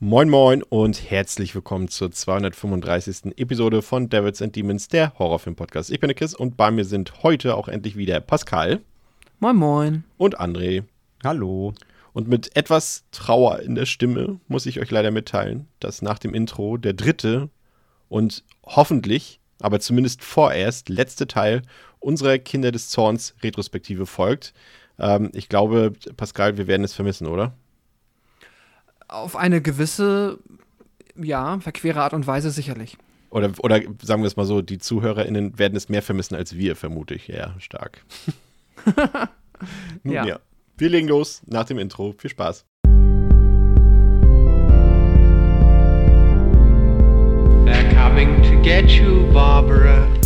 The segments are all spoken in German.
Moin Moin und herzlich willkommen zur 235. Episode von Devils and Demons, der Horrorfilm-Podcast. Ich bin der Chris und bei mir sind heute auch endlich wieder Pascal. Moin Moin. Und André. Hallo. Und mit etwas Trauer in der Stimme muss ich euch leider mitteilen, dass nach dem Intro der dritte und hoffentlich, aber zumindest vorerst, letzte Teil unserer Kinder des Zorns Retrospektive folgt. Ähm, ich glaube, Pascal, wir werden es vermissen, oder? Auf eine gewisse, ja, verquere Art und Weise sicherlich. Oder, oder sagen wir es mal so, die ZuhörerInnen werden es mehr vermissen als wir, vermute ich. Ja, stark. Nun, ja. ja. Wir legen los nach dem Intro. Viel Spaß. They're coming to get you, Barbara.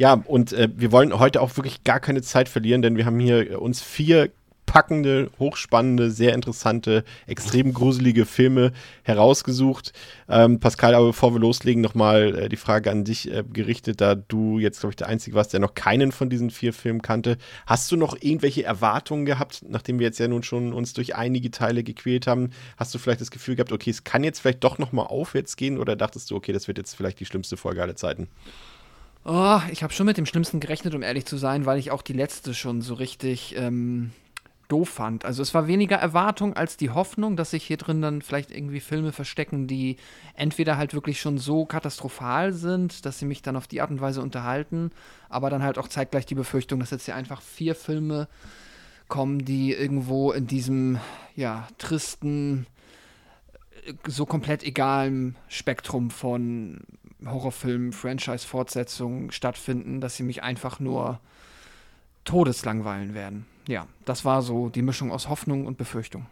Ja, und äh, wir wollen heute auch wirklich gar keine Zeit verlieren, denn wir haben hier äh, uns vier packende, hochspannende, sehr interessante, extrem gruselige Filme herausgesucht. Ähm, Pascal, aber bevor wir loslegen, nochmal äh, die Frage an dich äh, gerichtet, da du jetzt, glaube ich, der Einzige warst, der noch keinen von diesen vier Filmen kannte. Hast du noch irgendwelche Erwartungen gehabt, nachdem wir jetzt ja nun schon uns durch einige Teile gequält haben? Hast du vielleicht das Gefühl gehabt, okay, es kann jetzt vielleicht doch nochmal aufwärts gehen oder dachtest du, okay, das wird jetzt vielleicht die schlimmste Folge aller Zeiten? Oh, ich habe schon mit dem Schlimmsten gerechnet, um ehrlich zu sein, weil ich auch die letzte schon so richtig ähm, doof fand. Also es war weniger Erwartung als die Hoffnung, dass sich hier drin dann vielleicht irgendwie Filme verstecken, die entweder halt wirklich schon so katastrophal sind, dass sie mich dann auf die Art und Weise unterhalten, aber dann halt auch zeitgleich die Befürchtung, dass jetzt hier einfach vier Filme kommen, die irgendwo in diesem, ja, tristen, so komplett egalem Spektrum von Horrorfilmen, Franchise-Fortsetzungen stattfinden, dass sie mich einfach nur todeslangweilen werden. Ja, das war so die Mischung aus Hoffnung und Befürchtung.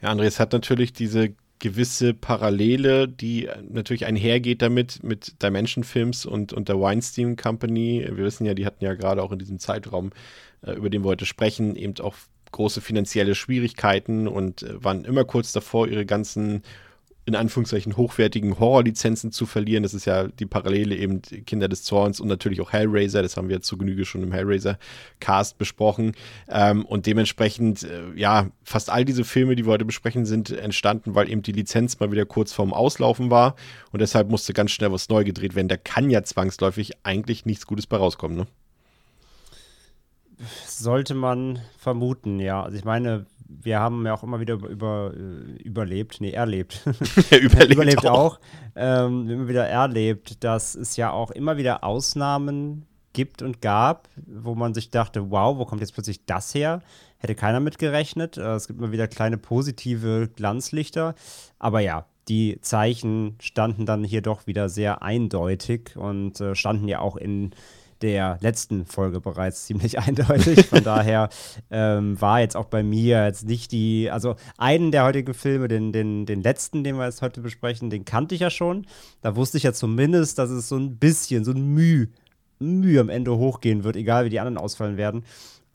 Ja, André, es hat natürlich diese gewisse Parallele, die natürlich einhergeht damit, mit Dimension-Films und, und der Weinstein Company. Wir wissen ja, die hatten ja gerade auch in diesem Zeitraum, äh, über den wir heute sprechen, eben auch große finanzielle Schwierigkeiten und äh, waren immer kurz davor, ihre ganzen in Anführungszeichen hochwertigen Horrorlizenzen zu verlieren. Das ist ja die Parallele eben Kinder des Zorns und natürlich auch Hellraiser. Das haben wir zu Genüge schon im Hellraiser-Cast besprochen. Ähm, und dementsprechend, äh, ja, fast all diese Filme, die wir heute besprechen, sind entstanden, weil eben die Lizenz mal wieder kurz vorm Auslaufen war. Und deshalb musste ganz schnell was neu gedreht werden. Da kann ja zwangsläufig eigentlich nichts Gutes bei rauskommen, ne? Sollte man vermuten, ja. Also ich meine, wir haben ja auch immer wieder über, über äh, überlebt, nee, erlebt. er überlebt, überlebt auch. auch. Ähm, immer wieder erlebt, dass es ja auch immer wieder Ausnahmen gibt und gab, wo man sich dachte, wow, wo kommt jetzt plötzlich das her? Hätte keiner mit gerechnet. Äh, es gibt immer wieder kleine positive Glanzlichter. Aber ja, die Zeichen standen dann hier doch wieder sehr eindeutig und äh, standen ja auch in der letzten Folge bereits ziemlich eindeutig. Von daher ähm, war jetzt auch bei mir jetzt nicht die, also einen der heutigen Filme, den, den, den letzten, den wir jetzt heute besprechen, den kannte ich ja schon. Da wusste ich ja zumindest, dass es so ein bisschen, so ein Mühe, Mühe am Ende hochgehen wird, egal wie die anderen ausfallen werden.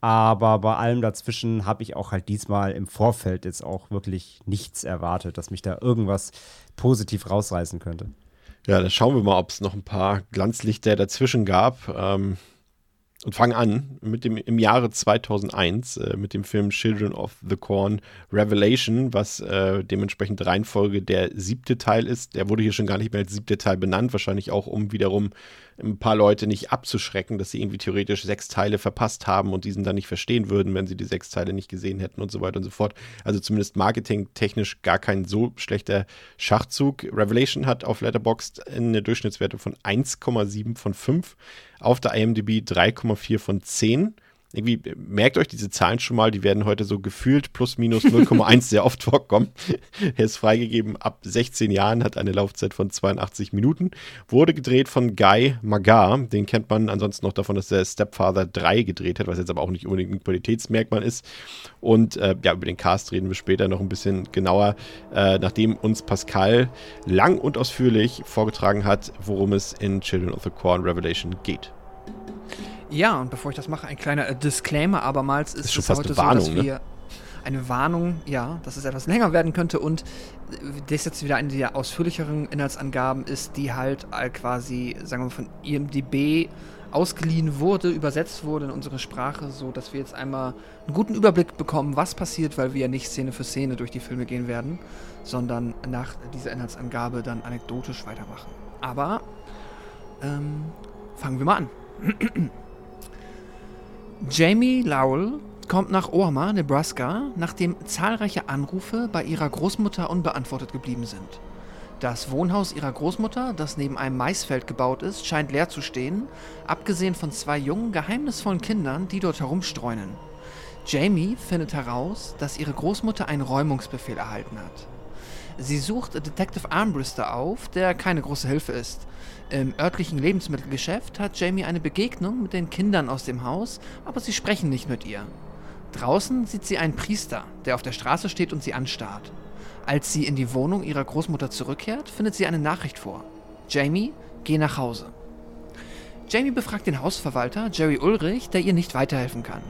Aber bei allem dazwischen habe ich auch halt diesmal im Vorfeld jetzt auch wirklich nichts erwartet, dass mich da irgendwas positiv rausreißen könnte. Ja, dann schauen wir mal, ob es noch ein paar Glanzlichter dazwischen gab. Ähm, und fangen an mit dem im Jahre 2001 äh, mit dem Film Children of the Corn Revelation, was äh, dementsprechend Reihenfolge der siebte Teil ist. Der wurde hier schon gar nicht mehr als siebte Teil benannt, wahrscheinlich auch um wiederum ein paar Leute nicht abzuschrecken, dass sie irgendwie theoretisch sechs Teile verpasst haben und diesen dann nicht verstehen würden, wenn sie die sechs Teile nicht gesehen hätten und so weiter und so fort. Also zumindest marketingtechnisch gar kein so schlechter Schachzug. Revelation hat auf Letterboxd eine Durchschnittswerte von 1,7 von 5, auf der IMDb 3,4 von 10 irgendwie, äh, merkt euch diese Zahlen schon mal, die werden heute so gefühlt plus minus 0,1 sehr oft vorkommen. er ist freigegeben ab 16 Jahren, hat eine Laufzeit von 82 Minuten, wurde gedreht von Guy Magar, den kennt man ansonsten noch davon, dass er Stepfather 3 gedreht hat, was jetzt aber auch nicht unbedingt ein Qualitätsmerkmal ist. Und äh, ja, über den Cast reden wir später noch ein bisschen genauer, äh, nachdem uns Pascal lang und ausführlich vorgetragen hat, worum es in Children of the Corn Revelation geht. Ja, und bevor ich das mache, ein kleiner äh, Disclaimer abermals ist, ist schon es heute eine Warnung, so, dass ne? wir eine Warnung, ja, dass es etwas länger werden könnte und äh, das jetzt wieder eine der ausführlicheren Inhaltsangaben ist, die halt quasi, sagen wir von IMDb ausgeliehen wurde, übersetzt wurde in unsere Sprache, so dass wir jetzt einmal einen guten Überblick bekommen, was passiert, weil wir ja nicht Szene für Szene durch die Filme gehen werden, sondern nach dieser Inhaltsangabe dann anekdotisch weitermachen. Aber ähm, fangen wir mal an. Jamie Lowell kommt nach Omaha, Nebraska, nachdem zahlreiche Anrufe bei ihrer Großmutter unbeantwortet geblieben sind. Das Wohnhaus ihrer Großmutter, das neben einem Maisfeld gebaut ist, scheint leer zu stehen, abgesehen von zwei jungen, geheimnisvollen Kindern, die dort herumstreunen. Jamie findet heraus, dass ihre Großmutter einen Räumungsbefehl erhalten hat. Sie sucht Detective Armbruster auf, der keine große Hilfe ist. Im örtlichen Lebensmittelgeschäft hat Jamie eine Begegnung mit den Kindern aus dem Haus, aber sie sprechen nicht mit ihr. Draußen sieht sie einen Priester, der auf der Straße steht und sie anstarrt. Als sie in die Wohnung ihrer Großmutter zurückkehrt, findet sie eine Nachricht vor. Jamie, geh nach Hause. Jamie befragt den Hausverwalter, Jerry Ulrich, der ihr nicht weiterhelfen kann.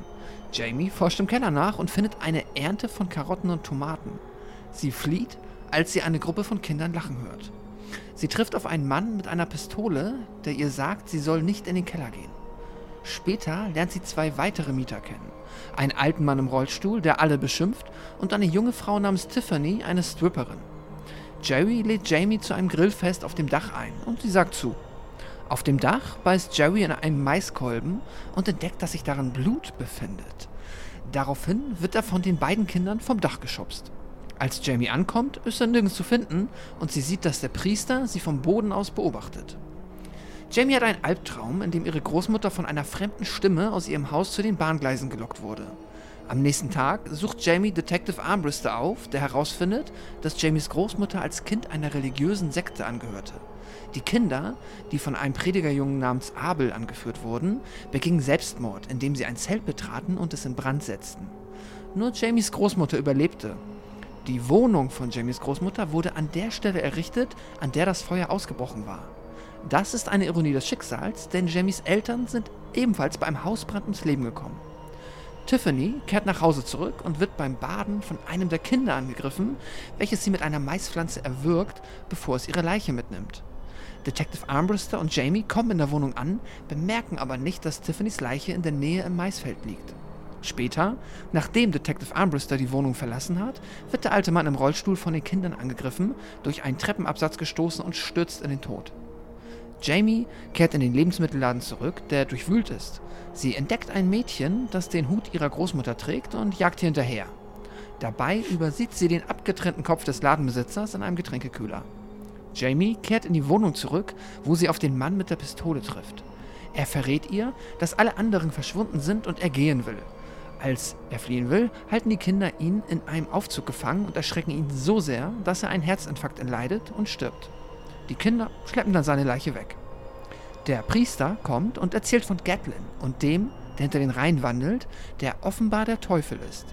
Jamie forscht im Keller nach und findet eine Ernte von Karotten und Tomaten. Sie flieht, als sie eine Gruppe von Kindern lachen hört. Sie trifft auf einen Mann mit einer Pistole, der ihr sagt, sie soll nicht in den Keller gehen. Später lernt sie zwei weitere Mieter kennen. Einen alten Mann im Rollstuhl, der alle beschimpft, und eine junge Frau namens Tiffany, eine Stripperin. Jerry lädt Jamie zu einem Grillfest auf dem Dach ein und sie sagt zu. Auf dem Dach beißt Jerry in einen Maiskolben und entdeckt, dass sich darin Blut befindet. Daraufhin wird er von den beiden Kindern vom Dach geschubst. Als Jamie ankommt, ist er nirgends zu finden und sie sieht, dass der Priester sie vom Boden aus beobachtet. Jamie hat einen Albtraum, in dem ihre Großmutter von einer fremden Stimme aus ihrem Haus zu den Bahngleisen gelockt wurde. Am nächsten Tag sucht Jamie Detective Armbrister auf, der herausfindet, dass Jamies Großmutter als Kind einer religiösen Sekte angehörte. Die Kinder, die von einem Predigerjungen namens Abel angeführt wurden, begingen Selbstmord, indem sie ein Zelt betraten und es in Brand setzten. Nur Jamies Großmutter überlebte. Die Wohnung von Jamies Großmutter wurde an der Stelle errichtet, an der das Feuer ausgebrochen war. Das ist eine Ironie des Schicksals, denn Jamies Eltern sind ebenfalls bei einem Hausbrand ums Leben gekommen. Tiffany kehrt nach Hause zurück und wird beim Baden von einem der Kinder angegriffen, welches sie mit einer Maispflanze erwürgt, bevor es ihre Leiche mitnimmt. Detective Armbruster und Jamie kommen in der Wohnung an, bemerken aber nicht, dass Tiffany's Leiche in der Nähe im Maisfeld liegt. Später, nachdem Detective Armbruster die Wohnung verlassen hat, wird der alte Mann im Rollstuhl von den Kindern angegriffen, durch einen Treppenabsatz gestoßen und stürzt in den Tod. Jamie kehrt in den Lebensmittelladen zurück, der durchwühlt ist. Sie entdeckt ein Mädchen, das den Hut ihrer Großmutter trägt und jagt ihr hinterher. Dabei übersieht sie den abgetrennten Kopf des Ladenbesitzers in einem Getränkekühler. Jamie kehrt in die Wohnung zurück, wo sie auf den Mann mit der Pistole trifft. Er verrät ihr, dass alle anderen verschwunden sind und er gehen will. Als er fliehen will, halten die Kinder ihn in einem Aufzug gefangen und erschrecken ihn so sehr, dass er einen Herzinfarkt erleidet und stirbt. Die Kinder schleppen dann seine Leiche weg. Der Priester kommt und erzählt von Gatlin und dem, der hinter den Reihen wandelt, der offenbar der Teufel ist.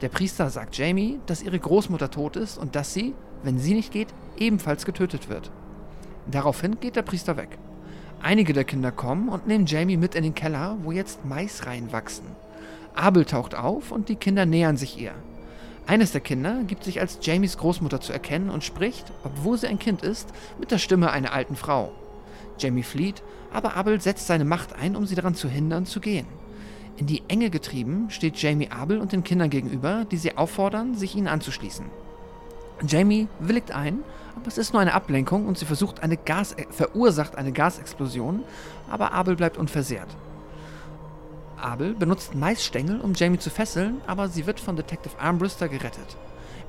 Der Priester sagt Jamie, dass ihre Großmutter tot ist und dass sie, wenn sie nicht geht, ebenfalls getötet wird. Daraufhin geht der Priester weg. Einige der Kinder kommen und nehmen Jamie mit in den Keller, wo jetzt Maisreihen wachsen. Abel taucht auf und die Kinder nähern sich ihr. Eines der Kinder gibt sich als Jamies Großmutter zu erkennen und spricht, obwohl sie ein Kind ist, mit der Stimme einer alten Frau. Jamie flieht, aber Abel setzt seine Macht ein, um sie daran zu hindern, zu gehen. In die Enge getrieben steht Jamie Abel und den Kindern gegenüber, die sie auffordern, sich ihnen anzuschließen. Jamie willigt ein, aber es ist nur eine Ablenkung und sie versucht eine Gas verursacht eine Gasexplosion, aber Abel bleibt unversehrt. Abel benutzt Maisstängel, um Jamie zu fesseln, aber sie wird von Detective Armbruster gerettet.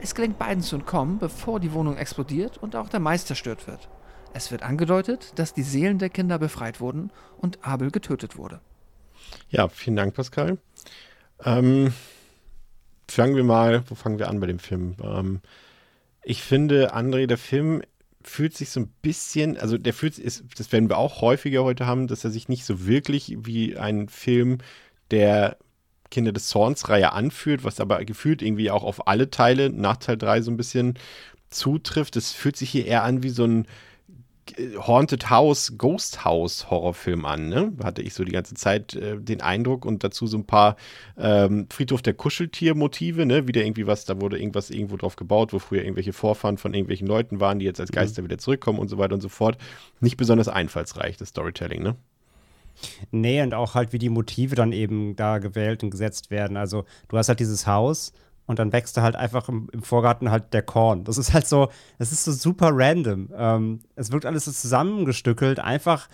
Es gelingt beiden zu entkommen, bevor die Wohnung explodiert und auch der Mais zerstört wird. Es wird angedeutet, dass die Seelen der Kinder befreit wurden und Abel getötet wurde. Ja, vielen Dank, Pascal. Ähm, fangen wir mal, wo fangen wir an bei dem Film? Ähm, ich finde, André, der Film fühlt sich so ein bisschen, also der fühlt ist, das werden wir auch häufiger heute haben, dass er sich nicht so wirklich wie ein Film der Kinder des Zorns-Reihe anfühlt, was aber gefühlt irgendwie auch auf alle Teile nach Teil 3 so ein bisschen zutrifft. Es fühlt sich hier eher an wie so ein Haunted House, Ghost House Horrorfilm an, ne? Hatte ich so die ganze Zeit äh, den Eindruck und dazu so ein paar ähm, Friedhof der Kuscheltier-Motive, ne? Wieder irgendwie was, da wurde irgendwas irgendwo drauf gebaut, wo früher irgendwelche Vorfahren von irgendwelchen Leuten waren, die jetzt als Geister mhm. wieder zurückkommen und so weiter und so fort. Nicht besonders einfallsreich, das Storytelling, ne? Nee, und auch halt, wie die Motive dann eben da gewählt und gesetzt werden. Also, du hast halt dieses Haus und dann wächst da halt einfach im, im, Vorgarten halt der Korn. Das ist halt so, das ist so super random. Ähm, es wirkt alles so zusammengestückelt. Einfach,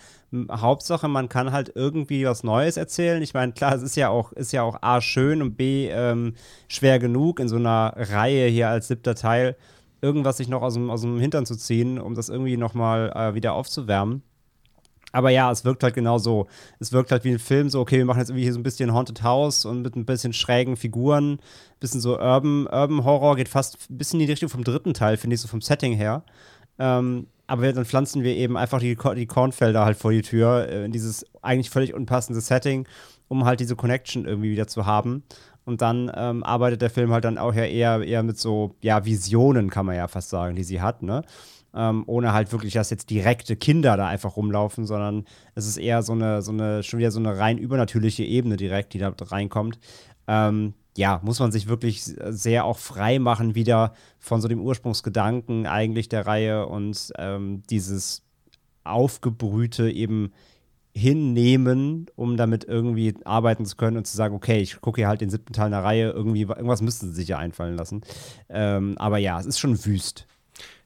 Hauptsache, man kann halt irgendwie was Neues erzählen. Ich meine, klar, es ist ja auch, ist ja auch A schön und B ähm, schwer genug, in so einer Reihe hier als siebter Teil irgendwas sich noch aus dem, aus dem Hintern zu ziehen, um das irgendwie nochmal äh, wieder aufzuwärmen. Aber ja, es wirkt halt genau so. Es wirkt halt wie ein Film, so, okay, wir machen jetzt irgendwie hier so ein bisschen Haunted House und mit ein bisschen schrägen Figuren, ein bisschen so Urban, Urban Horror, geht fast ein bisschen in die Richtung vom dritten Teil, finde ich, so vom Setting her. Ähm, aber dann pflanzen wir eben einfach die, die Kornfelder halt vor die Tür, äh, in dieses eigentlich völlig unpassende Setting, um halt diese Connection irgendwie wieder zu haben. Und dann ähm, arbeitet der Film halt dann auch ja eher, eher mit so, ja, Visionen, kann man ja fast sagen, die sie hat, ne? Ähm, ohne halt wirklich, dass jetzt direkte Kinder da einfach rumlaufen, sondern es ist eher so eine, so eine, schon wieder so eine rein übernatürliche Ebene direkt, die da reinkommt. Ähm, ja, muss man sich wirklich sehr auch frei machen, wieder von so dem Ursprungsgedanken eigentlich der Reihe und ähm, dieses Aufgebrühte eben hinnehmen, um damit irgendwie arbeiten zu können und zu sagen, okay, ich gucke hier halt den siebten Teil einer Reihe, irgendwie, irgendwas müssten sie sich ja einfallen lassen. Ähm, aber ja, es ist schon wüst.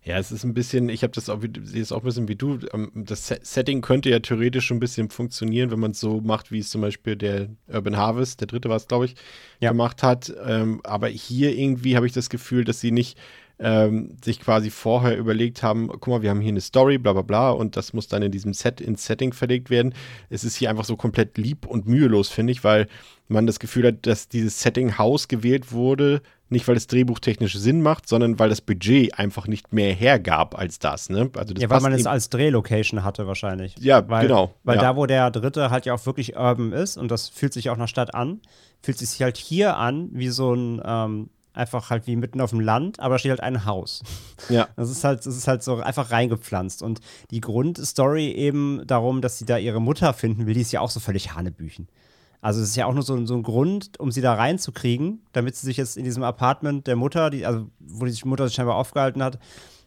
Ja, es ist ein bisschen, ich habe das auch, sehe es auch ein bisschen wie du. Ähm, das Setting könnte ja theoretisch schon ein bisschen funktionieren, wenn man es so macht, wie es zum Beispiel der Urban Harvest, der dritte war es, glaube ich, ja. gemacht hat. Ähm, aber hier irgendwie habe ich das Gefühl, dass sie nicht ähm, sich quasi vorher überlegt haben, guck mal, wir haben hier eine Story, bla bla bla, und das muss dann in diesem Set ins Setting verlegt werden. Es ist hier einfach so komplett lieb und mühelos, finde ich, weil man das Gefühl hat, dass dieses Setting Haus gewählt wurde, nicht, weil das Drehbuch technisch Sinn macht, sondern weil das Budget einfach nicht mehr hergab als das. Ne? Also das ja, weil man es als Drehlocation hatte wahrscheinlich. Ja, weil, genau. Weil ja. da, wo der dritte halt ja auch wirklich urban ist und das fühlt sich auch nach Stadt an, fühlt sich halt hier an wie so ein ähm, einfach halt wie mitten auf dem Land, aber steht halt ein Haus. Ja. Das ist halt, das ist halt so einfach reingepflanzt. Und die Grundstory eben darum, dass sie da ihre Mutter finden will, die ist ja auch so völlig Hanebüchen. Also es ist ja auch nur so, so ein Grund, um sie da reinzukriegen, damit sie sich jetzt in diesem Apartment der Mutter, die, also wo die Mutter sich scheinbar aufgehalten hat,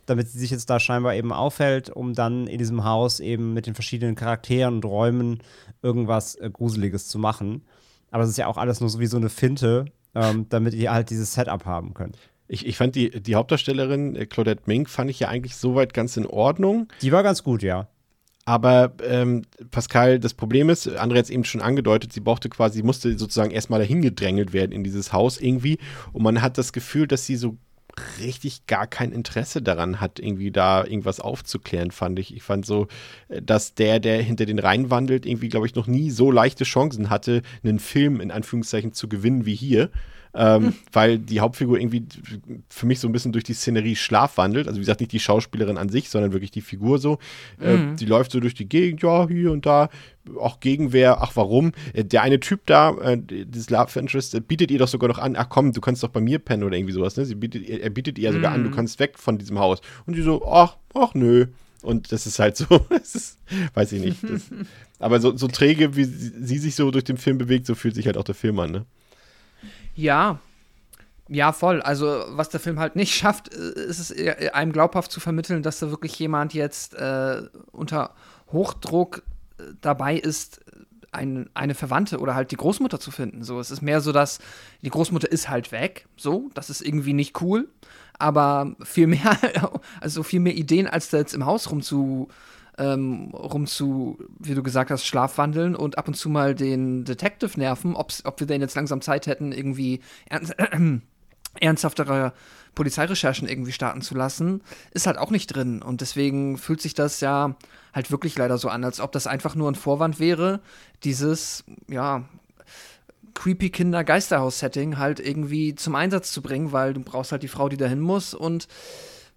damit sie sich jetzt da scheinbar eben aufhält, um dann in diesem Haus eben mit den verschiedenen Charakteren und Räumen irgendwas äh, Gruseliges zu machen. Aber es ist ja auch alles nur so wie so eine Finte, ähm, damit die halt dieses Setup haben können. Ich, ich fand die, die Hauptdarstellerin, äh, Claudette Mink, fand ich ja eigentlich soweit ganz in Ordnung. Die war ganz gut, ja. Aber ähm, Pascal, das Problem ist, André hat es eben schon angedeutet, sie brauchte quasi, sie musste sozusagen erstmal dahin gedrängelt werden in dieses Haus irgendwie. Und man hat das Gefühl, dass sie so richtig gar kein Interesse daran hat, irgendwie da irgendwas aufzuklären, fand ich. Ich fand so, äh, dass der, der hinter den Reihen wandelt, irgendwie, glaube ich, noch nie so leichte Chancen hatte, einen Film in Anführungszeichen zu gewinnen wie hier ähm, hm. weil die Hauptfigur irgendwie für mich so ein bisschen durch die Szenerie schlafwandelt. Also wie gesagt, nicht die Schauspielerin an sich, sondern wirklich die Figur so. Äh, mhm. die läuft so durch die Gegend, ja, hier und da. Auch Gegenwehr, ach warum? Äh, der eine Typ da, äh, dieses Love Interest, äh, bietet ihr doch sogar noch an, ach komm, du kannst doch bei mir pennen oder irgendwie sowas. Ne? Sie bietet, er bietet ihr sogar mhm. an, du mhm. kannst weg von diesem Haus. Und sie so, ach, ach nö. Und das ist halt so, ist, weiß ich nicht. Das, aber so, so träge, wie sie, sie, sich so durch den Film bewegt, so fühlt sich halt auch der Film an, ne? Ja, ja, voll. Also, was der Film halt nicht schafft, äh, ist es einem glaubhaft zu vermitteln, dass da wirklich jemand jetzt äh, unter Hochdruck äh, dabei ist, ein, eine Verwandte oder halt die Großmutter zu finden. So, es ist mehr so, dass die Großmutter ist halt weg. So, das ist irgendwie nicht cool. Aber viel mehr, also viel mehr Ideen, als da jetzt im Haus rumzu ähm, rum zu, wie du gesagt hast, schlafwandeln und ab und zu mal den Detective nerven, ob wir denn jetzt langsam Zeit hätten, irgendwie ernst, äh, ernsthaftere Polizeirecherchen irgendwie starten zu lassen, ist halt auch nicht drin. Und deswegen fühlt sich das ja halt wirklich leider so an, als ob das einfach nur ein Vorwand wäre, dieses, ja, creepy Kinder-Geisterhaus-Setting halt irgendwie zum Einsatz zu bringen, weil du brauchst halt die Frau, die dahin muss und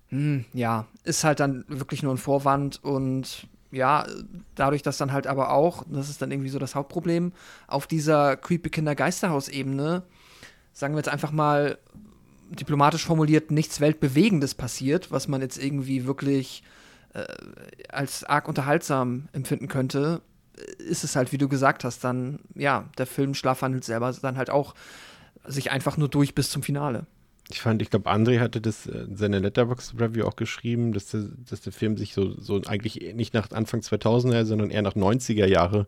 hm, ja, ist halt dann wirklich nur ein Vorwand und ja, dadurch, dass dann halt aber auch, das ist dann irgendwie so das Hauptproblem, auf dieser creepy Kinder-Geisterhaus-Ebene, sagen wir jetzt einfach mal diplomatisch formuliert, nichts Weltbewegendes passiert, was man jetzt irgendwie wirklich äh, als arg unterhaltsam empfinden könnte, ist es halt, wie du gesagt hast, dann, ja, der Film schlafwandelt selber dann halt auch sich einfach nur durch bis zum Finale. Ich fand, ich glaube, André hatte das in seiner Letterbox-Review auch geschrieben, dass der, dass der Film sich so, so eigentlich nicht nach Anfang 2000er, sondern eher nach 90er Jahre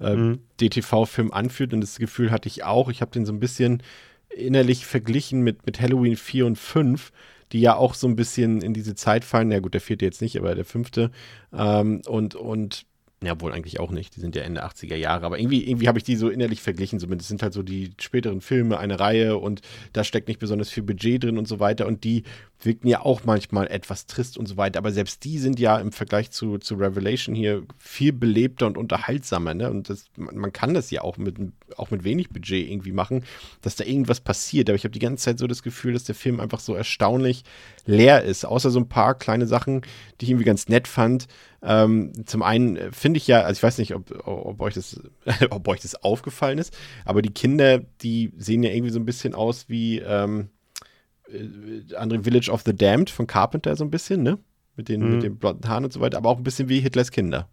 äh, mhm. DTV-Film anfühlt. Und das Gefühl hatte ich auch. Ich habe den so ein bisschen innerlich verglichen mit, mit Halloween 4 und 5, die ja auch so ein bisschen in diese Zeit fallen. Ja gut, der vierte jetzt nicht, aber der fünfte. Ähm, und, und ja, wohl eigentlich auch nicht. Die sind ja Ende 80er Jahre. Aber irgendwie, irgendwie habe ich die so innerlich verglichen. Zumindest sind halt so die späteren Filme, eine Reihe und da steckt nicht besonders viel Budget drin und so weiter. Und die wirkten ja auch manchmal etwas trist und so weiter. Aber selbst die sind ja im Vergleich zu, zu Revelation hier viel belebter und unterhaltsamer. Ne? Und das, man kann das ja auch mit, auch mit wenig Budget irgendwie machen, dass da irgendwas passiert. Aber ich habe die ganze Zeit so das Gefühl, dass der Film einfach so erstaunlich leer ist. Außer so ein paar kleine Sachen, die ich irgendwie ganz nett fand. Ähm, zum einen finde ich ja, also ich weiß nicht, ob, ob, euch das, ob euch das aufgefallen ist, aber die Kinder, die sehen ja irgendwie so ein bisschen aus wie ähm, äh, andere Village of the Damned von Carpenter so ein bisschen, ne? Mit den, mhm. mit den blonden Haaren und so weiter, aber auch ein bisschen wie Hitlers Kinder.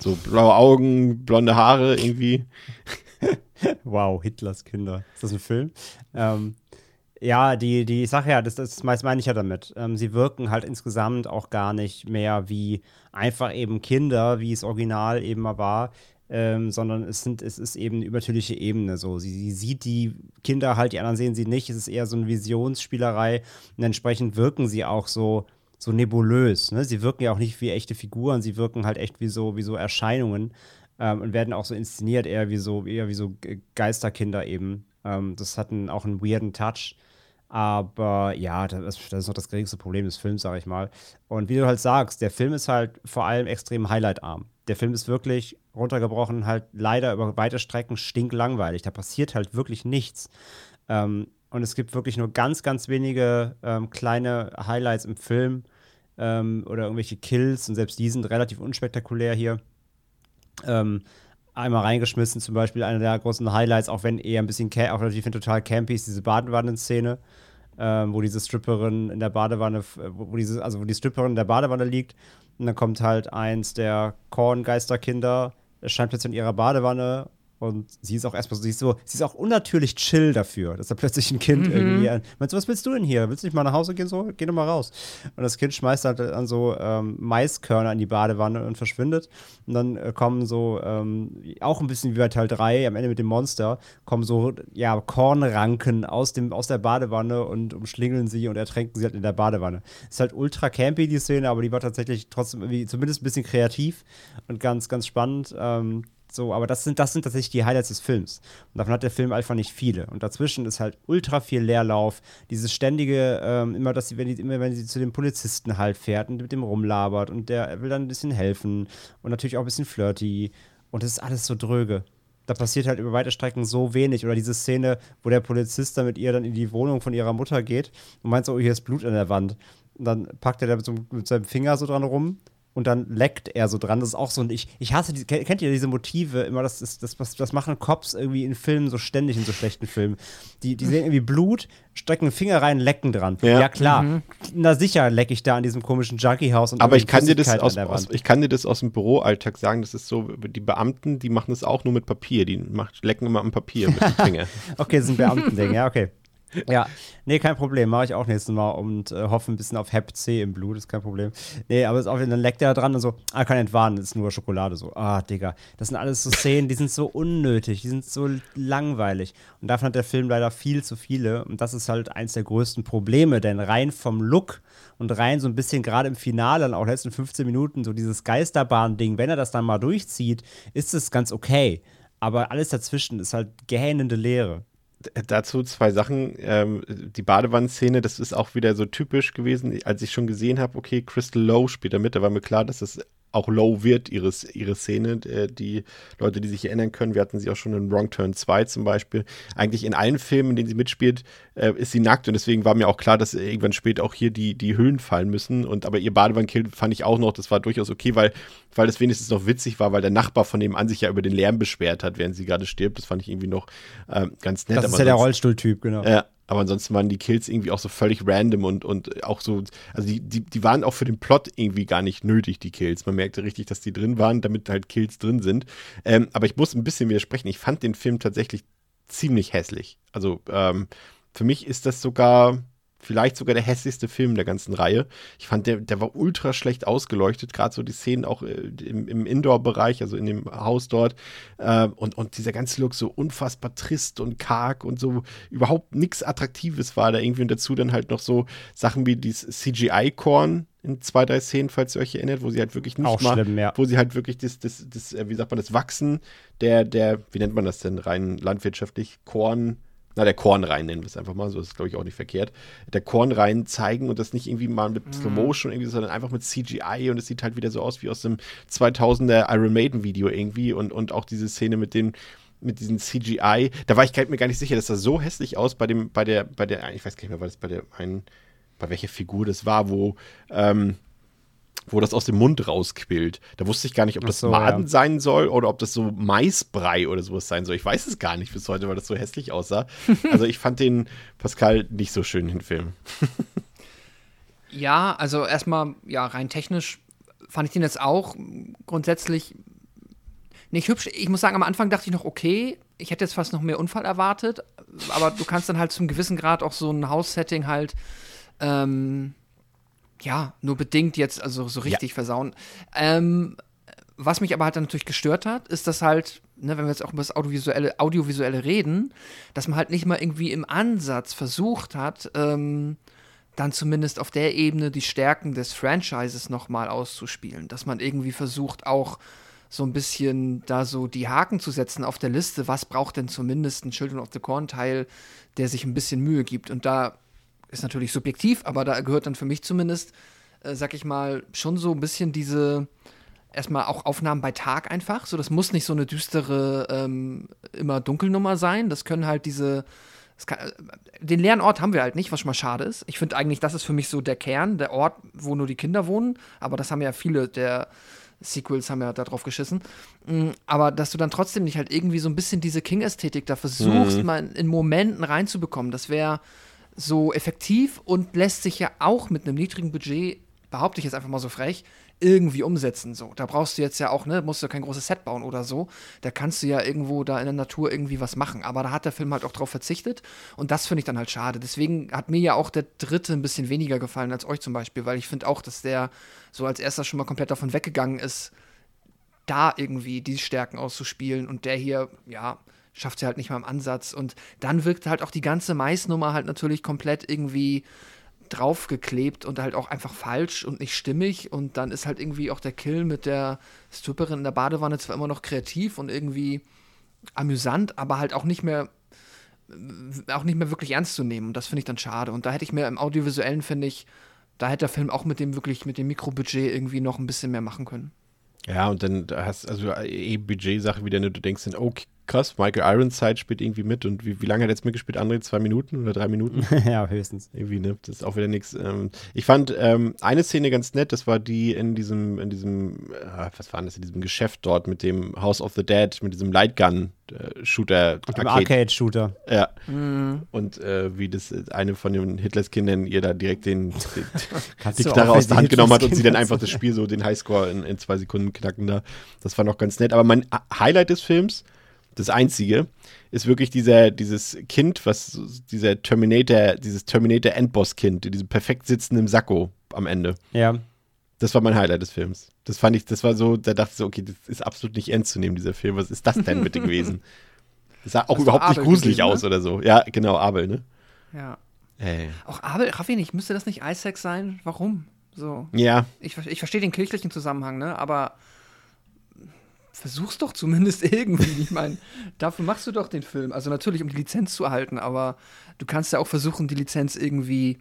So blaue Augen, blonde Haare irgendwie. wow, Hitlers Kinder. Ist das ein Film? Ähm, ja, die, die Sache ja, das, das meine ich ja damit. Ähm, sie wirken halt insgesamt auch gar nicht mehr wie einfach eben Kinder, wie es original eben mal war, ähm, sondern es, sind, es ist eben eine übertürliche Ebene. So. Sie, sie, sieht die Kinder halt, die anderen sehen sie nicht. Es ist eher so eine Visionsspielerei und entsprechend wirken sie auch so, so nebulös. Ne? Sie wirken ja auch nicht wie echte Figuren, sie wirken halt echt wie so, wie so Erscheinungen ähm, und werden auch so inszeniert, eher wie so, eher wie so Geisterkinder eben. Ähm, das hat einen, auch einen weirden Touch. Aber ja, das, das, ist noch das geringste Problem des Films, sage ich mal. Und wie du halt sagst, der Film ist halt vor allem extrem highlightarm. Der Film ist wirklich runtergebrochen, halt leider über weite Strecken stinklangweilig. Da passiert halt wirklich nichts. Ähm, und es gibt wirklich nur ganz, ganz wenige ähm, kleine Highlights im Film ähm, oder irgendwelche Kills und selbst die sind relativ unspektakulär hier. Ähm, einmal reingeschmissen, zum Beispiel einer der großen Highlights, auch wenn eher ein bisschen, auch natürlich total campy ist, diese Badewannen-Szene, ähm, wo diese Stripperin in der Badewanne, wo, diese, also wo die Stripperin in der Badewanne liegt. Und dann kommt halt eins der Korngeisterkinder, scheint plötzlich in ihrer Badewanne und sie ist auch erstmal so, sie ist so, sie ist auch unnatürlich chill dafür, dass da plötzlich ein Kind mhm. irgendwie an. Meinst du, was willst du denn hier? Willst du nicht mal nach Hause gehen? So, geh doch mal raus. Und das Kind schmeißt halt an so ähm, Maiskörner in die Badewanne und verschwindet. Und dann äh, kommen so, ähm, auch ein bisschen wie bei Teil 3, am Ende mit dem Monster, kommen so, ja, Kornranken aus, dem, aus der Badewanne und umschlingeln sie und ertränken sie halt in der Badewanne. Ist halt ultra campy, die Szene, aber die war tatsächlich trotzdem irgendwie zumindest ein bisschen kreativ und ganz, ganz spannend. Ähm, so, aber das sind, das sind tatsächlich die Highlights des Films. Und davon hat der Film einfach nicht viele. Und dazwischen ist halt ultra viel Leerlauf. Dieses ständige, ähm, immer, dass sie, wenn die, immer wenn sie zu dem Polizisten halt fährt und mit dem rumlabert und der will dann ein bisschen helfen und natürlich auch ein bisschen flirty. Und das ist alles so dröge. Da passiert halt über weite Strecken so wenig. Oder diese Szene, wo der Polizist dann mit ihr dann in die Wohnung von ihrer Mutter geht und meint so, oh, hier ist Blut an der Wand. Und dann packt er da mit, so, mit seinem Finger so dran rum und dann leckt er so dran. Das ist auch so ein. Ich, ich hasse die, kennt ihr diese Motive immer? Das, ist, das, das, das machen Cops irgendwie in Filmen so ständig, in so schlechten Filmen. Die, die sehen irgendwie Blut, strecken einen Finger rein, lecken dran. Ja, ja klar. Mhm. Na sicher lecke ich da an diesem komischen Junkie-Haus. Aber ich kann, dir das aus, aus, ich kann dir das aus dem Büroalltag sagen. Das ist so, die Beamten, die machen das auch nur mit Papier. Die macht, lecken immer am Papier mit dem Finger. okay, das ist ein Beamtending, ja, okay. Ja, nee, kein Problem. Mache ich auch nächstes Mal und äh, hoffe ein bisschen auf Hep C im Blut, ist kein Problem. Nee, aber ist auch, dann leckt er da dran und so, ah, kann entwarnen, ist nur Schokolade. So, ah, Digga. Das sind alles so Szenen, die sind so unnötig, die sind so langweilig. Und davon hat der Film leider viel zu viele. Und das ist halt eins der größten Probleme, denn rein vom Look und rein so ein bisschen gerade im Finale, dann auch letzten 15 Minuten, so dieses Geisterbahn-Ding, wenn er das dann mal durchzieht, ist es ganz okay. Aber alles dazwischen ist halt gähnende Leere dazu zwei Sachen. Ähm, die Badewannenszene, das ist auch wieder so typisch gewesen, als ich schon gesehen habe, okay, Crystal Lowe spielt da mit, da war mir klar, dass das auch low wird, ihre, ihre Szene. Äh, die Leute, die sich erinnern können, wir hatten sie auch schon in Wrong Turn 2 zum Beispiel. Eigentlich in allen Filmen, in denen sie mitspielt, äh, ist sie nackt und deswegen war mir auch klar, dass irgendwann später auch hier die, die Hüllen fallen müssen. Und aber ihr Badewannenkill fand ich auch noch, das war durchaus okay, weil, weil das wenigstens noch witzig war, weil der Nachbar von nebenan sich ja über den Lärm beschwert hat, während sie gerade stirbt. Das fand ich irgendwie noch äh, ganz nett. Das ist ja der Rollstuhltyp, genau. Ja, aber ansonsten waren die Kills irgendwie auch so völlig random und, und auch so, also die, die, die waren auch für den Plot irgendwie gar nicht nötig, die Kills. Man merkte richtig, dass die drin waren, damit halt Kills drin sind. Ähm, aber ich muss ein bisschen widersprechen. Ich fand den Film tatsächlich ziemlich hässlich. Also ähm, für mich ist das sogar vielleicht sogar der hässlichste Film der ganzen Reihe. Ich fand, der, der war ultra schlecht ausgeleuchtet, gerade so die Szenen auch äh, im, im Indoor-Bereich, also in dem Haus dort. Äh, und, und dieser ganze Look so unfassbar trist und karg und so überhaupt nichts Attraktives war da irgendwie. Und dazu dann halt noch so Sachen wie dieses CGI-Korn, in zwei, drei Szenen, falls ihr euch erinnert, wo sie halt wirklich nicht Auch mal, schlimm, ja. wo sie halt wirklich das, das, das, äh, wie sagt man, das Wachsen der, der, wie nennt man das denn rein landwirtschaftlich, Korn, na, der Kornrein nennen wir es einfach mal, so das ist glaube ich auch nicht verkehrt, der Kornrein zeigen und das nicht irgendwie mal mit Mhm. Slow Motion irgendwie, sondern einfach mit CGI und es sieht halt wieder so aus wie aus dem 2000er Iron Maiden Video irgendwie und, und auch diese Szene mit den mit diesem CGI, da war ich mir gar nicht sicher, das sah so hässlich aus bei dem, bei der, bei der, ich weiß gar nicht mehr, war das bei der einen, bei welcher Figur das war, wo, ähm, wo das aus dem Mund rausquillt. Da wusste ich gar nicht, ob das so, Maden ja. sein soll oder ob das so Maisbrei oder sowas sein soll. Ich weiß es gar nicht bis heute, weil das so hässlich aussah. Also ich fand den Pascal nicht so schön, den Film. Ja, also erstmal, ja, rein technisch fand ich den jetzt auch grundsätzlich nicht hübsch. Ich muss sagen, am Anfang dachte ich noch, okay, ich hätte jetzt fast noch mehr Unfall erwartet, aber du kannst dann halt zum gewissen Grad auch so ein Haussetting halt, ähm, ja, nur bedingt jetzt, also so richtig versauen. Ähm, was mich aber halt dann natürlich gestört hat, ist, dass halt, ne, wenn wir jetzt auch über das Audiovisuelle, Audiovisuelle reden, dass man halt nicht mal irgendwie im Ansatz versucht hat, ähm, dann zumindest auf der Ebene die Stärken des Franchises nochmal auszuspielen. Dass man irgendwie versucht, auch so ein bisschen da so die Haken zu setzen auf der Liste, was braucht denn zumindest ein Children of the Corn-Teil, der sich ein bisschen Mühe gibt. Und da ist natürlich subjektiv, aber da gehört dann für mich zumindest, äh, sag ich mal, schon so ein bisschen diese erstmal auch Aufnahmen bei Tag einfach. So, das muss nicht so eine düstere, ähm, immer Dunkelnummer sein. Das können halt diese. Kann, äh, den leeren Ort haben wir halt nicht, was schon mal schade ist. Ich finde eigentlich, das ist für mich so der Kern, der Ort, wo nur die Kinder wohnen. Aber das haben ja viele der Sequels haben ja da drauf geschissen. Mm, Aber dass du dann trotzdem nicht halt irgendwie so ein bisschen diese King-Ästhetik da versuchst, mal in Momenten reinzubekommen, das wäre so effektiv und lässt sich ja auch mit einem niedrigen Budget, behaupte ich jetzt einfach mal so frech, irgendwie umsetzen. So, da brauchst du jetzt ja auch, ne, musst du kein großes Set bauen oder so. Da kannst du ja irgendwo da in der Natur irgendwie was machen. Aber da hat der Film halt auch drauf verzichtet. Und das finde ich dann halt schade. Deswegen hat mir ja auch der dritte ein bisschen weniger gefallen als euch zum Beispiel, weil ich finde auch, dass der so als erster schon mal komplett davon weggegangen ist, da irgendwie die Stärken auszuspielen. Und der hier, ja, schafft sie halt nicht mal im Ansatz. Und dann wirkt halt auch die ganze Maisnummer halt natürlich komplett irgendwie draufgeklebt und halt auch einfach falsch und nicht stimmig. Und dann ist halt irgendwie auch der Kill mit der Stripperin in der Badewanne zwar immer noch kreativ und irgendwie amüsant, aber halt auch nicht mehr auch nicht mehr wirklich ernst zu nehmen. Und das finde ich dann schade. Und da hätte ich mir im Audiovisuellen, finde ich, da hätte der Film auch mit dem wirklich, mit dem Mikrobudget irgendwie noch ein bisschen mehr machen können. Ja, und dann hast also eh Budget-Sache ne? du denkst oh krass, Michael Ironside spielt irgendwie mit und wie, wie lange hat er jetzt mitgespielt? André, zwei Minuten oder drei Minuten? ja, höchstens. Irgendwie, ne? Das ist auch wieder nichts. Ähm, ich fand ähm, eine Szene ganz nett, das war die in diesem, in diesem, äh, was war denn das, in diesem Geschäft dort mit dem House of the Dead, mit diesem Lightgun-Shooter. Mit dem Arcade-Shooter. Ja. Und äh, wie das äh, eine von den Hitlers Kindern ihr da direkt den, den die auch, aus der Hand genommen hat und sie dann einfach das. Spiel so den Highscore in, in zwei Sekunden knacken da. Das war noch ganz nett. Aber mein Highlight des Films, das einzige, ist wirklich dieser, dieses Kind, was dieser Terminator, dieses Terminator Endboss-Kind, diesem perfekt sitzenden Sakko am Ende. Ja. Das war mein Highlight des Films. Das fand ich, das war so, da dachte ich so, okay, das ist absolut nicht ernst zu nehmen, dieser Film. Was ist das denn bitte gewesen? Das sah auch Das überhaupt nicht gruselig gewesen, ne? aus oder so. Ja, genau, Abel, ne? Ja. Ey. Auch Abel, Raffi nicht, müsste das nicht Isaac sein? Warum? So. Ja, Ich, ich verstehe den kirchlichen Zusammenhang, ne? Aber versuch's doch zumindest irgendwie. Ich meine, dafür machst du doch den Film. Also natürlich, um die Lizenz zu erhalten, aber du kannst ja auch versuchen, die Lizenz irgendwie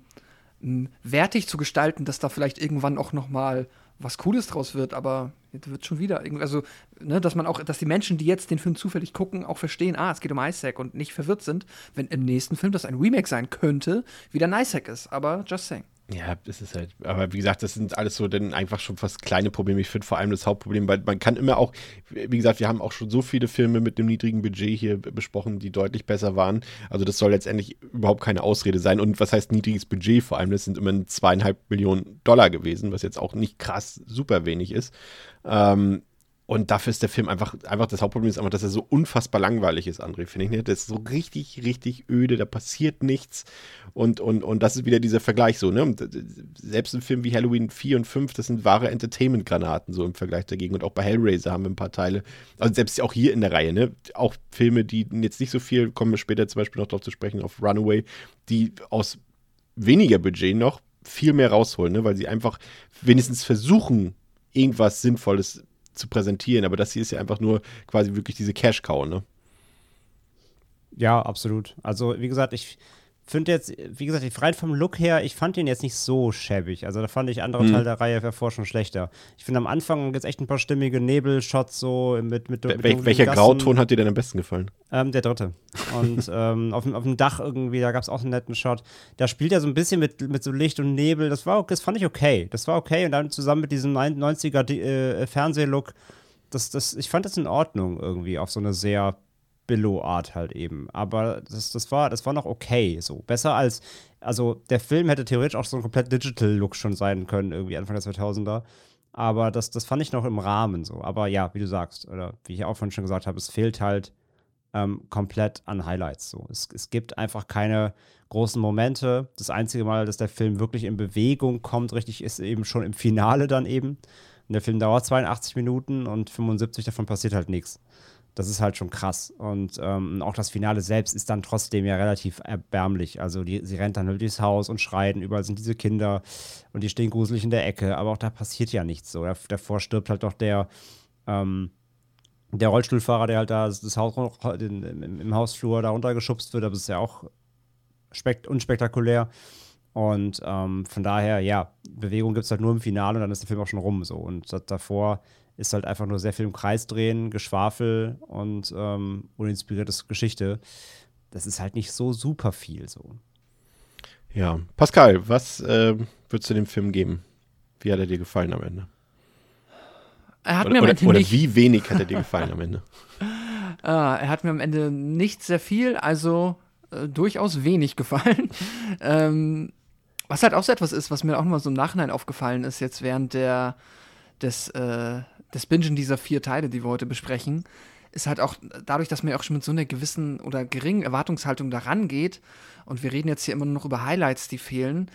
m, wertig zu gestalten, dass da vielleicht irgendwann auch noch mal was Cooles draus wird, aber jetzt wird schon wieder irgendwie, also, ne, dass man auch, dass die Menschen, die jetzt den Film zufällig gucken, auch verstehen, ah, es geht um Isaac und nicht verwirrt sind, wenn im nächsten Film, das ein Remake sein könnte, wieder ein Isaac ist. Aber just saying. Ja, das ist halt, aber wie gesagt, das sind alles so dann einfach schon fast kleine Probleme. Ich finde vor allem das Hauptproblem, weil man kann immer auch, wie gesagt, wir haben auch schon so viele Filme mit einem niedrigen Budget hier besprochen, die deutlich besser waren. Also das soll letztendlich überhaupt keine Ausrede sein. Und was heißt niedriges Budget vor allem? Das sind immer zweieinhalb Millionen Dollar gewesen, was jetzt auch nicht krass super wenig ist. Ähm, und dafür ist der Film einfach, einfach das Hauptproblem ist einfach, dass er so unfassbar langweilig ist, André, finde ich. Ne? Das ist so richtig, richtig öde, da passiert nichts. Und, und, und das ist wieder dieser Vergleich so, ne? Und selbst ein Film wie Halloween 4 und 5, das sind wahre Entertainment-Granaten so im Vergleich dagegen. Und auch bei Hellraiser haben wir ein paar Teile. Also selbst auch hier in der Reihe, ne? Auch Filme, die jetzt nicht so viel, kommen wir später zum Beispiel noch darauf zu sprechen, auf Runaway, die aus weniger Budget noch viel mehr rausholen, ne? Weil sie einfach wenigstens versuchen, irgendwas Sinnvolles zu präsentieren. Aber das hier ist ja einfach nur quasi wirklich diese Cash-Cow, ne? Ja, absolut. Also, wie gesagt, ich finde jetzt, wie gesagt, rein vom Look her, ich fand den jetzt nicht so schäbig. Also da fand ich andere Mhm. Teile der Reihe hervor schon schlechter. Ich finde am Anfang gibt es echt ein paar stimmige Nebelshots so mit, mit, mit Wel welcher Gassen. Grauton hat dir denn am besten gefallen? Ähm, der dritte. Und ähm, auf, dem, auf dem Dach irgendwie, da gab es auch einen netten Shot. Da spielt er so ein bisschen mit, mit so Licht und Nebel. Das war das fand ich okay. Das war okay. Und dann zusammen mit diesem 90er die- äh, Fernsehlook, das, das, ich fand das in Ordnung irgendwie, auf so eine sehr Billow-Art halt eben. Aber das, das, war, das war noch okay. So. Besser als, also der Film hätte theoretisch auch so ein komplett Digital-Look schon sein können, irgendwie Anfang der 2000er. Aber das, das fand ich noch im Rahmen so. Aber ja, wie du sagst, oder wie ich auch vorhin schon gesagt habe, es fehlt halt ähm, komplett an Highlights. So. Es, es gibt einfach keine großen Momente. Das einzige Mal, dass der Film wirklich in Bewegung kommt, richtig, ist eben schon im Finale dann eben. Und der Film dauert 82 Minuten und 75 davon passiert halt nichts. Das ist halt schon krass. Und ähm, auch das Finale selbst ist dann trotzdem ja relativ erbärmlich. Also die, sie rennt dann durchs Haus und schreien, überall sind diese Kinder und die stehen gruselig in der Ecke, aber auch da passiert ja nichts so. Dav- Davor stirbt halt doch der, ähm, der Rollstuhlfahrer, der halt da das Haus, den, im, Hausflur da runtergeschubst wird, das ist ja auch spekt unspektakulär. Und ähm, von daher, ja, Bewegung gibt es halt nur im Finale und dann ist der Film auch schon rum so. Und davor ist halt einfach nur sehr viel im Kreis drehen, Geschwafel und ähm, uninspiriertes Geschichte. Das ist halt nicht so super viel so. Ja. Pascal, was ähm, würdest du dem Film geben? Wie hat er dir gefallen am Ende? Er hat Oder, mir am oder, Ende oder nicht, wie wenig hat er dir gefallen am Ende? Ah, er hat mir am Ende nicht sehr viel, also äh, durchaus wenig gefallen. ähm, was halt auch so etwas ist, was mir auch mal so im Nachhinein aufgefallen ist, jetzt während der, des, äh, des Bingen dieser vier Teile, die wir heute besprechen, ist halt auch dadurch, dass man ja auch schon mit so einer gewissen oder geringen Erwartungshaltung daran geht, und wir reden jetzt hier immer nur noch über Highlights, die fehlen,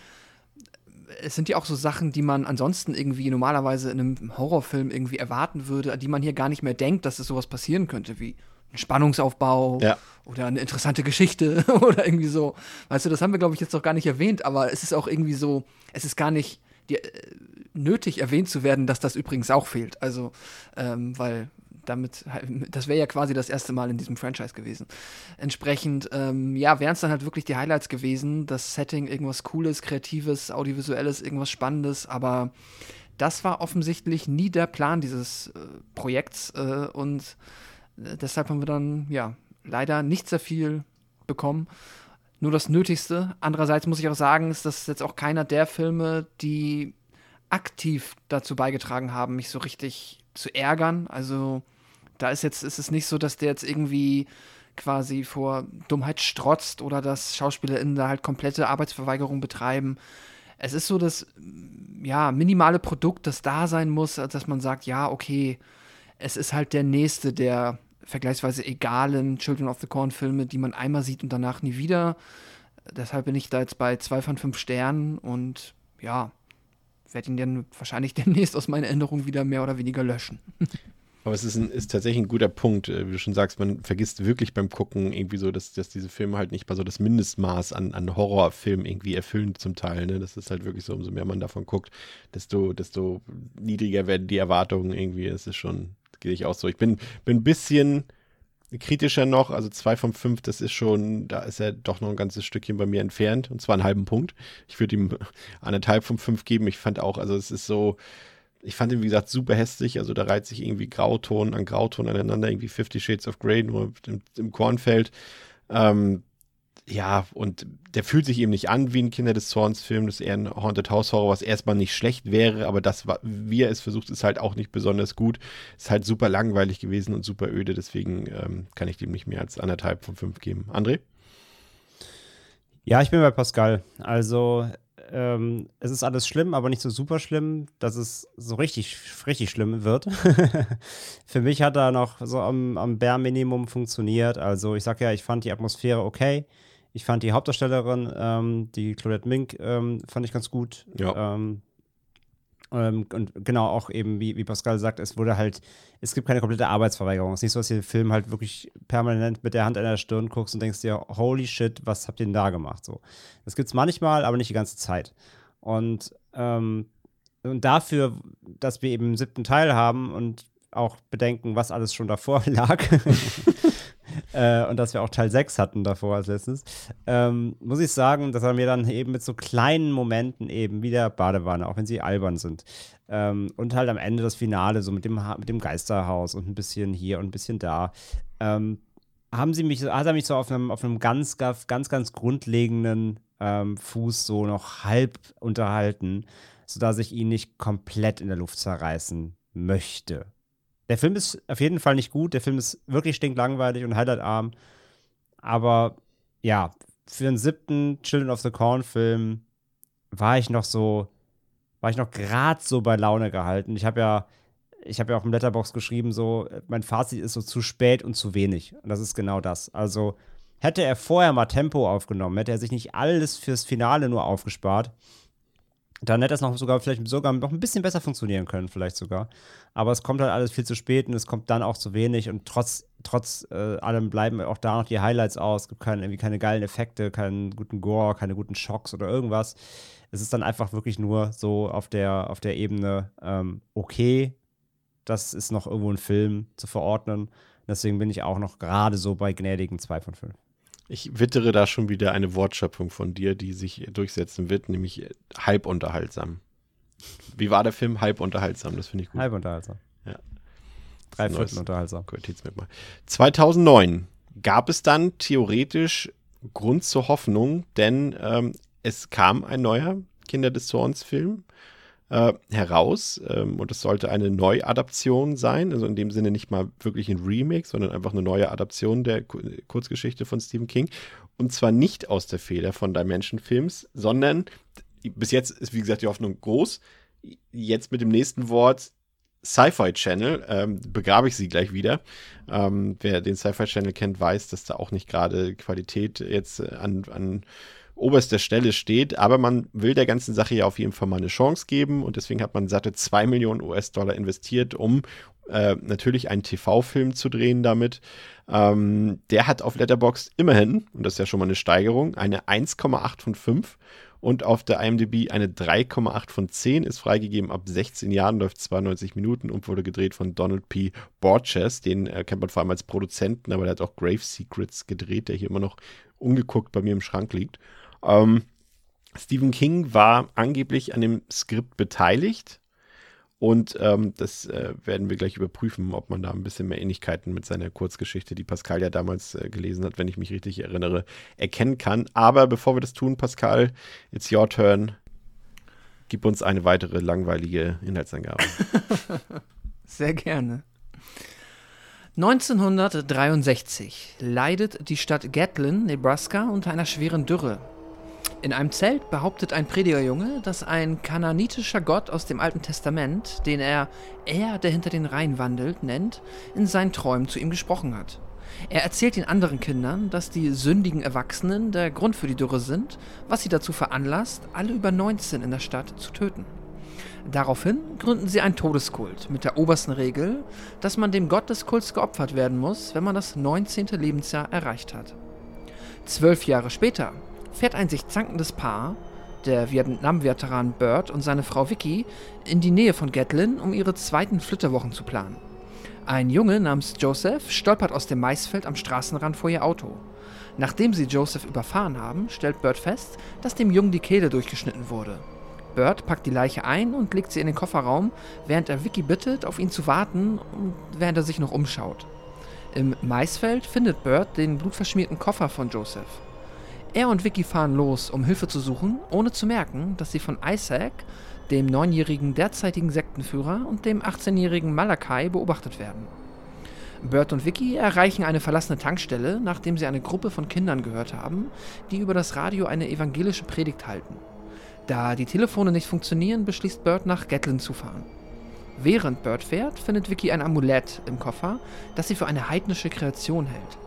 es sind ja auch so Sachen, die man ansonsten irgendwie normalerweise in einem Horrorfilm irgendwie erwarten würde, die man hier gar nicht mehr denkt, dass es sowas passieren könnte, wie ein Spannungsaufbau Ja. oder eine interessante Geschichte oder irgendwie so. Weißt du, das haben wir, glaube ich, jetzt noch gar nicht erwähnt, aber es ist auch irgendwie so, es ist gar nicht die, äh, nötig erwähnt zu werden, dass das übrigens auch fehlt. Also, ähm, weil damit, das wäre ja quasi das erste Mal in diesem Franchise gewesen. Entsprechend, ähm, ja, wären es dann halt wirklich die Highlights gewesen, das Setting, irgendwas Cooles, Kreatives, Audiovisuelles, irgendwas Spannendes, aber das war offensichtlich nie der Plan dieses äh, Projekts äh, und äh, deshalb haben wir dann, ja, leider nicht sehr viel bekommen. Nur das Nötigste. Andererseits muss ich auch sagen, ist das jetzt auch keiner der Filme, die aktiv dazu beigetragen haben, mich so richtig zu ärgern. Also da ist jetzt, ist es nicht so, dass der jetzt irgendwie quasi vor Dummheit strotzt oder dass SchauspielerInnen da halt komplette Arbeitsverweigerung betreiben. Es ist so das, ja, minimale Produkt, das da sein muss, dass man sagt, ja, okay, es ist halt der nächste der vergleichsweise egalen Children of the Corn Filme, die man einmal sieht und danach nie wieder. Deshalb bin ich da jetzt bei zwei von fünf Sternen und ja, werde ihn dann wahrscheinlich demnächst aus meiner Erinnerung wieder mehr oder weniger löschen. Aber es ist, ein, ist tatsächlich ein guter Punkt. Äh, Wie du schon sagst, man vergisst wirklich beim Gucken irgendwie so, dass, dass diese Filme halt nicht mal so das Mindestmaß an, an Horrorfilm irgendwie erfüllen zum Teil. Ne? Das ist halt wirklich so, umso mehr man davon guckt, desto, desto niedriger werden die Erwartungen irgendwie. Es ist schon gehe ich auch so. Ich bin, bin ein bisschen kritischer noch, also zwei von fünf, das ist schon, da ist er doch noch ein ganzes Stückchen bei mir entfernt und zwar einen halben Punkt. Ich würde ihm anderthalb von fünf geben. Ich fand auch, also es ist so, ich fand ihn, wie gesagt, super hässlich. Also da reiht sich irgendwie Grauton an Grauton aneinander, irgendwie 50 Shades of Grey, nur im, im Kornfeld. Ähm, ja, und der fühlt sich eben nicht an wie ein Kinder des Zorns Film. Das ist eher ein Haunted House Horror, was erstmal nicht schlecht wäre, aber das, wie er es versucht, ist halt auch nicht besonders gut. Ist halt super langweilig gewesen und super öde, deswegen ähm, kann ich dem nicht mehr als anderthalb von fünf geben. André? Ja, ich bin bei Pascal. Also, ähm, es ist alles schlimm, aber nicht so super schlimm, dass es so richtig, richtig schlimm wird. Für mich hat er noch so am, am Bare funktioniert. Also, ich sag ja, ich fand die Atmosphäre okay. Ich fand die Hauptdarstellerin, ähm, die Claudette Mink, ähm, fand ich ganz gut. Ja. Ähm, ähm, und genau auch eben, wie, wie Pascal sagt, es wurde halt, es gibt keine komplette Arbeitsverweigerung. Es ist nicht so, dass du den Film halt wirklich permanent mit der Hand an der Stirn guckst und denkst dir, holy shit, was habt ihr denn da gemacht? So. Das gibt es manchmal, aber nicht die ganze Zeit. Und, ähm, und dafür, dass wir eben einen siebten Teil haben und auch bedenken, was alles schon davor lag, äh, und dass wir auch Teil 6 hatten davor als letztes, ähm, muss ich sagen, dass er mir dann eben mit so kleinen Momenten eben wieder Badewanne, auch wenn sie albern sind. Ähm, und halt am Ende das Finale, so mit dem, mit dem Geisterhaus und ein bisschen hier und ein bisschen da. Ähm, haben sie mich, hat er mich so auf einem, auf einem ganz, ganz, ganz grundlegenden ähm, Fuß so noch halb unterhalten, sodass ich ihn nicht komplett in der Luft zerreißen möchte. Der Film ist auf jeden Fall nicht gut. Der Film ist wirklich stinklangweilig und highlightarm. Aber ja, für den siebten Children of the Corn Film war ich noch so, war ich noch gerade so bei Laune gehalten. Ich habe ja, ich habe ja auch im Letterbox geschrieben, so, mein Fazit ist so zu spät und zu wenig. Und das ist genau das. Also hätte er vorher mal Tempo aufgenommen, hätte er sich nicht alles fürs Finale nur aufgespart, dann hätte es noch sogar vielleicht sogar noch ein bisschen besser funktionieren können, vielleicht sogar. Aber es kommt halt alles viel zu spät und es kommt dann auch zu wenig und trotz, trotz äh, allem bleiben auch da noch die Highlights aus. Es gibt keine, irgendwie keine geilen Effekte, keinen guten Gore, keine guten Schocks oder irgendwas. Es ist dann einfach wirklich nur so auf der, auf der Ebene, ähm, okay, das ist noch irgendwo ein Film zu verordnen. Deswegen bin ich auch noch gerade so bei gnädigen 2 von 5. Ich wittere da schon wieder eine Wortschöpfung von dir, die sich durchsetzen wird, nämlich halb unterhaltsam. Wie war der Film? Halb unterhaltsam, das finde ich gut. Halb unterhaltsam. Ja. Drei Viertel unterhaltsam. Qualitätsmerkmal. 2009 gab es dann theoretisch Grund zur Hoffnung, denn ähm, es kam ein neuer Kinder des Zorns Film äh, heraus ähm, und es sollte eine Neuadaption sein, also in dem Sinne nicht mal wirklich ein Remake, sondern einfach eine neue Adaption der Kurzgeschichte von Stephen King und zwar nicht aus der Feder von Dimension Films, sondern bis jetzt ist wie gesagt die Hoffnung groß. Jetzt mit dem nächsten Wort Sci-Fi Channel, ähm, begrabe ich sie gleich wieder. Ähm, wer den Sci-Fi Channel kennt, weiß, dass da auch nicht gerade Qualität jetzt an, an oberster Stelle steht. Aber man will der ganzen Sache ja auf jeden Fall mal eine Chance geben und deswegen hat man satte 2 Millionen US-Dollar investiert, um äh, natürlich einen TV-Film zu drehen damit. Ähm, der hat auf Letterboxd immerhin, und das ist ja schon mal eine Steigerung, eine 1,8 von 5 und auf der IMDb eine 3,8 von 10, ist freigegeben ab 16 Jahren, läuft 92 Minuten und wurde gedreht von Donald P. Borges, den äh, kennt man vor allem als Produzenten, aber der hat auch Grave Secrets gedreht, der hier immer noch ungeguckt bei mir im Schrank liegt. Ähm, Stephen King war angeblich an dem Skript beteiligt. Und ähm, das äh, werden wir gleich überprüfen, ob man da ein bisschen mehr Ähnlichkeiten mit seiner Kurzgeschichte, die Pascal ja damals äh, gelesen hat, wenn ich mich richtig erinnere, erkennen kann. Aber bevor wir das tun, Pascal, it's your turn. Gib uns eine weitere langweilige Inhaltsangabe. Sehr gerne. 1963 leidet die Stadt Gatlin, Nebraska, unter einer schweren Dürre. In einem Zelt behauptet ein Predigerjunge, dass ein kananitischer Gott aus dem Alten Testament, den er Er, der hinter den Reihen wandelt, nennt, in seinen Träumen zu ihm gesprochen hat. Er erzählt den anderen Kindern, dass die sündigen Erwachsenen der Grund für die Dürre sind, was sie dazu veranlasst, alle über 19 in der Stadt zu töten. Daraufhin gründen sie einen Todeskult mit der obersten Regel, dass man dem Gott des Kults geopfert werden muss, wenn man das 19. Lebensjahr erreicht hat. Zwölf Jahre später fährt ein sich zankendes Paar, der Vietnam-Veteran Bird und seine Frau Vicky, in die Nähe von Gatlin, um ihre zweiten Flitterwochen zu planen. Ein Junge namens Joseph stolpert aus dem Maisfeld am Straßenrand vor ihr Auto. Nachdem sie Joseph überfahren haben, stellt Bert fest, dass dem Jungen die Kehle durchgeschnitten wurde. Bert packt die Leiche ein und legt sie in den Kofferraum, während er Vicky bittet, auf ihn zu warten und während er sich noch umschaut. Im Maisfeld findet Bert den blutverschmierten Koffer von Joseph. Er und Vicky fahren los, um Hilfe zu suchen, ohne zu merken, dass sie von Isaac, dem neunjährigen derzeitigen Sektenführer, und dem 18-jährigen Malachi beobachtet werden. Bert und Vicky erreichen eine verlassene Tankstelle, nachdem sie eine Gruppe von Kindern gehört haben, die über das Radio eine evangelische Predigt halten. Da die Telefone nicht funktionieren, beschließt Bert nach Gatlin zu fahren. Während Bert fährt, findet Vicky ein Amulett im Koffer, das sie für eine heidnische Kreation hält.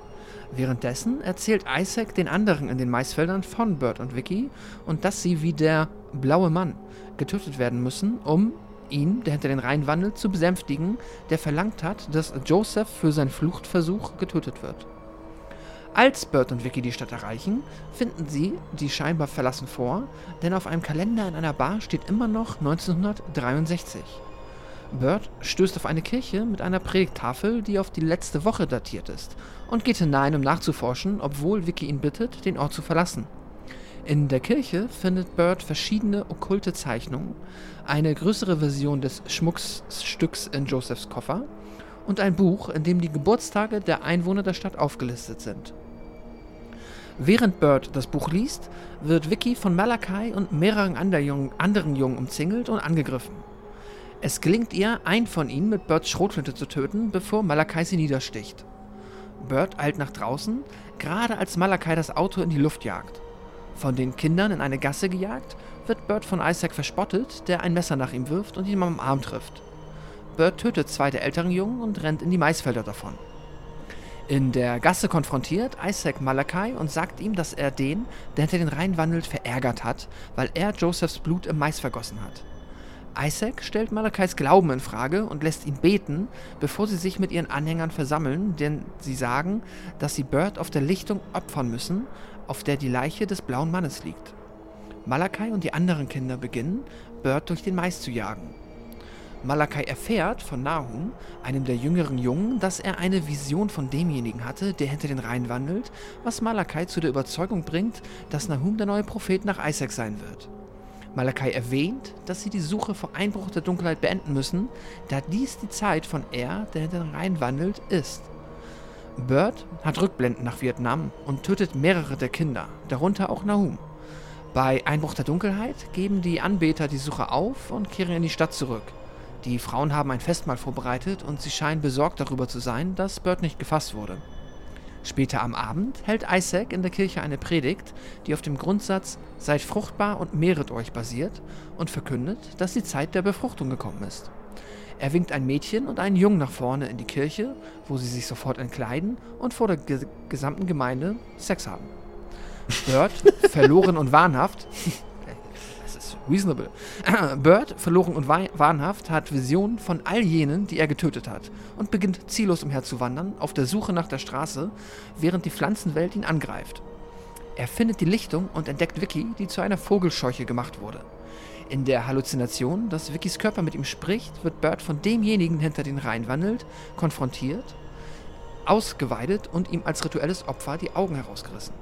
Währenddessen erzählt Isaac den anderen in den Maisfeldern von Bert und Vicky und dass sie wie der blaue Mann getötet werden müssen, um ihn, der hinter den Reihen wandelt, zu besänftigen, der verlangt hat, dass Joseph für seinen Fluchtversuch getötet wird. Als Bert und Vicky die Stadt erreichen, finden sie die scheinbar verlassen vor, denn auf einem Kalender in einer Bar steht immer noch 1963. Bert stößt auf eine Kirche mit einer Predigtafel, die auf die letzte Woche datiert ist, und geht hinein, um nachzuforschen, obwohl Vicky ihn bittet, den Ort zu verlassen. In der Kirche findet Bert verschiedene okkulte Zeichnungen, eine größere Version des Schmuckstücks in Josephs Koffer und ein Buch, in dem die Geburtstage der Einwohner der Stadt aufgelistet sind. Während Bert das Buch liest, wird Vicky von Malachi und mehreren anderen Jungen umzingelt und angegriffen. Es gelingt ihr, einen von ihnen mit Berts Schrotflinte zu töten, bevor Malachi sie niedersticht. Bert eilt nach draußen, gerade als Malachi das Auto in die Luft jagt. Von den Kindern in eine Gasse gejagt, wird Bert von Isaac verspottet, der ein Messer nach ihm wirft und ihn am Arm trifft. Bert tötet zwei der älteren Jungen und rennt in die Maisfelder davon. In der Gasse konfrontiert Isaac Malachi und sagt ihm, dass er den, der hinter den Reihen wandelt, verärgert hat, weil er Josephs Blut im Mais vergossen hat. Isaac stellt Malachais Glauben in Frage und lässt ihn beten, bevor sie sich mit ihren Anhängern versammeln, denn sie sagen, dass sie Bert auf der Lichtung opfern müssen, auf der die Leiche des blauen Mannes liegt. Malachi und die anderen Kinder beginnen, Bert durch den Mais zu jagen. Malachi erfährt von Nahum, einem der jüngeren Jungen, dass er eine Vision von demjenigen hatte, der hinter den Reihen wandelt, was Malachi zu der Überzeugung bringt, dass Nahum der neue Prophet nach Isaac sein wird. Malachi erwähnt, dass sie die Suche vor Einbruch der Dunkelheit beenden müssen, da dies die Zeit von er, der hinter den Reihen wandelt, ist. Bird hat Rückblenden nach Vietnam und tötet mehrere der Kinder, darunter auch Nahum. Bei Einbruch der Dunkelheit geben die Anbeter die Suche auf und kehren in die Stadt zurück. Die Frauen haben ein Festmahl vorbereitet und sie scheinen besorgt darüber zu sein, dass Bird nicht gefasst wurde. Später am Abend hält Isaac in der Kirche eine Predigt, die auf dem Grundsatz Seid fruchtbar und mehret euch basiert und verkündet, dass die Zeit der Befruchtung gekommen ist. Er winkt ein Mädchen und einen Jungen nach vorne in die Kirche, wo sie sich sofort entkleiden und vor der ge gesamten Gemeinde Sex haben. Bird, verloren und wahnhaft, reasonable. Bird, verloren und wahnhaft, hat Visionen von all jenen, die er getötet hat und beginnt ziellos umherzuwandern, auf der Suche nach der Straße, während die Pflanzenwelt ihn angreift. Er findet die Lichtung und entdeckt Vicky, die zu einer Vogelscheuche gemacht wurde. In der Halluzination, dass Vickys Körper mit ihm spricht, wird Bert von demjenigen, hinter den Reihen wandelt, konfrontiert, ausgeweidet und ihm als rituelles Opfer die Augen herausgerissen.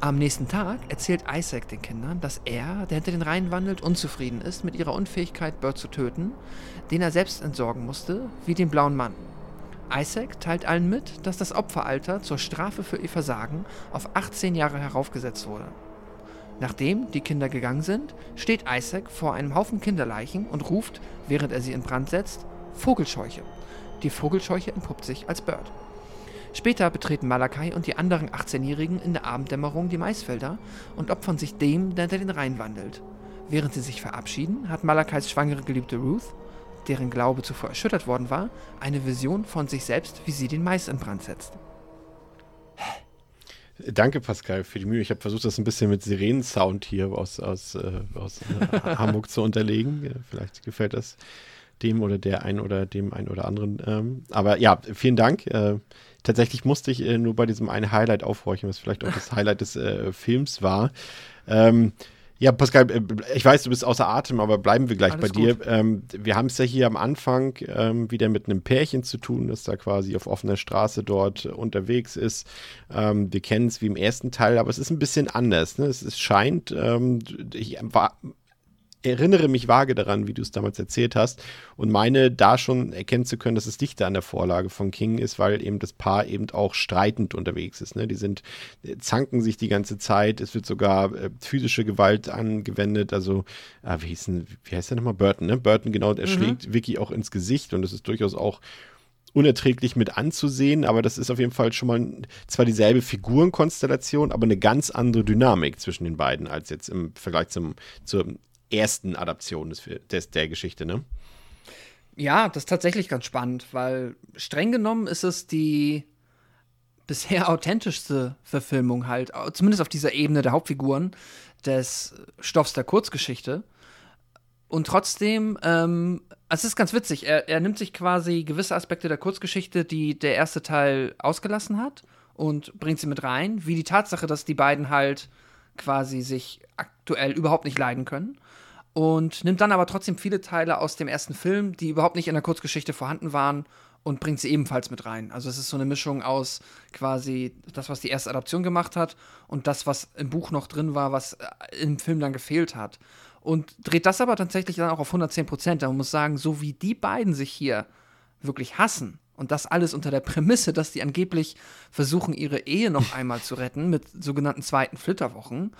Am nächsten Tag erzählt Isaac den Kindern, dass er, der hinter den Reihen wandelt, unzufrieden ist mit ihrer Unfähigkeit, Bert zu töten, den er selbst entsorgen musste, wie den blauen Mann. Isaac teilt allen mit, dass das Opferalter zur Strafe für ihr Versagen auf 18 Jahre heraufgesetzt wurde. Nachdem die Kinder gegangen sind, steht Isaac vor einem Haufen Kinderleichen und ruft, während er sie in Brand setzt, Vogelscheuche. Die Vogelscheuche entpuppt sich als Bird. Später betreten Malachi und die anderen 18-Jährigen in der Abenddämmerung die Maisfelder und opfern sich dem, der den Rhein wandelt. Während sie sich verabschieden, hat Malachis schwangere Geliebte Ruth, deren Glaube zuvor erschüttert worden war, eine Vision von sich selbst, wie sie den Mais in Brand setzt. Danke, Pascal, für die Mühe. Ich habe versucht, das ein bisschen mit Sirenensound hier aus, aus, äh, aus äh, Hamburg zu unterlegen. Vielleicht gefällt das dem oder der einen oder dem einen oder anderen. Ähm, aber ja, vielen Dank. Äh, tatsächlich musste ich äh, nur bei diesem einen Highlight aufhorchen, was vielleicht auch das Highlight des äh, Films war. Ähm, Ja, Pascal, ich weiß, du bist außer Atem, aber bleiben wir gleich Alles bei dir. Ähm, wir haben es ja hier am Anfang ähm, wieder mit einem Pärchen zu tun, das da quasi auf offener Straße dort unterwegs ist. Ähm, wir kennen es wie im ersten Teil, aber es ist ein bisschen anders. Ne? Es, es scheint, ähm, ich war, erinnere mich vage daran, wie du es damals erzählt hast und meine da schon erkennen zu können, dass es dichter an der Vorlage von King ist, weil eben das Paar eben auch streitend unterwegs ist. Ne? Die sind, äh, zanken sich die ganze Zeit, es wird sogar äh, physische Gewalt angewendet, also äh, wie, hieß denn, wie heißt der nochmal? Burton, ne? Burton, genau, er Mhm. schlägt Vicky auch ins Gesicht und das ist durchaus auch unerträglich mit anzusehen, aber das ist auf jeden Fall schon mal zwar dieselbe Figurenkonstellation, aber eine ganz andere Dynamik zwischen den beiden als jetzt im Vergleich zum, zur ersten Adaption des, des, der Geschichte, ne? Ja, das ist tatsächlich ganz spannend, weil streng genommen ist es die bisher authentischste Verfilmung halt, zumindest auf dieser Ebene der Hauptfiguren des Stoffs der Kurzgeschichte. Und trotzdem, ähm, es ist ganz witzig, er, er nimmt sich quasi gewisse Aspekte der Kurzgeschichte, die der erste Teil ausgelassen hat, und bringt sie mit rein, wie die Tatsache, dass die beiden halt quasi sich aktuell überhaupt nicht leiden können und nimmt dann aber trotzdem viele Teile aus dem ersten Film, die überhaupt nicht in der Kurzgeschichte vorhanden waren und bringt sie ebenfalls mit rein. Also es ist so eine Mischung aus quasi das, was die erste Adaption gemacht hat und das, was im Buch noch drin war, was äh, im Film dann gefehlt hat. Und dreht das aber tatsächlich dann auch auf 110 Prozent. Man muss sagen, so wie die beiden sich hier wirklich hassen und das alles unter der Prämisse, dass die angeblich versuchen, ihre Ehe noch einmal zu retten mit sogenannten zweiten Flitterwochen,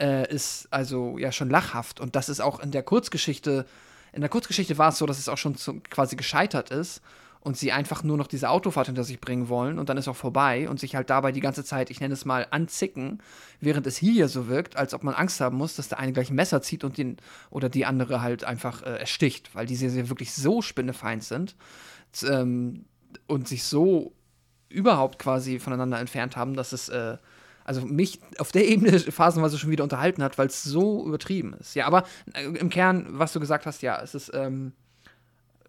äh, ist also ja schon lachhaft. Und das ist auch in der Kurzgeschichte, in der Kurzgeschichte war es so, dass es auch schon zu, quasi gescheitert ist und sie einfach nur noch diese Autofahrt hinter sich bringen wollen und dann ist auch vorbei und sich halt dabei die ganze Zeit, ich nenne es mal, anzicken, während es hier ja so wirkt, als ob man Angst haben muss, dass der eine gleich ein Messer zieht und den oder die andere halt einfach äh, ersticht, weil die Serie wirklich so spinnefeind sind ähm, und sich so überhaupt quasi voneinander entfernt haben, dass es äh, also mich auf der Ebene phasenweise schon wieder unterhalten hat, weil es so übertrieben ist. Ja, aber äh, im Kern, was du gesagt hast, ja, es ist ähm,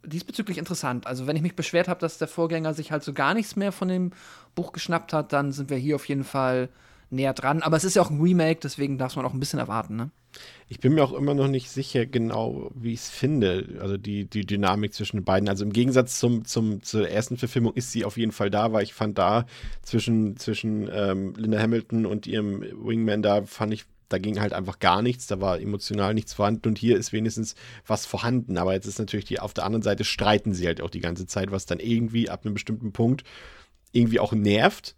diesbezüglich interessant. Also wenn ich mich beschwert habe, dass der Vorgänger sich halt so gar nichts mehr von dem Buch geschnappt hat, dann sind wir hier auf jeden Fall näher dran. Aber es ist ja auch ein Remake, deswegen darf man auch ein bisschen erwarten, ne? Ich bin mir auch immer noch nicht sicher genau, wie ich es finde, also die, die Dynamik zwischen den beiden. Also im Gegensatz zum, zum, zur ersten Verfilmung ist sie auf jeden Fall da, weil ich fand da zwischen, zwischen ähm, Linda Hamilton und ihrem Wingman, da fand ich, da ging halt einfach gar nichts, da war emotional nichts vorhanden und hier ist wenigstens was vorhanden. Aber jetzt ist natürlich die, auf der anderen Seite streiten sie halt auch die ganze Zeit, was dann irgendwie ab einem bestimmten Punkt irgendwie auch nervt,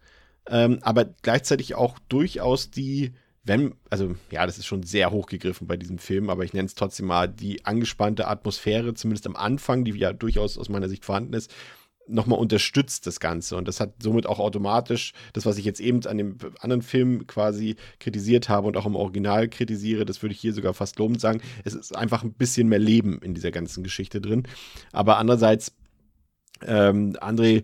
ähm, aber gleichzeitig auch durchaus die wenn, also ja, das ist schon sehr hochgegriffen bei diesem Film, aber ich nenne es trotzdem mal die angespannte Atmosphäre, zumindest am Anfang, die ja durchaus aus meiner Sicht vorhanden ist, nochmal unterstützt das Ganze. Und das hat somit auch automatisch das, was ich jetzt eben an dem anderen Film quasi kritisiert habe und auch im Original kritisiere, das würde ich hier sogar fast lobend sagen. Es ist einfach ein bisschen mehr Leben in dieser ganzen Geschichte drin. Aber andererseits, ähm, André,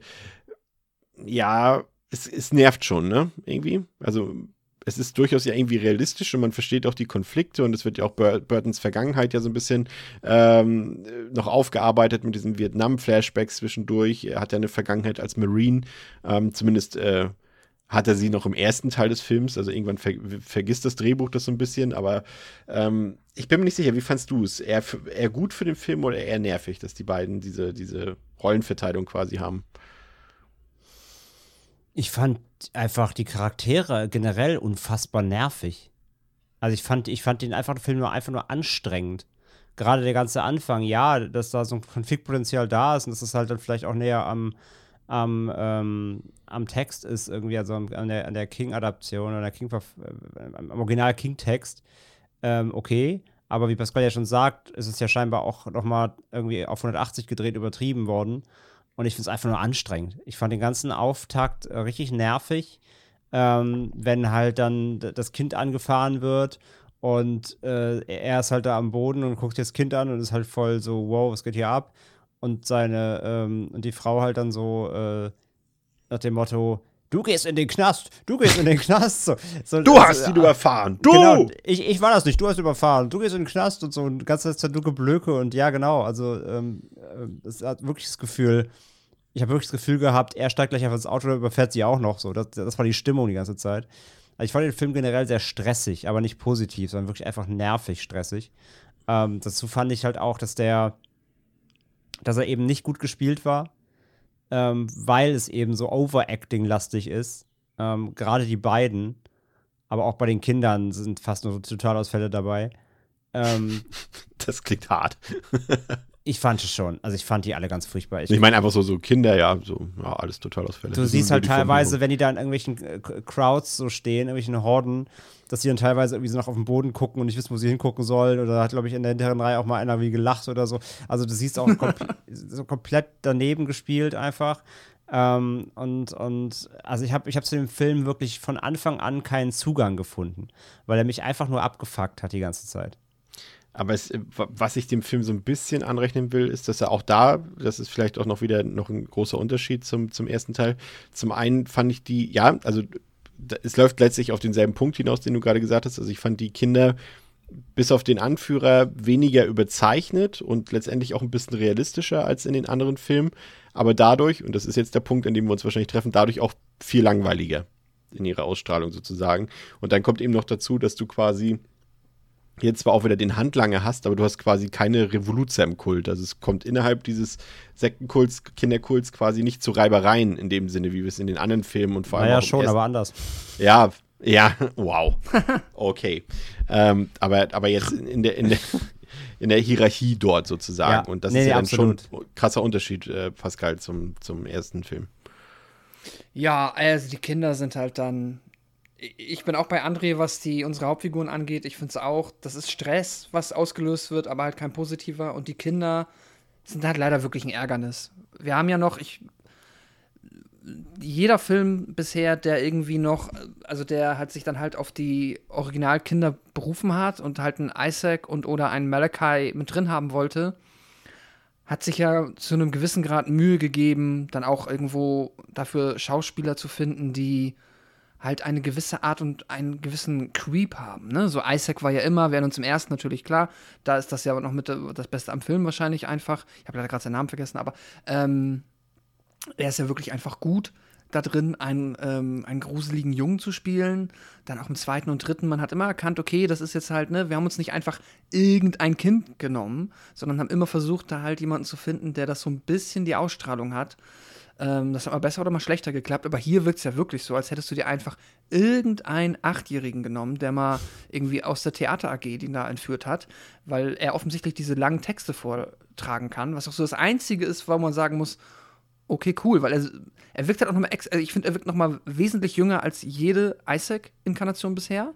ja, es, es nervt schon, ne? Irgendwie. Also es ist durchaus ja irgendwie realistisch und man versteht auch die Konflikte und es wird ja auch Bur Burtons Vergangenheit ja so ein bisschen ähm, noch aufgearbeitet mit diesen Vietnam-Flashbacks zwischendurch. Er hat ja eine Vergangenheit als Marine, ähm, zumindest äh, hat er sie noch im ersten Teil des Films, also irgendwann ver vergisst das Drehbuch das so ein bisschen, aber ähm, ich bin mir nicht sicher, wie fandst du es? Eher, eher gut für den Film oder eher nervig, dass die beiden diese, diese Rollenverteilung quasi haben? Ich fand einfach die Charaktere generell unfassbar nervig. Also ich fand, ich fand den einfach den Film nur einfach nur anstrengend. Gerade der ganze Anfang, ja, dass da so ein Konfliktpotenzial da ist und dass es halt dann vielleicht auch näher am, am, ähm, am Text ist, irgendwie, also an der, an der King-Adaption, an King, äh, am Original King-Text, ähm, okay. Aber wie Pascal ja schon sagt, ist es ja scheinbar auch nochmal irgendwie auf 180 gedreht übertrieben worden. Und ich finde es einfach nur anstrengend. Ich fand den ganzen Auftakt äh, richtig nervig, ähm, wenn halt dann das Kind angefahren wird und äh, er ist halt da am Boden und guckt das Kind an und ist halt voll so, wow, was geht hier ab? Und seine, ähm, und die Frau halt dann so äh, nach dem Motto, du gehst in den Knast, du gehst in den Knast. So, so, Du hast ihn überfahren! Du! Genau, ich, ich war das nicht, du hast überfahren, du gehst in den Knast und so und die ganze Zeit nur Geblöke und ja, genau, also ähm, es hat wirklich das Gefühl, ich habe wirklich das Gefühl gehabt, er steigt gleich auf ins Auto und überfährt sie auch noch so. Das, das war die Stimmung die ganze Zeit. Also ich fand den Film generell sehr stressig, aber nicht positiv, sondern wirklich einfach nervig stressig. Ähm, dazu fand ich halt auch, dass der, dass er eben nicht gut gespielt war, ähm, weil es eben so Overacting-lastig ist. Ähm, Gerade die beiden, aber auch bei den Kindern sind fast nur Totalausfälle dabei. Ähm, Das klingt hart. ich fand es schon. Also ich fand die alle ganz furchtbar. Ich meine einfach so, so Kinder, ja, so, ja, alles Totalausfälle. Du Das siehst halt teilweise, wenn die da in irgendwelchen äh, Crowds so stehen, irgendwelchen Horden, dass die dann teilweise irgendwie so noch auf den Boden gucken und nicht wissen, wo sie hingucken sollen. Oder da hat, glaube ich, in der hinteren Reihe auch mal einer wie gelacht oder so. Also du siehst auch kompl so komplett daneben gespielt einfach. Ähm, und, und also ich habe ich hab zu dem Film wirklich von Anfang an keinen Zugang gefunden, weil er mich einfach nur abgefuckt hat die ganze Zeit. Aber es, äh, wa- was ich dem Film so ein bisschen anrechnen will, ist, dass er auch da, das ist vielleicht auch noch wieder noch ein großer Unterschied zum, zum ersten Teil. Zum einen fand ich die, ja, also es läuft letztlich auf denselben Punkt hinaus, den du gerade gesagt hast. Also ich fand die Kinder bis auf den Anführer weniger überzeichnet und letztendlich auch ein bisschen realistischer als in den anderen Filmen. Aber dadurch, und das ist jetzt der Punkt, an dem wir uns wahrscheinlich treffen, dadurch auch viel langweiliger in ihrer Ausstrahlung sozusagen. Und dann kommt eben noch dazu, dass du quasi jetzt zwar auch wieder den Handlanger hast, aber du hast quasi keine Revoluzer im Kult. Also es kommt innerhalb dieses Sektenkults, Kinderkults quasi nicht zu Reibereien in dem Sinne, wie wir es in den anderen Filmen und vor allem Naja, schon, aber anders. ja, ja, wow. Okay. ähm, aber, aber jetzt in der, in der, in der Hierarchie dort sozusagen. Ja. Und das Nee, ist nee, ja dann absolut. schon ein krasser Unterschied, äh, Pascal, zum, zum ersten Film. Ja, also die Kinder sind halt dann. Ich bin auch bei André, was die unsere Hauptfiguren angeht. Ich finde es auch, das ist Stress, was ausgelöst wird, aber halt kein positiver. Und die Kinder sind halt leider wirklich ein Ärgernis. Wir haben ja noch, ich, jeder Film bisher, der irgendwie noch, also der hat sich dann halt auf die Originalkinder berufen hat und halt einen Isaac und oder einen Malachi mit drin haben wollte, hat sich ja zu einem gewissen Grad Mühe gegeben, dann auch irgendwo dafür Schauspieler zu finden, die halt eine gewisse Art und einen gewissen Creep haben. Ne? So Isaac war ja immer, während uns im ersten natürlich klar, da ist das ja noch mit das Beste am Film wahrscheinlich einfach. Ich habe leider gerade seinen Namen vergessen, aber ähm, er ist ja wirklich einfach gut da drin, einen, ähm, einen gruseligen Jungen zu spielen. Dann auch im zweiten und dritten, man hat immer erkannt, okay, das ist jetzt halt, ne, wir haben uns nicht einfach irgendein Kind genommen, sondern haben immer versucht, da halt jemanden zu finden, der das so ein bisschen die Ausstrahlung hat. Ähm, das hat mal besser oder mal schlechter geklappt, aber hier wirkt es ja wirklich so, als hättest du dir einfach irgendeinen Achtjährigen genommen, der mal irgendwie aus der Theater AG, die ihn da entführt hat, weil er offensichtlich diese langen Texte vortragen kann, was auch so das Einzige ist, wo man sagen muss, okay, cool, weil er, er wirkt halt auch nochmal, also ich finde, er wirkt nochmal wesentlich jünger als jede Isaac-Inkarnation bisher.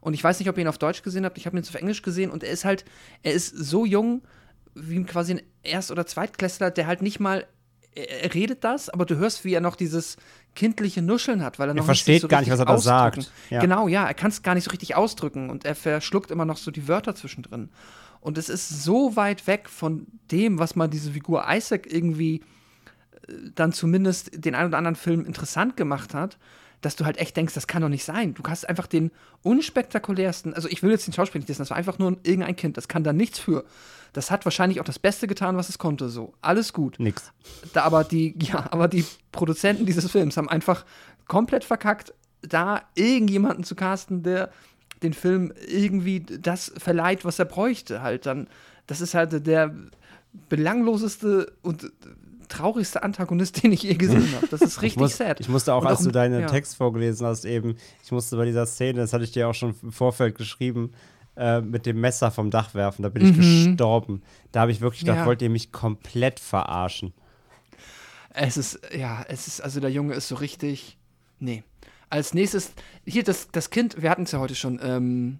Und ich weiß nicht, ob ihr ihn auf Deutsch gesehen habt, ich habe ihn jetzt auf Englisch gesehen und er ist halt, er ist so jung, wie quasi ein Erst- oder Zweitklässler, der halt nicht mal, er, er redet das, aber du hörst, wie er noch dieses kindliche Nuscheln hat, weil er noch versteht nicht so gar nicht, was richtig er da sagt. ausdrücken. Ja. Genau, ja, er kann es gar nicht so richtig ausdrücken und er verschluckt immer noch so die Wörter zwischendrin. Und es ist so weit weg von dem, was man diese Figur Isaac irgendwie dann zumindest den einen oder anderen Film interessant gemacht hat, dass du halt echt denkst, das kann doch nicht sein. Du hast einfach den unspektakulärsten, also ich will jetzt den Schauspieler nicht wissen, das war einfach nur irgendein Kind, das kann da nichts für. Das hat wahrscheinlich auch das Beste getan, was es konnte, so. Alles gut. Nix. Da aber die, ja, aber die Produzenten dieses Films haben einfach komplett verkackt, da irgendjemanden zu casten, der den Film irgendwie das verleiht, was er bräuchte, halt dann. Das ist halt der belangloseste und traurigste Antagonist, den ich je gesehen habe. Das ist richtig ich muss, sad. Ich musste auch, Und als du deinen ja. Text vorgelesen hast, eben, ich musste bei dieser Szene, das hatte ich dir auch schon im Vorfeld geschrieben, äh, mit dem Messer vom Dach werfen, da bin ich gestorben. Da habe ich wirklich gedacht, Mhm. Ja. wollt ihr mich komplett verarschen? Es ist, ja, es ist, also der Junge ist so richtig. Nee. Als nächstes, hier das, das Kind, wir hatten es ja heute schon, ähm,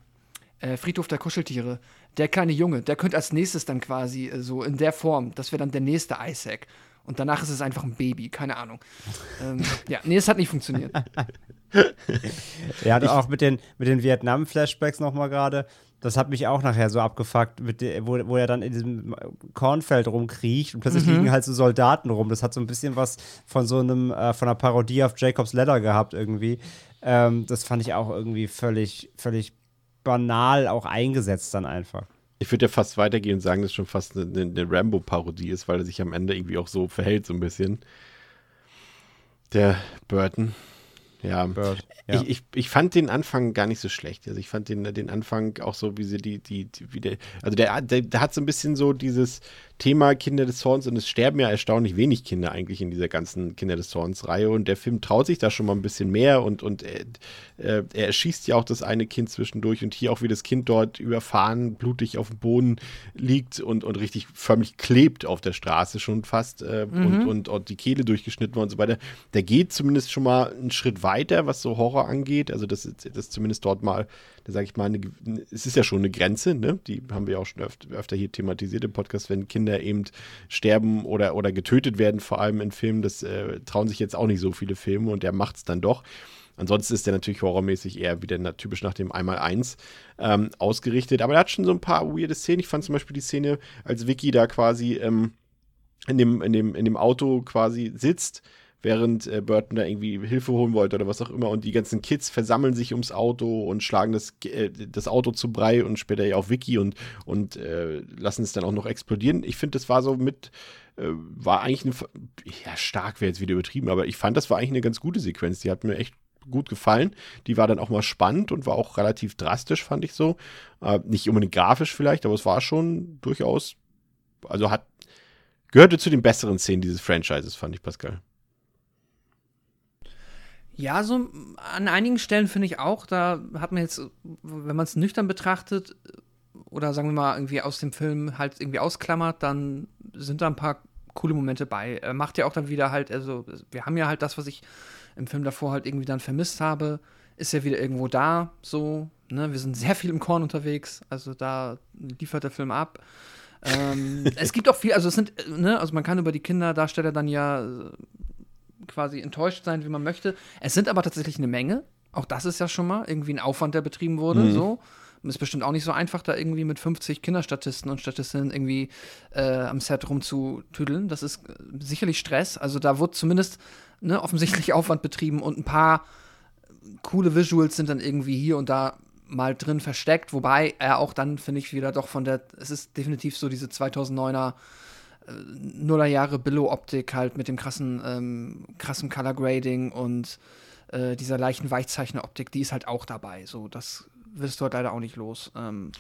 äh, Friedhof der Kuscheltiere. Der kleine Junge, der könnte als nächstes dann quasi äh, so in der Form, das wäre dann der nächste Isaac. Und danach ist es einfach ein Baby, keine Ahnung. ähm, ja, nee, es hat nicht funktioniert. Ja, auch mit den, mit den Vietnam-Flashbacks nochmal gerade. Das hat mich auch nachher so abgefuckt, mit der, wo, wo er dann in diesem Kornfeld rumkriecht und plötzlich liegen halt so Soldaten rum. Das hat so ein bisschen was von so einem, äh, von einer Parodie auf Jacob's Ladder gehabt irgendwie. Ähm, das fand ich auch irgendwie völlig, völlig banal auch eingesetzt dann einfach. Ich würde ja fast weitergehen und sagen, dass es schon fast eine, eine Rambo-Parodie ist, weil er sich am Ende irgendwie auch so verhält, so ein bisschen. Der Burton. Ja. Bird. Ja. Ich, ich, ich fand den Anfang gar nicht so schlecht. Also ich fand den, den Anfang auch so, wie sie die, die, die wie der, also der, der, der hat so ein bisschen so dieses Thema Kinder des Zorns und es sterben ja erstaunlich wenig Kinder eigentlich in dieser ganzen Kinder des Zorns-Reihe und der Film traut sich da schon mal ein bisschen mehr und, und er, äh, er erschießt ja auch das eine Kind zwischendurch und hier auch wie das Kind dort überfahren, blutig auf dem Boden liegt und, und richtig förmlich klebt auf der Straße schon fast äh, Mhm. und, und, und die Kehle durchgeschnitten war und so weiter. Der geht zumindest schon mal einen Schritt weiter, was so Horror angeht. Also das ist das ist zumindest dort mal, da sage ich mal, eine, es ist ja schon eine Grenze, ne? Die haben wir auch schon öfter, öfter hier thematisiert im Podcast, wenn Kinder eben sterben oder, oder getötet werden, vor allem in Filmen. Das äh, trauen sich jetzt auch nicht so viele Filme und der macht es dann doch. Ansonsten ist der natürlich horrormäßig eher wieder na, typisch nach dem Einmal-Eins ähm, ausgerichtet. Aber er hat schon so ein paar weirde Szenen. Ich fand zum Beispiel die Szene, als Vicky da quasi ähm, in, dem, in, dem, in dem Auto quasi sitzt, während äh, Burton da irgendwie Hilfe holen wollte oder was auch immer. Und die ganzen Kids versammeln sich ums Auto und schlagen das, äh, das Auto zu Brei und später ja auch Vicky und, und äh, lassen es dann auch noch explodieren. Ich finde, das war so mit, äh, war eigentlich eine, ja, stark wäre jetzt wieder übertrieben, aber ich fand, das war eigentlich eine ganz gute Sequenz. Die hat mir echt gut gefallen. Die war dann auch mal spannend und war auch relativ drastisch, fand ich so. Äh, nicht unbedingt grafisch vielleicht, aber es war schon durchaus, also hat, gehörte zu den besseren Szenen dieses Franchises, fand ich, Pascal. Ja, so an einigen Stellen finde ich auch, da hat man jetzt, wenn man es nüchtern betrachtet oder sagen wir mal irgendwie aus dem Film halt irgendwie ausklammert, dann sind da ein paar coole Momente bei. Er macht ja auch dann wieder halt, also wir haben ja halt das, was ich im Film davor halt irgendwie dann vermisst habe, ist ja wieder irgendwo da, so, ne, wir sind sehr viel im Korn unterwegs, also da liefert der Film ab. ähm, es gibt auch viel, also es sind, ne, also man kann über die Kinderdarsteller dann ja äh, quasi enttäuscht sein, wie man möchte. Es sind aber tatsächlich eine Menge. Auch das ist ja schon mal irgendwie ein Aufwand, der betrieben wurde. Mhm. So. Ist bestimmt auch nicht so einfach, da irgendwie mit 50 Kinderstatisten und Statistinnen irgendwie äh, am Set rumzutüdeln. Das ist äh, sicherlich Stress. Also da wurde zumindest ne, offensichtlich Aufwand betrieben und ein paar coole Visuals sind dann irgendwie hier und da mal drin versteckt, wobei er auch dann, finde ich, wieder doch von der, es ist definitiv so diese 2009er äh, Nullerjahre Billo-Optik halt mit dem krassen, ähm, krassen Color Grading und äh, dieser leichten Weichzeichner-Optik, die ist halt auch dabei. So, das wirst du halt leider auch nicht los. Ähm,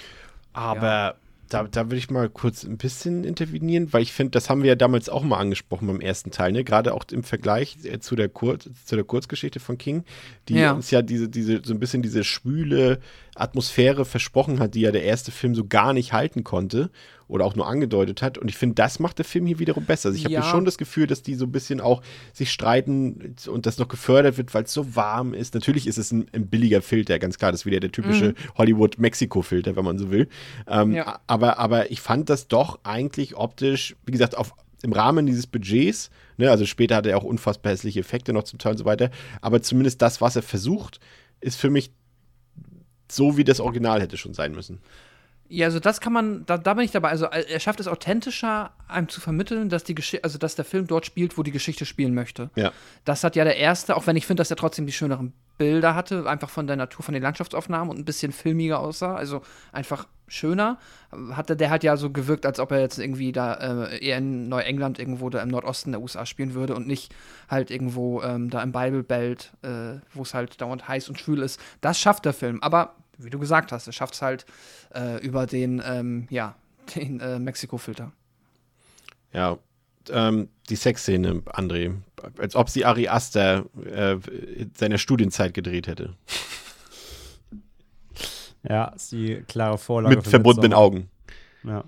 Aber da, da würde ich mal kurz ein bisschen intervenieren, weil ich finde, das haben wir ja damals auch mal angesprochen beim ersten Teil, ne? Gerade auch im Vergleich äh, zu der, Kur zu der Kurzgeschichte von King, die Ja. uns ja diese, diese, so ein bisschen diese schwüle Atmosphäre versprochen hat, die ja der erste Film so gar nicht halten konnte oder auch nur angedeutet hat. Und ich finde, das macht der Film hier wiederum besser. Also ich habe Ja. schon das Gefühl, dass die so ein bisschen auch sich streiten und das noch gefördert wird, weil es so warm ist. Natürlich ist es ein, ein billiger Filter, ganz klar. Das ist wieder der typische Hollywood-Mexiko-Filter, wenn man so will. Ähm, Ja. aber, aber ich fand das doch eigentlich optisch, wie gesagt, auf, im Rahmen dieses Budgets, ne, also später hat er auch unfassbar hässliche Effekte noch zum Teil und so weiter, aber zumindest das, was er versucht, ist für mich so, wie das Original hätte schon sein müssen. Ja, also das kann man, da, da bin ich dabei. Also äh, er schafft es authentischer, einem zu vermitteln, dass die Geschichte, also dass der Film dort spielt, wo die Geschichte spielen möchte. Ja. Das hat ja der erste, auch wenn ich finde, dass er trotzdem die schöneren Bilder hatte, einfach von der Natur, von den Landschaftsaufnahmen und ein bisschen filmiger aussah, also einfach schöner. Hatte der halt ja so gewirkt, als ob er jetzt irgendwie da äh, eher in Neuengland irgendwo da im Nordosten der USA spielen würde und nicht halt irgendwo ähm, da im Bible Belt, äh, wo es halt dauernd heiß und schwül ist. Das schafft der Film, aber wie du gesagt hast, er schafft es halt äh, über den, ähm, ja, den äh, Mexiko-Filter. Ja, ähm, die Sexszene, André, als ob sie Ari Aster äh, in seiner Studienzeit gedreht hätte. Ja, ist die klare Vorlage. Mit verbundenen. Augen. Ja.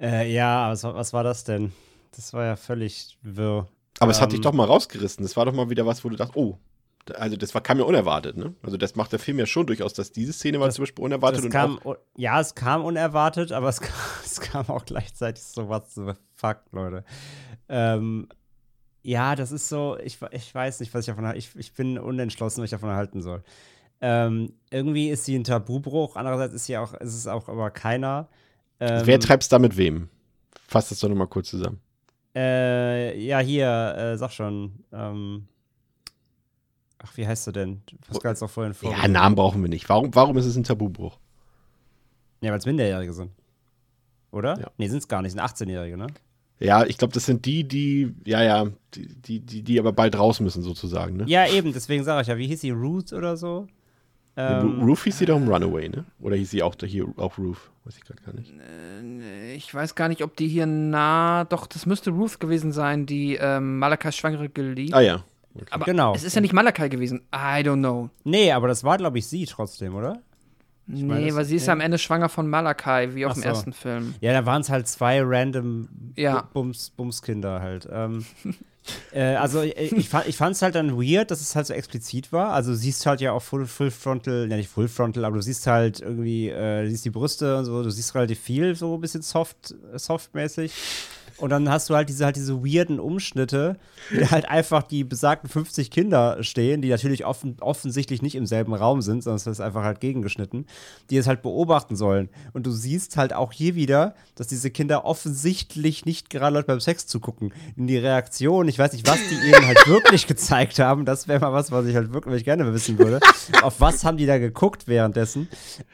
Äh, ja, was, was war das denn? Das war ja völlig wirr. Aber es hat dich Ähm, doch mal rausgerissen. Das war doch mal wieder was, wo du dachtest, oh, also das war, kam ja unerwartet, ne? Also das macht der Film ja schon durchaus, dass diese Szene war Das- zum Beispiel unerwartet kam, auch, ja, es kam unerwartet, aber es kam, es kam auch gleichzeitig so, was the fuck, Leute. Ähm, ja, das ist so, ich, ich weiß nicht, was ich davon halte. Ich, ich bin unentschlossen, was ich davon halten soll. Ähm, irgendwie ist sie ein Tabubruch, andererseits ist sie auch, ist es auch aber keiner. Ähm, wer treibt's da mit wem? Fass das doch nochmal kurz zusammen. Äh, ja, hier, äh, sag schon. Ähm, ach, wie heißt du denn? Pascal hat's doch vorhin vor. Ja, Namen brauchen wir nicht. Warum, warum ist es ein Tabubruch? Ja, weil es Minderjährige sind. Oder? Ja. Nee, sind es gar nicht, sind 18-Jährige, ne? Ja, ich glaube, das sind die, die, ja, ja, die, die, die aber bald raus müssen, sozusagen, ne? Ja, eben, deswegen sage ich ja, wie hieß sie, Ruth oder so? Ähm, Roof hieß sie doch im Runaway, ne? Oder hieß sie auch hier auch Roof? Weiß ich gerade gar nicht. Äh, ich weiß gar nicht, ob die hier nah. Doch, das müsste Ruth gewesen sein, die ähm, Malakas Schwangere geliebt. Ah ja. Okay. Aber genau. es ist ja nicht Malakai gewesen. I don't know. Nee, aber das war, glaube ich, sie trotzdem, oder? Ich nee, meine, weil sie ist ja am Ende schwanger von Malakai, wie auch Ach im so. ersten Film. Ja, da waren es halt zwei random ja. Bums, Bumskinder halt. Ähm, äh, also äh, ich, ich fand es halt dann weird, dass es halt so explizit war. Also du siehst halt ja auch Full, Full Frontal, ja nicht Full Frontal, aber du siehst halt irgendwie, äh, du siehst die Brüste und so, du siehst relativ viel, so ein bisschen soft, softmäßig. Und dann hast du halt diese, halt diese weirden Umschnitte, wie halt einfach die besagten 50 Kinder stehen, die natürlich offen, offensichtlich nicht im selben Raum sind, sondern es ist einfach halt gegengeschnitten, die es halt beobachten sollen. Und du siehst halt auch hier wieder, dass diese Kinder offensichtlich nicht gerade Leute beim Sex zugucken. In die Reaktion, ich weiß nicht, was die eben halt wirklich gezeigt haben, das wäre mal was, was ich halt wirklich gerne wissen würde. Auf was haben die da geguckt währenddessen?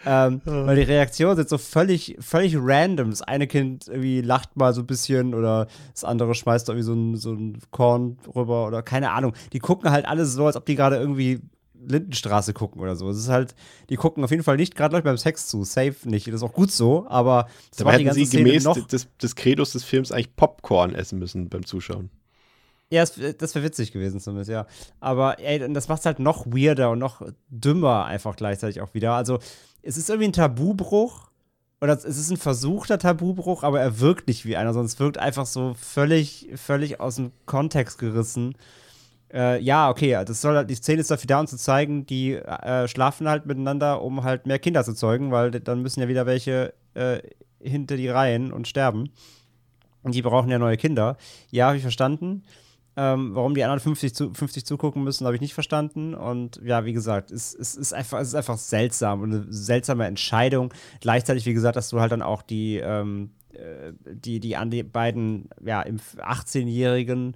Ähm, weil die Reaktionen sind so völlig, völlig random. Das eine Kind irgendwie lacht mal so ein bisschen oder das andere schmeißt irgendwie so ein, so ein Korn rüber oder keine Ahnung. Die gucken halt alle so, als ob die gerade irgendwie Lindenstraße gucken oder so. Es ist halt, die gucken auf jeden Fall nicht gerade Leute beim Sex zu. Safe nicht. Das ist auch gut so, aber das Dabei hätten sie gemäß des, des Credos des Films eigentlich Popcorn essen müssen beim Zuschauen. Ja, das, das wäre witzig gewesen zumindest, ja. Aber ey, das macht es halt noch weirder und noch dümmer einfach gleichzeitig auch wieder. Also, es ist irgendwie ein Tabubruch, oder es ist ein versuchter Tabubruch, aber er wirkt nicht wie einer, sonst wirkt einfach so völlig, völlig aus dem Kontext gerissen. Äh, ja, okay, das soll, die Szene ist dafür da, um zu zeigen, die äh, schlafen halt miteinander, um halt mehr Kinder zu zeugen, weil dann müssen ja wieder welche äh, hinter die Reihen und sterben. Und die brauchen ja neue Kinder. Ja, habe ich verstanden. Ähm, warum die anderen 50, zu, 50 zugucken müssen, habe ich nicht verstanden. Und ja, wie gesagt, es, es, ist einfach, es ist einfach seltsam und eine seltsame Entscheidung. Gleichzeitig, wie gesagt, dass du halt dann auch die, ähm, äh, die, die an die beiden, ja, 18-Jährigen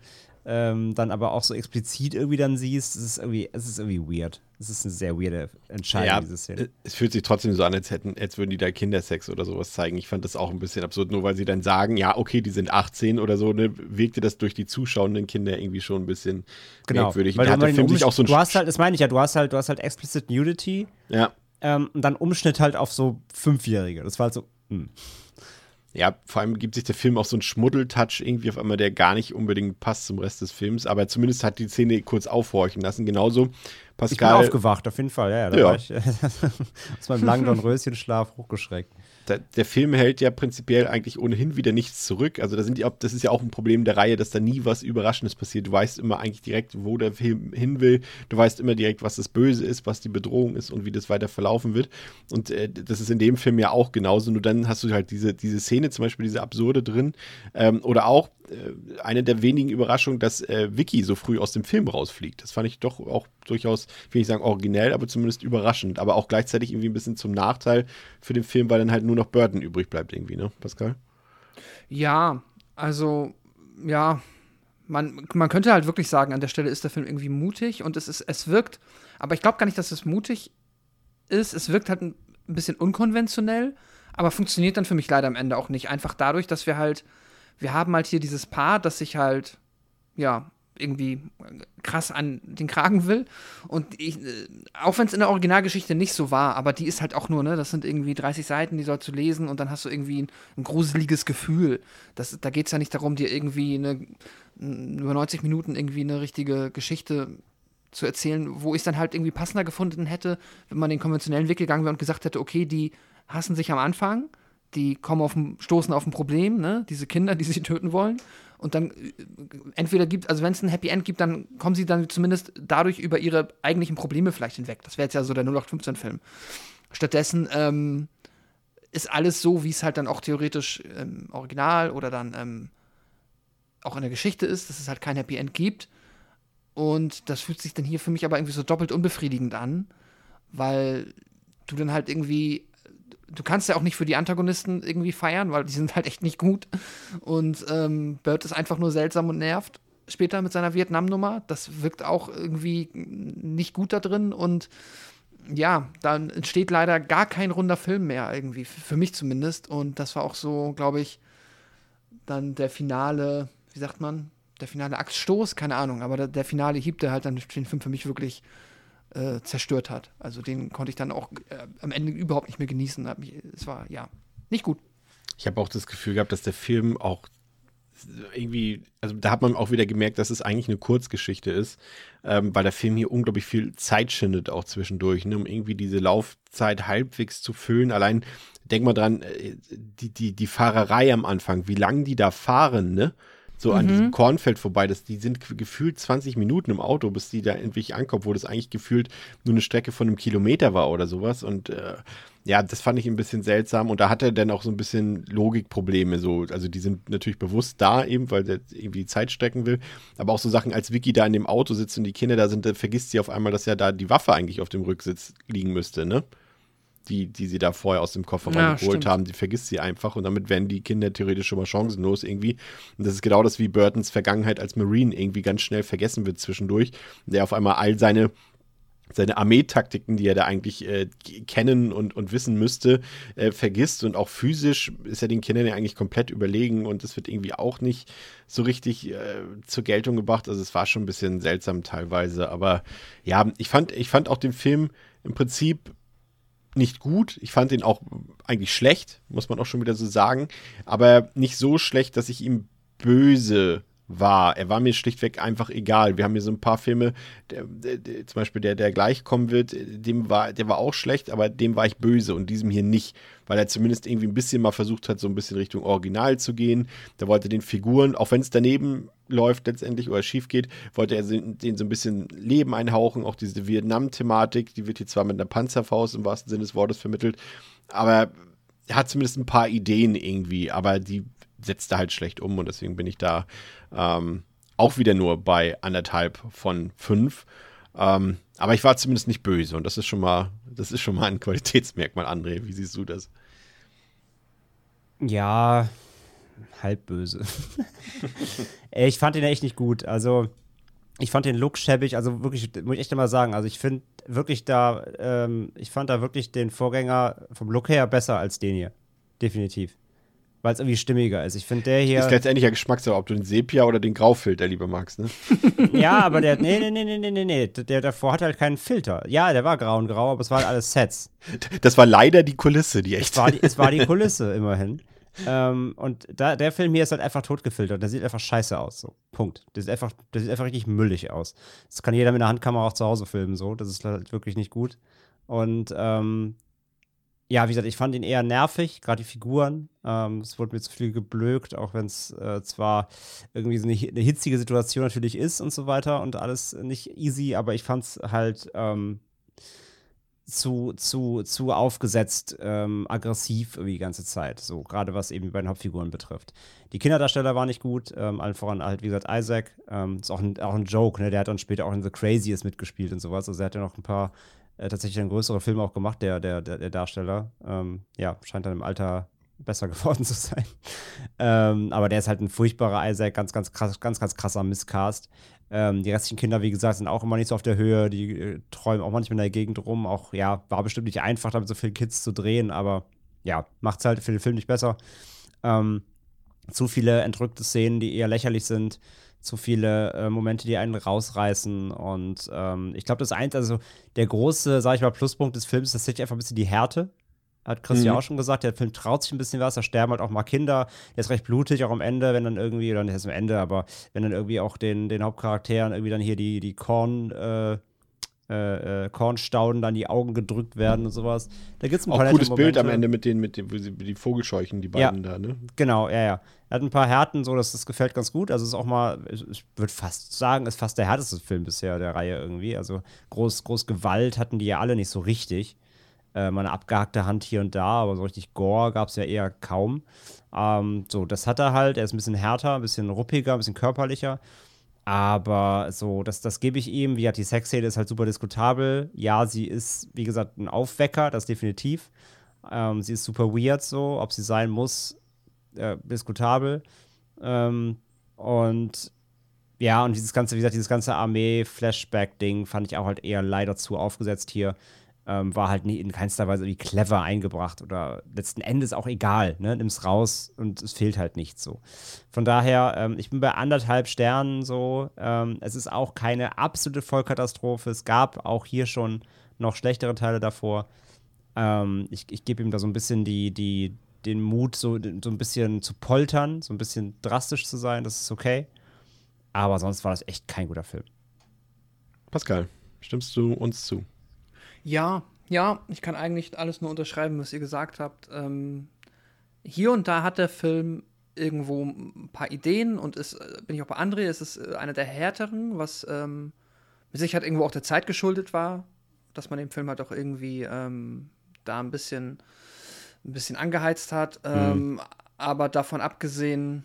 ähm, dann aber auch so explizit irgendwie dann siehst, es ist irgendwie, es ist irgendwie weird. Es ist eine sehr weirde Entscheidung, ja, diese Szene. Es fühlt sich trotzdem so an, als hätten, als würden die da Kindersex oder sowas zeigen. Ich fand das auch ein bisschen absurd, nur weil sie dann sagen, ja, okay, die sind 18 oder so, ne, wirkte das durch die zuschauenden Kinder irgendwie schon ein bisschen genau. merkwürdig. Weil da Film sich auch so du hast halt, das meine ich ja, du hast halt, du hast halt explicit Nudity. Ja. Ähm, und dann Umschnitt halt auf so Fünfjährige. Das war halt so, mh. Ja, vor allem gibt sich der Film auch so einen Schmuddeltouch irgendwie auf einmal, der gar nicht unbedingt passt zum Rest des Films, aber zumindest hat die Szene kurz aufhorchen lassen. Genauso Pascal. Ich bin aufgewacht, auf jeden Fall, ja, ja. Da ja. war ich aus meinem langen Dornröschenschlaf hochgeschreckt der, der, Film hält ja prinzipiell eigentlich ohnehin wieder nichts zurück. Also da sind die, das ist ja auch ein Problem der Reihe, dass da nie was Überraschendes passiert. Du weißt immer eigentlich direkt, wo der Film hin will. Du weißt immer direkt, was das Böse ist, was die Bedrohung ist und wie das weiter verlaufen wird. Und äh, das ist in dem Film ja auch genauso. Nur dann hast du halt diese, diese Szene, zum Beispiel diese Absurde drin. Ähm, oder auch äh, eine der wenigen Überraschungen, dass äh, Vicky so früh aus dem Film rausfliegt. Das fand ich doch auch durchaus, will ich sagen, originell, aber zumindest überraschend. Aber auch gleichzeitig irgendwie ein bisschen zum Nachteil für den Film, weil dann halt nur noch Burton übrig bleibt, irgendwie, ne, Pascal? Ja, also, ja, man, man könnte halt wirklich sagen, an der Stelle ist der Film irgendwie mutig und es ist, es wirkt, aber ich glaube gar nicht, dass es mutig ist. Es wirkt halt ein bisschen unkonventionell, aber funktioniert dann für mich leider am Ende auch nicht. Einfach dadurch, dass wir halt wir haben halt hier dieses Paar, das sich halt, ja, irgendwie krass an den Kragen will. Und ich, äh, auch wenn es in der Originalgeschichte nicht so war, aber die ist halt auch nur, ne, das sind irgendwie 30 Seiten, die sollst du lesen und dann hast du irgendwie ein, ein gruseliges Gefühl. Das, da geht es ja nicht darum, dir irgendwie eine, über 90 Minuten irgendwie eine richtige Geschichte zu erzählen, wo ich es dann halt irgendwie passender gefunden hätte, wenn man den konventionellen Weg gegangen wäre und gesagt hätte, okay, die hassen sich am Anfang die kommen auf ein, stoßen auf ein Problem, ne? diese Kinder, die sie töten wollen. Und dann äh, entweder gibt, also wenn es ein Happy End gibt, dann kommen sie dann zumindest dadurch über ihre eigentlichen Probleme vielleicht hinweg. Das wäre jetzt ja so der 0815-Film. Stattdessen ähm, ist alles so, wie es halt dann auch theoretisch im Original oder dann ähm, auch in der Geschichte ist, dass es halt kein Happy End gibt. Und das fühlt sich dann hier für mich aber irgendwie so doppelt unbefriedigend an, weil du dann halt irgendwie du kannst ja auch nicht für die Antagonisten irgendwie feiern, weil die sind halt echt nicht gut. Und ähm, Bird ist einfach nur seltsam und nervt später mit seiner Vietnam-Nummer. Das wirkt auch irgendwie nicht gut da drin und ja, dann entsteht leider gar kein runder Film mehr irgendwie, für mich zumindest. Und das war auch so, glaube ich, dann der finale, wie sagt man, der finale Axtstoß, keine Ahnung, aber der, der finale Hieb, der halt dann den Film für mich wirklich äh, zerstört hat. Also den konnte ich dann auch äh, am Ende überhaupt nicht mehr genießen. Mich, es war, ja, nicht gut. Ich habe auch das Gefühl gehabt, dass der Film auch irgendwie, also da hat man auch wieder gemerkt, dass es eigentlich eine Kurzgeschichte ist, ähm, weil der Film hier unglaublich viel Zeit schindet auch zwischendurch, ne, um irgendwie diese Laufzeit halbwegs zu füllen. Allein denk mal dran, äh, die, die, die Fahrerei am Anfang, wie lange die da fahren, ne? So mhm. an diesem Kornfeld vorbei, das, die sind gefühlt 20 Minuten im Auto, bis die da endlich ankommen, wo das eigentlich gefühlt nur eine Strecke von einem Kilometer war oder sowas. Und äh, ja, das fand ich ein bisschen seltsam. Und da hat er dann auch so ein bisschen Logikprobleme. So. Also die sind natürlich bewusst da eben, weil der irgendwie die Zeit strecken will. Aber auch so Sachen, als Vicky da in dem Auto sitzt und die Kinder da sind, da vergisst sie auf einmal, dass ja da die Waffe eigentlich auf dem Rücksitz liegen müsste, ne? Die, die sie da vorher aus dem Kofferraum ja, geholt stimmt. haben, die vergisst sie einfach und damit werden die Kinder theoretisch schon mal chancenlos irgendwie. Und das ist genau das, wie Burtons Vergangenheit als Marine irgendwie ganz schnell vergessen wird zwischendurch, der auf einmal all seine seine Armeetaktiken, die er da eigentlich äh, kennen und, und wissen müsste, äh, vergisst. Und auch physisch ist er den Kindern ja eigentlich komplett überlegen und das wird irgendwie auch nicht so richtig äh, zur Geltung gebracht. Also es war schon ein bisschen seltsam teilweise. Aber ja, ich fand, ich fand auch den Film im Prinzip nicht gut. Ich fand ihn auch eigentlich schlecht, muss man auch schon wieder so sagen. Aber nicht so schlecht, dass ich ihm böse war. Er war mir schlichtweg einfach egal. Wir haben hier so ein paar Filme, der, der, der, zum Beispiel der, der gleich kommen wird, dem war, der war auch schlecht, aber dem war ich böse und diesem hier nicht, weil er zumindest irgendwie ein bisschen mal versucht hat, so ein bisschen Richtung Original zu gehen. Der wollte den Figuren, auch wenn es daneben läuft letztendlich oder schief geht, wollte er den so ein bisschen Leben einhauchen. Auch diese Vietnam-Thematik, die wird hier zwar mit einer Panzerfaust im wahrsten Sinne des Wortes vermittelt, aber er hat zumindest ein paar Ideen irgendwie, aber die setzt er halt schlecht um und deswegen bin ich da ähm, auch wieder nur bei anderthalb von fünf. Ähm, aber ich war zumindest nicht böse und das ist schon mal, das ist schon mal ein Qualitätsmerkmal, André. Wie siehst du das? Ja, halb böse. ich fand ihn echt nicht gut. Also, ich fand den Look schäbig. Also wirklich, muss ich echt mal sagen. Also, ich finde wirklich da, ähm, ich fand da wirklich den Vorgänger vom Look her besser als den hier. Definitiv weil es irgendwie stimmiger ist. Ich finde der hier. Ist letztendlich ja Geschmackssache, ob du den Sepia oder den Graufilter lieber magst, ne? ja, aber der. Nee, nee, nee, nee, nee, nee, nee. Der davor hat halt keinen Filter. Ja, der war grau und grau, aber es waren alles Sets. Das war leider die Kulisse, die echt. Es war die, es war die Kulisse, immerhin. Ähm, und da, der Film hier ist halt einfach totgefiltert. Der sieht einfach scheiße aus. So. Punkt. Der sieht, einfach, der sieht einfach richtig müllig aus. Das kann jeder mit einer Handkamera auch zu Hause filmen. So. Das ist halt wirklich nicht gut. Und ähm, ja, wie gesagt, ich fand ihn eher nervig, gerade die Figuren. Ähm, es wurde mir zu viel geblökt, auch wenn es äh, zwar irgendwie so eine, eine, hitzige Situation natürlich ist und so weiter und alles nicht easy, aber ich fand es halt ähm, zu, zu, zu aufgesetzt, ähm, aggressiv irgendwie die ganze Zeit. So, gerade was eben die beiden Hauptfiguren betrifft. Die Kinderdarsteller waren nicht gut, ähm, allen voran halt, wie gesagt, Isaac. Ähm, ist auch ein, auch ein Joke, ne? Der hat dann später auch in The Craziest mitgespielt und sowas. Also er hat ja noch ein paar äh, tatsächlich einen größeren Film auch gemacht, der, der, der, Darsteller. Ähm, ja, scheint dann im Alter besser geworden zu sein. ähm, aber der ist halt ein furchtbarer Isaac, ganz, ganz krass, ganz, ganz krasser Misscast. Ähm, die restlichen Kinder, wie gesagt, sind auch immer nicht so auf der Höhe. Die äh, träumen auch manchmal in der Gegend rum. Auch, ja, war bestimmt nicht einfach, damit so viele Kids zu drehen, aber ja, macht es halt für den Film nicht besser. Ähm, zu viele entrückte Szenen, die eher lächerlich sind zu viele äh, Momente, die einen rausreißen. Und ähm, ich glaube, das eins, also der große, sag ich mal, Pluspunkt des Films ist tatsächlich einfach ein bisschen die Härte. Hat Chris mhm. auch schon gesagt, der Film traut sich ein bisschen was, da sterben halt auch mal Kinder. Der ist recht blutig, auch am Ende, wenn dann irgendwie, oder nicht erst am Ende, aber wenn dann irgendwie auch den, den Hauptcharakteren irgendwie dann hier die, die Korn, äh, äh, äh, Kornstauden dann die Augen gedrückt werden und sowas. Da gibt es ein paar Auch cooles Bild am Ende mit den, mit den, die Vogelscheuchen, die beiden ja, da, ne? Genau, ja, ja. Er hat ein paar Härten, so, dass das gefällt ganz gut. Also ist auch mal, ich würde fast sagen, ist fast der härteste Film bisher der Reihe irgendwie. Also groß, groß Gewalt hatten die ja alle nicht so richtig. Äh, mal eine abgehackte Hand hier und da, aber so richtig Gore gab es ja eher kaum. Ähm, so, das hat er halt. Er ist ein bisschen härter, ein bisschen ruppiger, ein bisschen körperlicher. Aber so, das, das gebe ich ihm. Wie gesagt, die Sexszene ist halt super diskutabel. Ja, sie ist, wie gesagt, ein Aufwecker, das definitiv. Ähm, sie ist super weird so. Ob sie sein muss, äh, diskutabel. Ähm, und ja, und dieses ganze, wie gesagt, dieses ganze Armee-Flashback-Ding fand ich auch halt eher leider zu aufgesetzt hier. Ähm, war halt nie in keinster Weise irgendwie clever eingebracht oder letzten Endes auch egal. Ne? Nimm's raus und es fehlt halt nichts so. Von daher, ähm, ich bin bei anderthalb Sternen so. Ähm, es ist auch keine absolute Vollkatastrophe. Es gab auch hier schon noch schlechtere Teile davor. Ähm, ich ich gebe ihm da so ein bisschen die, die, den Mut, so, so ein bisschen zu poltern, so ein bisschen drastisch zu sein. Das ist okay. Aber sonst war das echt kein guter Film. Pascal, stimmst du uns zu? Ja, ja, ich kann eigentlich alles nur unterschreiben, was ihr gesagt habt. Ähm, hier und da hat der Film irgendwo ein paar Ideen und ist, äh, bin ich auch bei André, es ist äh, einer der härteren, was ähm, mit Sicherheit irgendwo auch der Zeit geschuldet war, dass man den Film halt auch irgendwie ähm, da ein bisschen, ein bisschen angeheizt hat. Ähm, aber davon abgesehen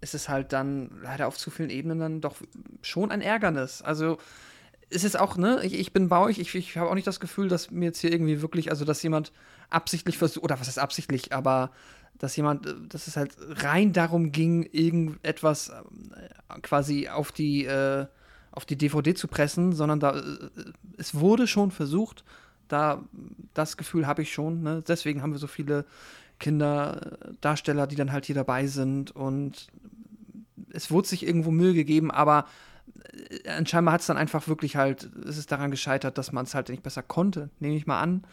ist es halt dann leider auf zu vielen Ebenen dann doch schon ein Ärgernis. Also es ist auch, ne, ich, ich bin bei euch, ich, ich habe auch nicht das Gefühl, dass mir jetzt hier irgendwie wirklich, also dass jemand absichtlich versucht, oder was ist absichtlich, aber dass jemand, äh, dass es halt rein darum ging, irgendetwas äh, quasi auf die, äh, auf die DVD zu pressen, sondern da, äh, es wurde schon versucht, da, das Gefühl habe ich schon, ne? deswegen haben wir so viele Kinderdarsteller, die dann halt hier dabei sind und es wurde sich irgendwo Mühe gegeben, aber anscheinend hat es dann einfach wirklich halt, es ist daran gescheitert, dass man es halt nicht besser konnte, nehme ich mal an.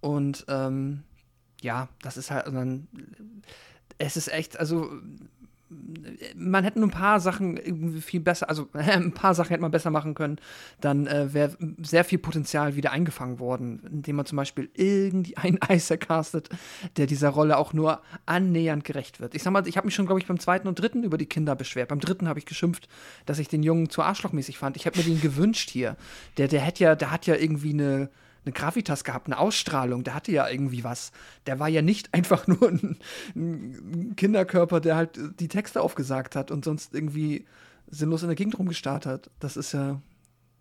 Und ähm, ja, das ist halt dann, es ist echt, also man hätte nur ein paar Sachen irgendwie viel besser, also ein paar Sachen hätte man besser machen können, dann äh, wäre sehr viel Potenzial wieder eingefangen worden, indem man zum Beispiel irgendeinen Eiser castet, der dieser Rolle auch nur annähernd gerecht wird. Ich sag mal, ich habe mich schon, glaube ich, beim zweiten und dritten über die Kinder beschwert. Beim dritten habe ich geschimpft, dass ich den Jungen zu arschlochmäßig fand. Ich habe mir den gewünscht hier. Der, der hätte ja, der hat ja irgendwie eine eine Gravitas gehabt, eine Ausstrahlung, der hatte ja irgendwie was. Der war ja nicht einfach nur ein, ein Kinderkörper, der halt die Texte aufgesagt hat und sonst irgendwie sinnlos in der Gegend rumgestarrt hat. Das ist ja,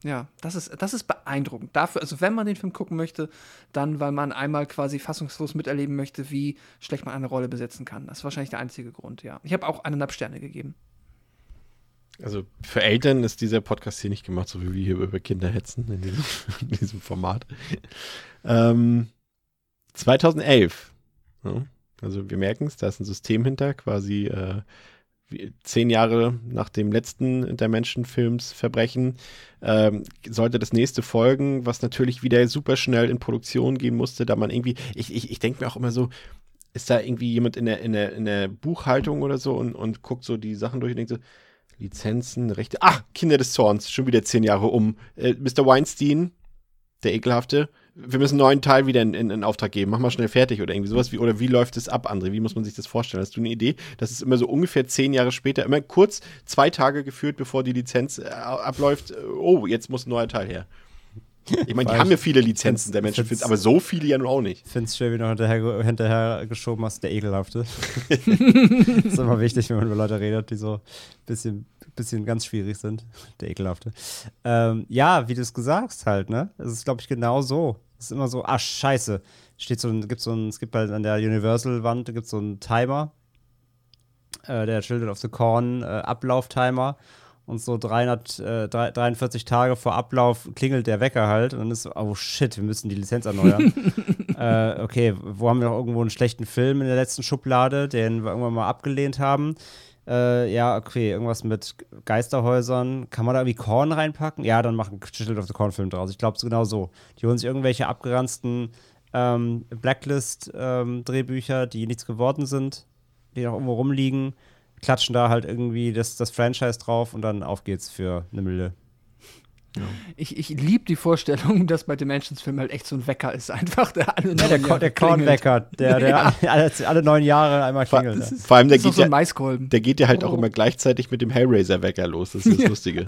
ja, das ist, das ist beeindruckend. Dafür, also wenn man den Film gucken möchte, dann, weil man einmal quasi fassungslos miterleben möchte, wie schlecht man eine Rolle besetzen kann. Das ist wahrscheinlich der einzige Grund, ja. Ich habe auch eineinhalb Sterne gegeben. Also für Eltern ist dieser Podcast hier nicht gemacht, so wie wir hier über Kinder hetzen in diesem, in diesem Format. Ähm, 2011. Ja, also wir merken es, da ist ein System hinter, quasi äh, zehn Jahre nach dem letzten Dimension-Films Verbrechen ähm, sollte das nächste folgen, was natürlich wieder super schnell in Produktion gehen musste, da man irgendwie, ich, ich, ich denke mir auch immer so, ist da irgendwie jemand in der, in der, in der Buchhaltung oder so und, und guckt so die Sachen durch und denkt so, Lizenzen, Rechte. Ah, Kinder des Zorns, schon wieder zehn Jahre um. Äh, Mr. Weinstein, der ekelhafte, wir müssen einen neuen Teil wieder in, in, in Auftrag geben. Mach mal schnell fertig oder irgendwie sowas wie. Oder wie läuft es ab, André? Wie muss man sich das vorstellen? Hast du eine Idee? Das ist immer so ungefähr zehn Jahre später, immer kurz zwei Tage geführt, bevor die Lizenz äh, abläuft. Oh, jetzt muss ein neuer Teil her. Ich meine, die haben ja viele Lizenzen, der find's- Menschenfilms, aber so viele ja nun auch nicht. Find's schön, wie du noch hinterher, hinterher geschoben hast, der Ekelhafte. ist immer wichtig, wenn man über Leute redet, die so ein bisschen, bisschen ganz schwierig sind. Der Ekelhafte. Ähm, ja, wie du es gesagt hast halt, ne? Es ist, glaube ich, genau so. Es ist immer so, ah, scheiße. Steht so ein, gibt so ein, es gibt halt an der Universal-Wand, gibt so einen Timer, äh, der Children of the Corn äh, Ablauftimer. Und so 300, äh, drei- 43 Tage vor Ablauf klingelt der Wecker halt. Und dann ist oh shit, wir müssen die Lizenz erneuern. äh, okay, wo haben wir noch irgendwo einen schlechten Film in der letzten Schublade, den wir irgendwann mal abgelehnt haben? Äh, ja, okay, irgendwas mit Geisterhäusern. Kann man da irgendwie Korn reinpacken? Ja, dann machen Children of the Corn-Film draus. Ich glaube, es genau so. Die holen sich irgendwelche abgeranzten ähm, Blacklist-Drehbücher, die nichts geworden sind, die noch irgendwo rumliegen, klatschen da halt irgendwie das, das Franchise drauf und dann auf geht's für eine Mille. Ich, ich liebe die Vorstellung, dass bei Dimensions-Filmen halt echt so ein Wecker ist, einfach der alle Ja, der, Ko Jahre der. Kornwecker, der, der Ja. alle, alle neun Jahre einmal Vor, klingelt. ja. vor allem, der ist geht, so ein ja, der geht ja halt auch Oh. immer gleichzeitig mit dem Hellraiser-Wecker los. Das ist das Lustige.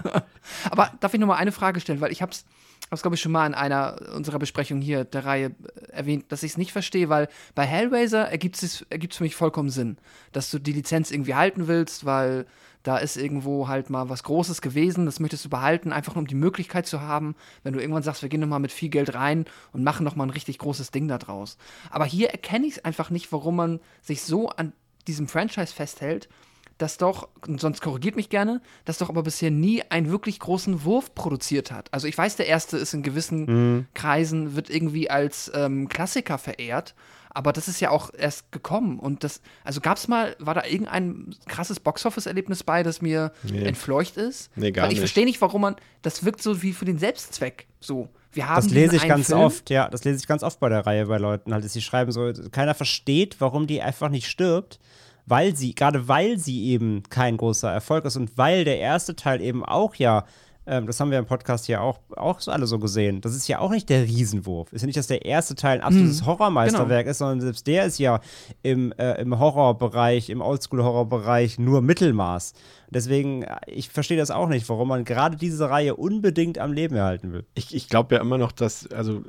Aber darf ich noch mal eine Frage stellen, weil ich hab's, hab's glaube ich schon mal in einer unserer Besprechungen hier der Reihe äh, erwähnt, dass ich es nicht verstehe, weil bei Hellraiser ergibt es ergibt's für mich vollkommen Sinn, dass du die Lizenz irgendwie halten willst, weil da ist irgendwo halt mal was Großes gewesen, das möchtest du behalten, einfach nur um die Möglichkeit zu haben, wenn du irgendwann sagst, wir gehen noch mal mit viel Geld rein und machen noch mal ein richtig großes Ding da draus. Aber hier erkenne ich es einfach nicht, warum man sich so an diesem Franchise festhält, das doch, sonst korrigiert mich gerne, das doch aber bisher nie einen wirklich großen Wurf produziert hat. Also ich weiß, der erste ist in gewissen Mhm. Kreisen, wird irgendwie als ähm, Klassiker verehrt, aber das ist ja auch erst gekommen. Und das, also gab's mal, war da irgendein krasses Boxoffice-Erlebnis bei, das mir Nee. entfleucht ist? Nee, gar Weil ich verstehe nicht, warum man, das wirkt so wie für den Selbstzweck. So, wir haben Das lese ich ganz Film, oft, ja, das lese ich ganz oft bei der Reihe bei Leuten, halt, dass sie schreiben so, keiner versteht, warum die einfach nicht stirbt, weil sie, gerade weil sie eben kein großer Erfolg ist und weil der erste Teil eben auch ja, ähm, das haben wir im Podcast ja auch, auch so alle so gesehen, das ist ja auch nicht der Riesenwurf. Ist ja nicht, dass der erste Teil ein absolutes Mhm. Horrormeisterwerk ist, sondern selbst der ist ja im, äh, im Horrorbereich, im Oldschool-Horrorbereich nur Mittelmaß. Deswegen, äh, ich verstehe das auch nicht, warum man gerade diese Reihe unbedingt am Leben erhalten will. Ich, ich glaube ja immer noch, dass, also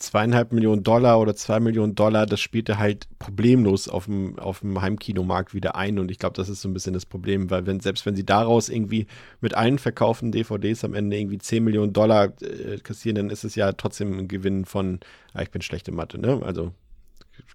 zweieinhalb Millionen Dollar oder zwei Millionen Dollar, das spielte halt problemlos auf dem, auf dem Heimkinomarkt wieder ein. Und ich glaube, das ist so ein bisschen das Problem, weil wenn, selbst wenn sie daraus irgendwie mit allen verkauften DVDs am Ende irgendwie 10 Millionen Dollar äh, kassieren, dann ist es ja trotzdem ein Gewinn von, ah, ich bin schlechte Mathe, ne? Also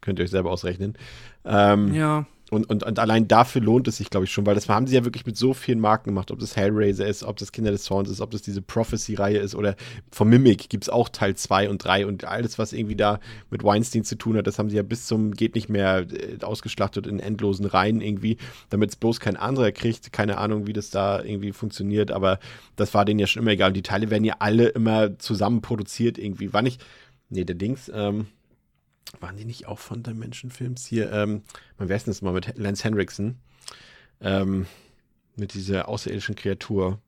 könnt ihr euch selber ausrechnen. Ähm, Ja. Und, und, und allein dafür lohnt es sich, glaube ich, schon, weil das haben sie ja wirklich mit so vielen Marken gemacht. Ob das Hellraiser ist, ob das Kinder des Zorns ist, ob das diese Prophecy-Reihe ist oder vom Mimic gibt es auch Teil 2 und 3 und alles, was irgendwie da mit Weinstein zu tun hat, das haben sie ja bis zum geht nicht mehr äh, ausgeschlachtet in endlosen Reihen irgendwie, damit es bloß kein anderer kriegt. Keine Ahnung, wie das da irgendwie funktioniert, aber das war denen ja schon immer egal. Und die Teile werden ja alle immer zusammen produziert irgendwie. War nicht, nee, der Dings, ähm, waren die nicht auch von Dimension Films hier? Ähm, man weiß das mal mit Lance Henriksen. Ähm, mit dieser außerirdischen Kreatur.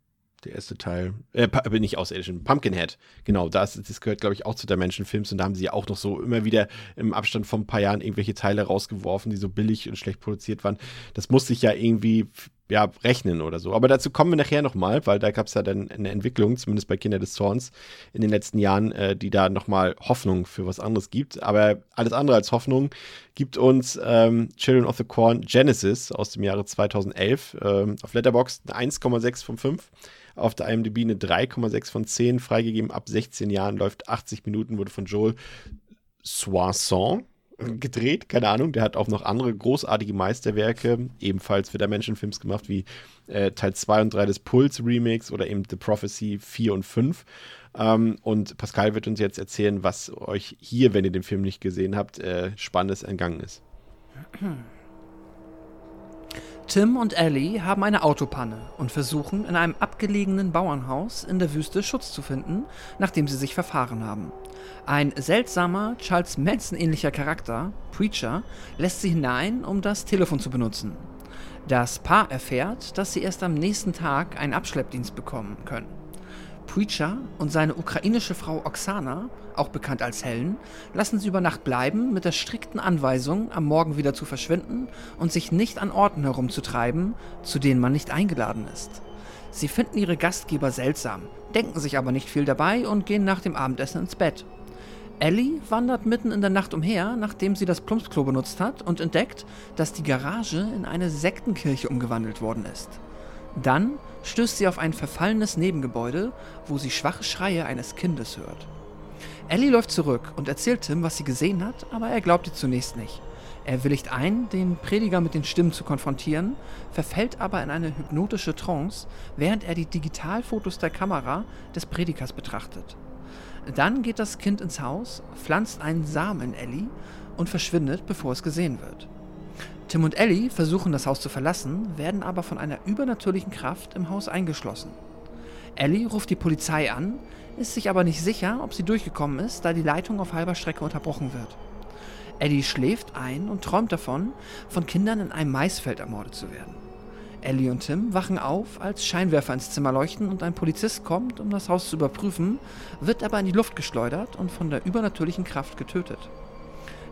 Der erste Teil. Äh, aber nicht außerirdischen. Pumpkinhead. Genau, das, das gehört, glaube ich, auch zu Dimension Films. Und da haben sie ja auch noch so immer wieder im Abstand von ein paar Jahren irgendwelche Teile rausgeworfen, die so billig und schlecht produziert waren. Das muss sich ja irgendwie ja, rechnen oder so. Aber dazu kommen wir nachher nochmal, weil da gab es ja dann eine Entwicklung, zumindest bei Kinder des Zorns in den letzten Jahren, äh, die da nochmal Hoffnung für was anderes gibt. Aber alles andere als Hoffnung gibt uns ähm, Children of the Corn Genesis aus dem Jahre 2011 ähm, auf Letterboxd eine 1,6 von 5. Auf der IMDb eine 3,6 von 10, freigegeben ab 16 Jahren, läuft 80 Minuten, wurde von Joel Soisson gedreht, keine Ahnung. Der hat auch noch andere großartige Meisterwerke, ebenfalls für Dimension-Films gemacht, wie äh, Teil 2 und 3 des Pulse Remakes oder eben The Prophecy 4 und 5. Ähm, und Pascal wird uns jetzt erzählen, was euch hier, wenn ihr den Film nicht gesehen habt, äh, Spannendes entgangen ist. Tim und Ellie haben eine Autopanne und versuchen, in einem abgelegenen Bauernhaus in der Wüste Schutz zu finden, nachdem sie sich verfahren haben. Ein seltsamer, Charles Manson-ähnlicher Charakter, Preacher, lässt sie hinein, um das Telefon zu benutzen. Das Paar erfährt, dass sie erst am nächsten Tag einen Abschleppdienst bekommen können. Preacher und seine ukrainische Frau Oksana, auch bekannt als Helen, lassen sie über Nacht bleiben mit der strikten Anweisung, am Morgen wieder zu verschwinden und sich nicht an Orten herumzutreiben, zu denen man nicht eingeladen ist. Sie finden ihre Gastgeber seltsam, denken sich aber nicht viel dabei und gehen nach dem Abendessen ins Bett. Ellie wandert mitten in der Nacht umher, nachdem sie das Plumpsklo benutzt hat und entdeckt, dass die Garage in eine Sektenkirche umgewandelt worden ist. Dann stößt sie auf ein verfallenes Nebengebäude, wo sie schwache Schreie eines Kindes hört. Ellie läuft zurück und erzählt Tim, was sie gesehen hat, aber er glaubt ihr zunächst nicht. Er willigt ein, den Prediger mit den Stimmen zu konfrontieren, verfällt aber in eine hypnotische Trance, während er die Digitalfotos der Kamera des Predikers betrachtet. Dann geht das Kind ins Haus, pflanzt einen Samen in Ellie und verschwindet, bevor es gesehen wird. Tim und Ellie versuchen das Haus zu verlassen, werden aber von einer übernatürlichen Kraft im Haus eingeschlossen. Ellie ruft die Polizei an, ist sich aber nicht sicher, ob sie durchgekommen ist, da die Leitung auf halber Strecke unterbrochen wird. Ellie schläft ein und träumt davon, von Kindern in einem Maisfeld ermordet zu werden. Ellie und Tim wachen auf, als Scheinwerfer ins Zimmer leuchten und ein Polizist kommt, um das Haus zu überprüfen, wird aber in die Luft geschleudert und von der übernatürlichen Kraft getötet.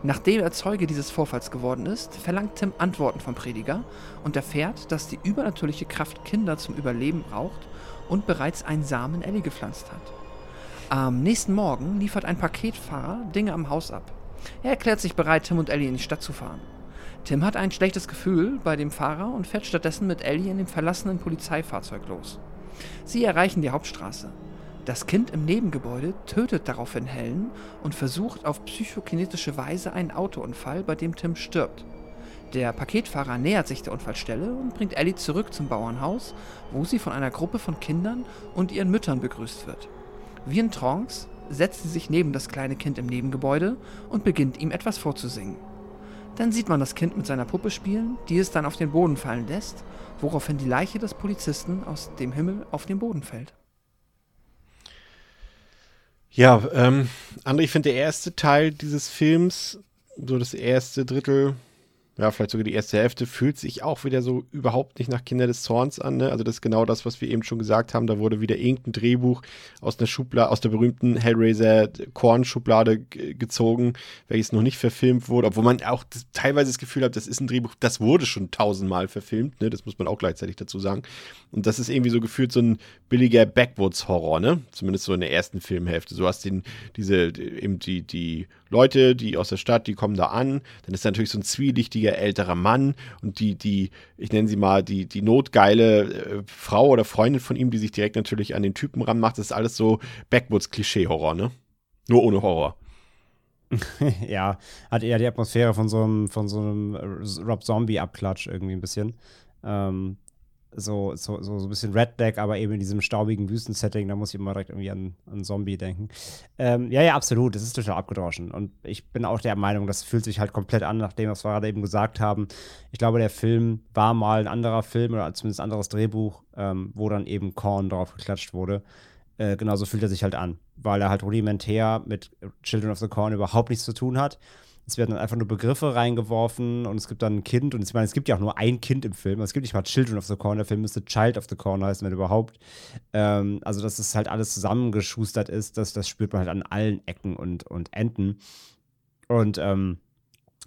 Nachdem er Zeuge dieses Vorfalls geworden ist, verlangt Tim Antworten vom Prediger und erfährt, dass die übernatürliche Kraft Kinder zum Überleben braucht und bereits einen Samen Ellie gepflanzt hat. Am nächsten Morgen liefert ein Paketfahrer Dinge am Haus ab. Er erklärt sich bereit, Tim und Ellie in die Stadt zu fahren. Tim hat ein schlechtes Gefühl bei dem Fahrer und fährt stattdessen mit Ellie in dem verlassenen Polizeifahrzeug los. Sie erreichen die Hauptstraße. Das Kind im Nebengebäude tötet daraufhin Helen und versucht auf psychokinetische Weise einen Autounfall, bei dem Tim stirbt. Der Paketfahrer nähert sich der Unfallstelle und bringt Ellie zurück zum Bauernhaus, wo sie von einer Gruppe von Kindern und ihren Müttern begrüßt wird. Wie in Trance setzt sie sich neben das kleine Kind im Nebengebäude und beginnt ihm etwas vorzusingen. Dann sieht man das Kind mit seiner Puppe spielen, die es dann auf den Boden fallen lässt, woraufhin die Leiche des Polizisten aus dem Himmel auf den Boden fällt. Ja, ähm, André, ich finde der erste Teil dieses Films, so das erste Drittel, ja, vielleicht sogar die erste Hälfte, fühlt sich auch wieder so überhaupt nicht nach Kinder des Zorns an. Ne? Also das ist genau das, was wir eben schon gesagt haben. Da wurde wieder irgendein Drehbuch aus einer Schublade, aus der berühmten Hellraiser Korn-Schublade gezogen, welches noch nicht verfilmt wurde, obwohl man auch das, teilweise das Gefühl hat, das ist ein Drehbuch, das wurde schon tausendmal verfilmt, ne? Das muss man auch gleichzeitig dazu sagen. Und das ist irgendwie so gefühlt so ein billiger Backwoods-Horror, ne? Zumindest so in der ersten Filmhälfte. So hast den, diese, eben die, die Leute, die aus der Stadt, die kommen da an. Dann ist da natürlich so ein zwielichtiger älterer Mann und die, die, ich nenne sie mal, die, die notgeile äh, Frau oder Freundin von ihm, die sich direkt natürlich an den Typen ranmacht. Das ist alles so Backwoods-Klischee-Horror, ne? Nur ohne Horror. ja, hat eher die Atmosphäre von so einem, von so einem Rob Zombie-Abklatsch irgendwie ein bisschen. Ähm, so, so, so, so ein bisschen Redneck, aber eben in diesem staubigen Wüstensetting, da muss ich immer direkt irgendwie an, an Zombie denken. Ähm, ja, ja, absolut, das ist total abgedroschen. Und ich bin auch der Meinung, das fühlt sich halt komplett an, nach dem, was wir gerade eben gesagt haben. Ich glaube, der Film war mal ein anderer Film oder zumindest ein anderes Drehbuch, ähm, wo dann eben Korn drauf geklatscht wurde. Äh, genauso fühlt er sich halt an, weil er halt rudimentär mit Children of the Corn überhaupt nichts zu tun hat es werden dann einfach nur Begriffe reingeworfen und es gibt dann ein Kind und ich meine, es gibt ja auch nur ein Kind im Film. Es gibt nicht mal Children of the Corn. Der Film müsste Child of the Corn heißen, wenn überhaupt. Ähm, also, dass es halt alles zusammengeschustert ist, das, das spürt man halt an allen Ecken und, und Enden. Und ähm,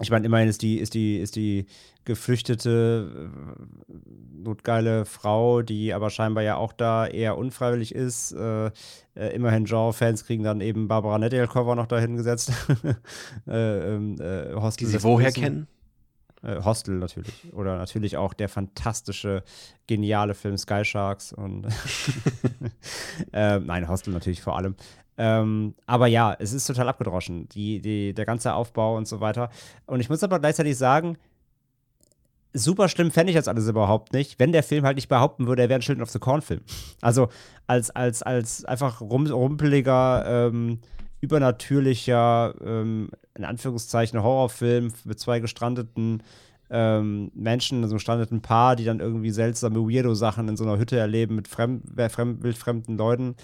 ich meine, immerhin ist die, ist die, ist die geflüchtete, äh, notgeile Frau, die aber scheinbar ja auch da eher unfreiwillig ist. Äh, äh, immerhin Genre-Fans kriegen dann eben Barbara Nettelcover noch dahin gesetzt. äh, ähm, äh, Hostel die sie woher kennen? Äh, Hostel natürlich. Oder natürlich auch der fantastische, geniale Film Sky Sharks und nein, Hostel natürlich vor allem. Ähm, aber ja, es ist total abgedroschen, die, die, der ganze Aufbau und so weiter. Und ich muss aber gleichzeitig sagen, super schlimm fände ich das alles überhaupt nicht, wenn der Film halt nicht behaupten würde, er wäre ein Children of the Corn-Film. Also als, als, als einfach rum, rumpeliger, ähm, übernatürlicher, ähm, in Anführungszeichen, Horrorfilm mit zwei gestrandeten ähm, Menschen, so einem gestrandeten Paar, die dann irgendwie seltsame Weirdo-Sachen in so einer Hütte erleben mit fremd, fremd, wildfremden Leuten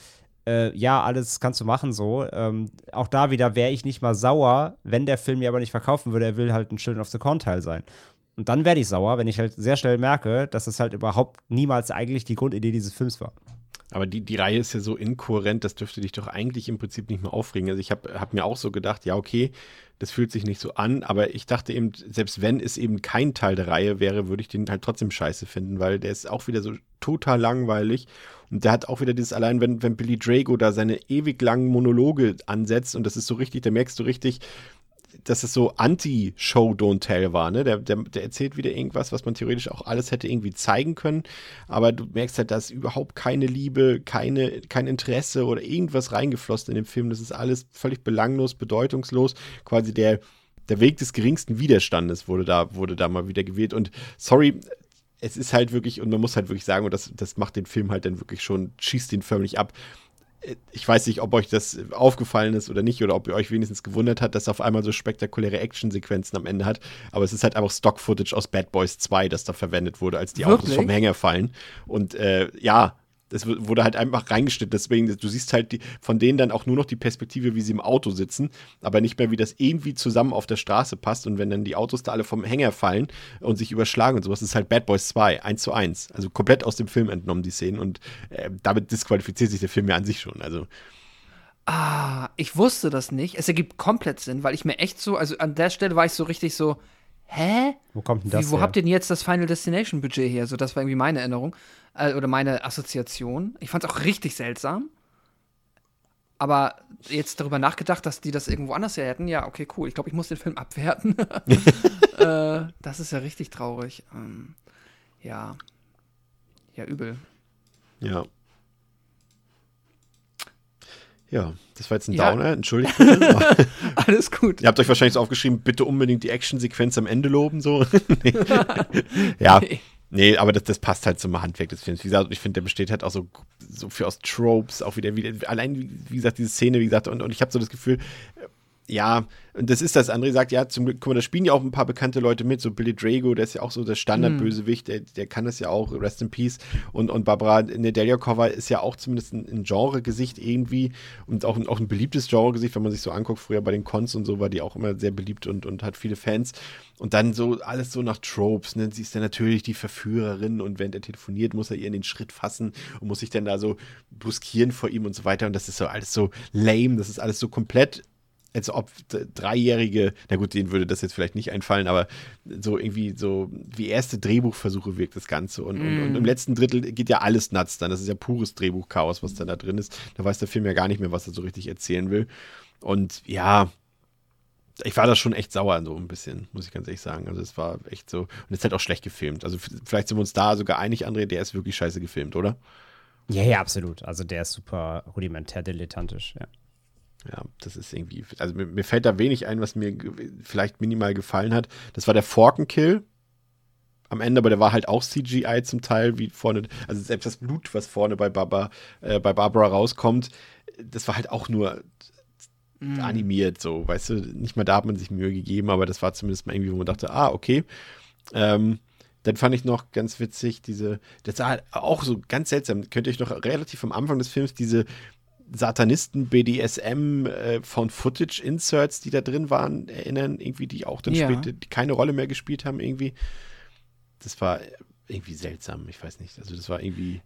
äh, ja, alles kannst du machen so. Ähm, auch da wieder wäre ich nicht mal sauer, wenn der Film mir aber nicht verkaufen würde, er will halt ein Children of the Corn Teil sein. Und dann werde ich sauer, wenn ich halt sehr schnell merke, dass es halt überhaupt niemals eigentlich die Grundidee dieses Films war. Aber die, die Reihe ist ja so inkohärent, das dürfte dich doch eigentlich im Prinzip nicht mehr aufregen. Also ich habe hab mir auch so gedacht, ja, okay, das fühlt sich nicht so an, aber ich dachte eben, selbst wenn es eben kein Teil der Reihe wäre, würde ich den halt trotzdem scheiße finden, weil der ist auch wieder so total langweilig. Und der hat auch wieder dieses, allein wenn, wenn Billy Drago da seine ewig langen Monologe ansetzt und das ist so richtig, da merkst du richtig, dass es so Anti-Show Don't Tell war, ne? Der, der, der, erzählt wieder irgendwas, was man theoretisch auch alles hätte irgendwie zeigen können, aber du merkst halt, da ist überhaupt keine Liebe, keine, kein Interesse oder irgendwas reingeflossen in den Film. Das ist alles völlig belanglos, bedeutungslos. Quasi der, der Weg des geringsten Widerstandes wurde da, wurde da mal wieder gewählt. Und sorry, es ist halt wirklich, und man muss halt wirklich sagen, und das, das macht den Film halt dann wirklich schon, schießt den förmlich ab ich weiß nicht, ob euch das aufgefallen ist oder nicht, oder ob ihr euch wenigstens gewundert hat, dass er auf einmal so spektakuläre Actionsequenzen am Ende hat. Aber es ist halt einfach Stock-Footage aus Bad Boys 2, das da verwendet wurde, als die Wirklich? Autos vom Hänger fallen. Und äh, ja, das wurde halt einfach reingeschnitten. Deswegen, du siehst halt die, von denen dann auch nur noch die Perspektive, wie sie im Auto sitzen, aber nicht mehr, wie das irgendwie zusammen auf der Straße passt. Und wenn dann die Autos da alle vom Hänger fallen und sich überschlagen und sowas, ist halt Bad Boys 2, 1 zu 1. Also komplett aus dem Film entnommen, die Szenen. Und äh, damit disqualifiziert sich der Film ja an sich schon. Also. Ah, ich wusste das nicht. Es ergibt komplett Sinn, weil ich mir echt so, also an der Stelle war ich so richtig so, hä? Wo kommt denn das Wie, Wo her? habt ihr denn jetzt das Final Destination Budget her? So, das war irgendwie meine Erinnerung äh, oder meine Assoziation. Ich fand es auch richtig seltsam. Aber jetzt darüber nachgedacht, dass die das irgendwo anders her hätten, ja, okay, cool. Ich glaube, ich muss den Film abwerten. äh, das ist ja richtig traurig. Ähm, ja. Ja, übel. Ja. Ja, das war jetzt ein Ja. Downer, entschuldigt bitte. Alles gut. Ihr habt euch wahrscheinlich so aufgeschrieben, bitte unbedingt die Actionsequenz am Ende loben, so. nee. ja, Nee. nee, aber das, das passt halt zum Handwerk des Films. Wie gesagt, ich finde, der besteht halt auch so, so viel aus Tropes, auch wieder, wieder allein, wie, wie gesagt, diese Szene, wie gesagt, und, und ich habe so das Gefühl, ja, und das ist das. André sagt, ja, zum Glück, guck mal, da spielen ja auch ein paar bekannte Leute mit, so Billy Drago, der ist ja auch so der Standardbösewicht, der, der kann das ja auch, Rest in Peace. Und, und Barbara Nedeljkova ist ja auch zumindest ein, ein Genre-Gesicht irgendwie und auch ein, auch ein beliebtes Genre-Gesicht, wenn man sich so anguckt. Früher bei den Cons und so war die auch immer sehr beliebt und, und hat viele Fans. Und dann so alles so nach Tropes, ne? Sie ist dann natürlich die Verführerin und während er telefoniert, muss er ihr in den Schritt fassen und muss sich dann da so bruskieren vor ihm und so weiter. Und das ist so alles so lame, das ist alles so komplett als ob Dreijährige, na gut, denen würde das jetzt vielleicht nicht einfallen, aber so irgendwie so wie erste Drehbuchversuche wirkt das Ganze. Und, und, und im letzten Drittel geht ja alles nuts dann. Das ist ja pures Drehbuchchaos, was dann da drin ist. Da weiß der Film ja gar nicht mehr, was er so richtig erzählen will. Und ja, ich war da schon echt sauer, so ein bisschen, muss ich ganz ehrlich sagen. Also es war echt so. Und es ist halt auch schlecht gefilmt. Also vielleicht sind wir uns da sogar einig, André, der ist wirklich scheiße gefilmt, oder? Ja, ja, absolut. Also der ist super rudimentär dilettantisch, ja. Ja, das ist irgendwie, also mir, mir fällt da wenig ein, was mir vielleicht minimal gefallen hat. Das war der Forkenkill am Ende, aber der war halt auch CGI zum Teil, wie vorne, also selbst das Blut, was vorne bei, Baba, äh, bei Barbara rauskommt, das war halt auch nur animiert, so, weißt du, nicht mal da hat man sich Mühe gegeben, aber das war zumindest mal irgendwie, wo man dachte, ah, okay. Ähm, dann fand ich noch ganz witzig, diese, das war halt auch so ganz seltsam, könnt ihr euch noch relativ am Anfang des Films diese Satanisten BDSM äh, von Footage Inserts, die da drin waren, erinnern, irgendwie, die auch dann Ja. später keine Rolle mehr gespielt haben, irgendwie. Das war irgendwie seltsam, ich weiß nicht. Also das war irgendwie,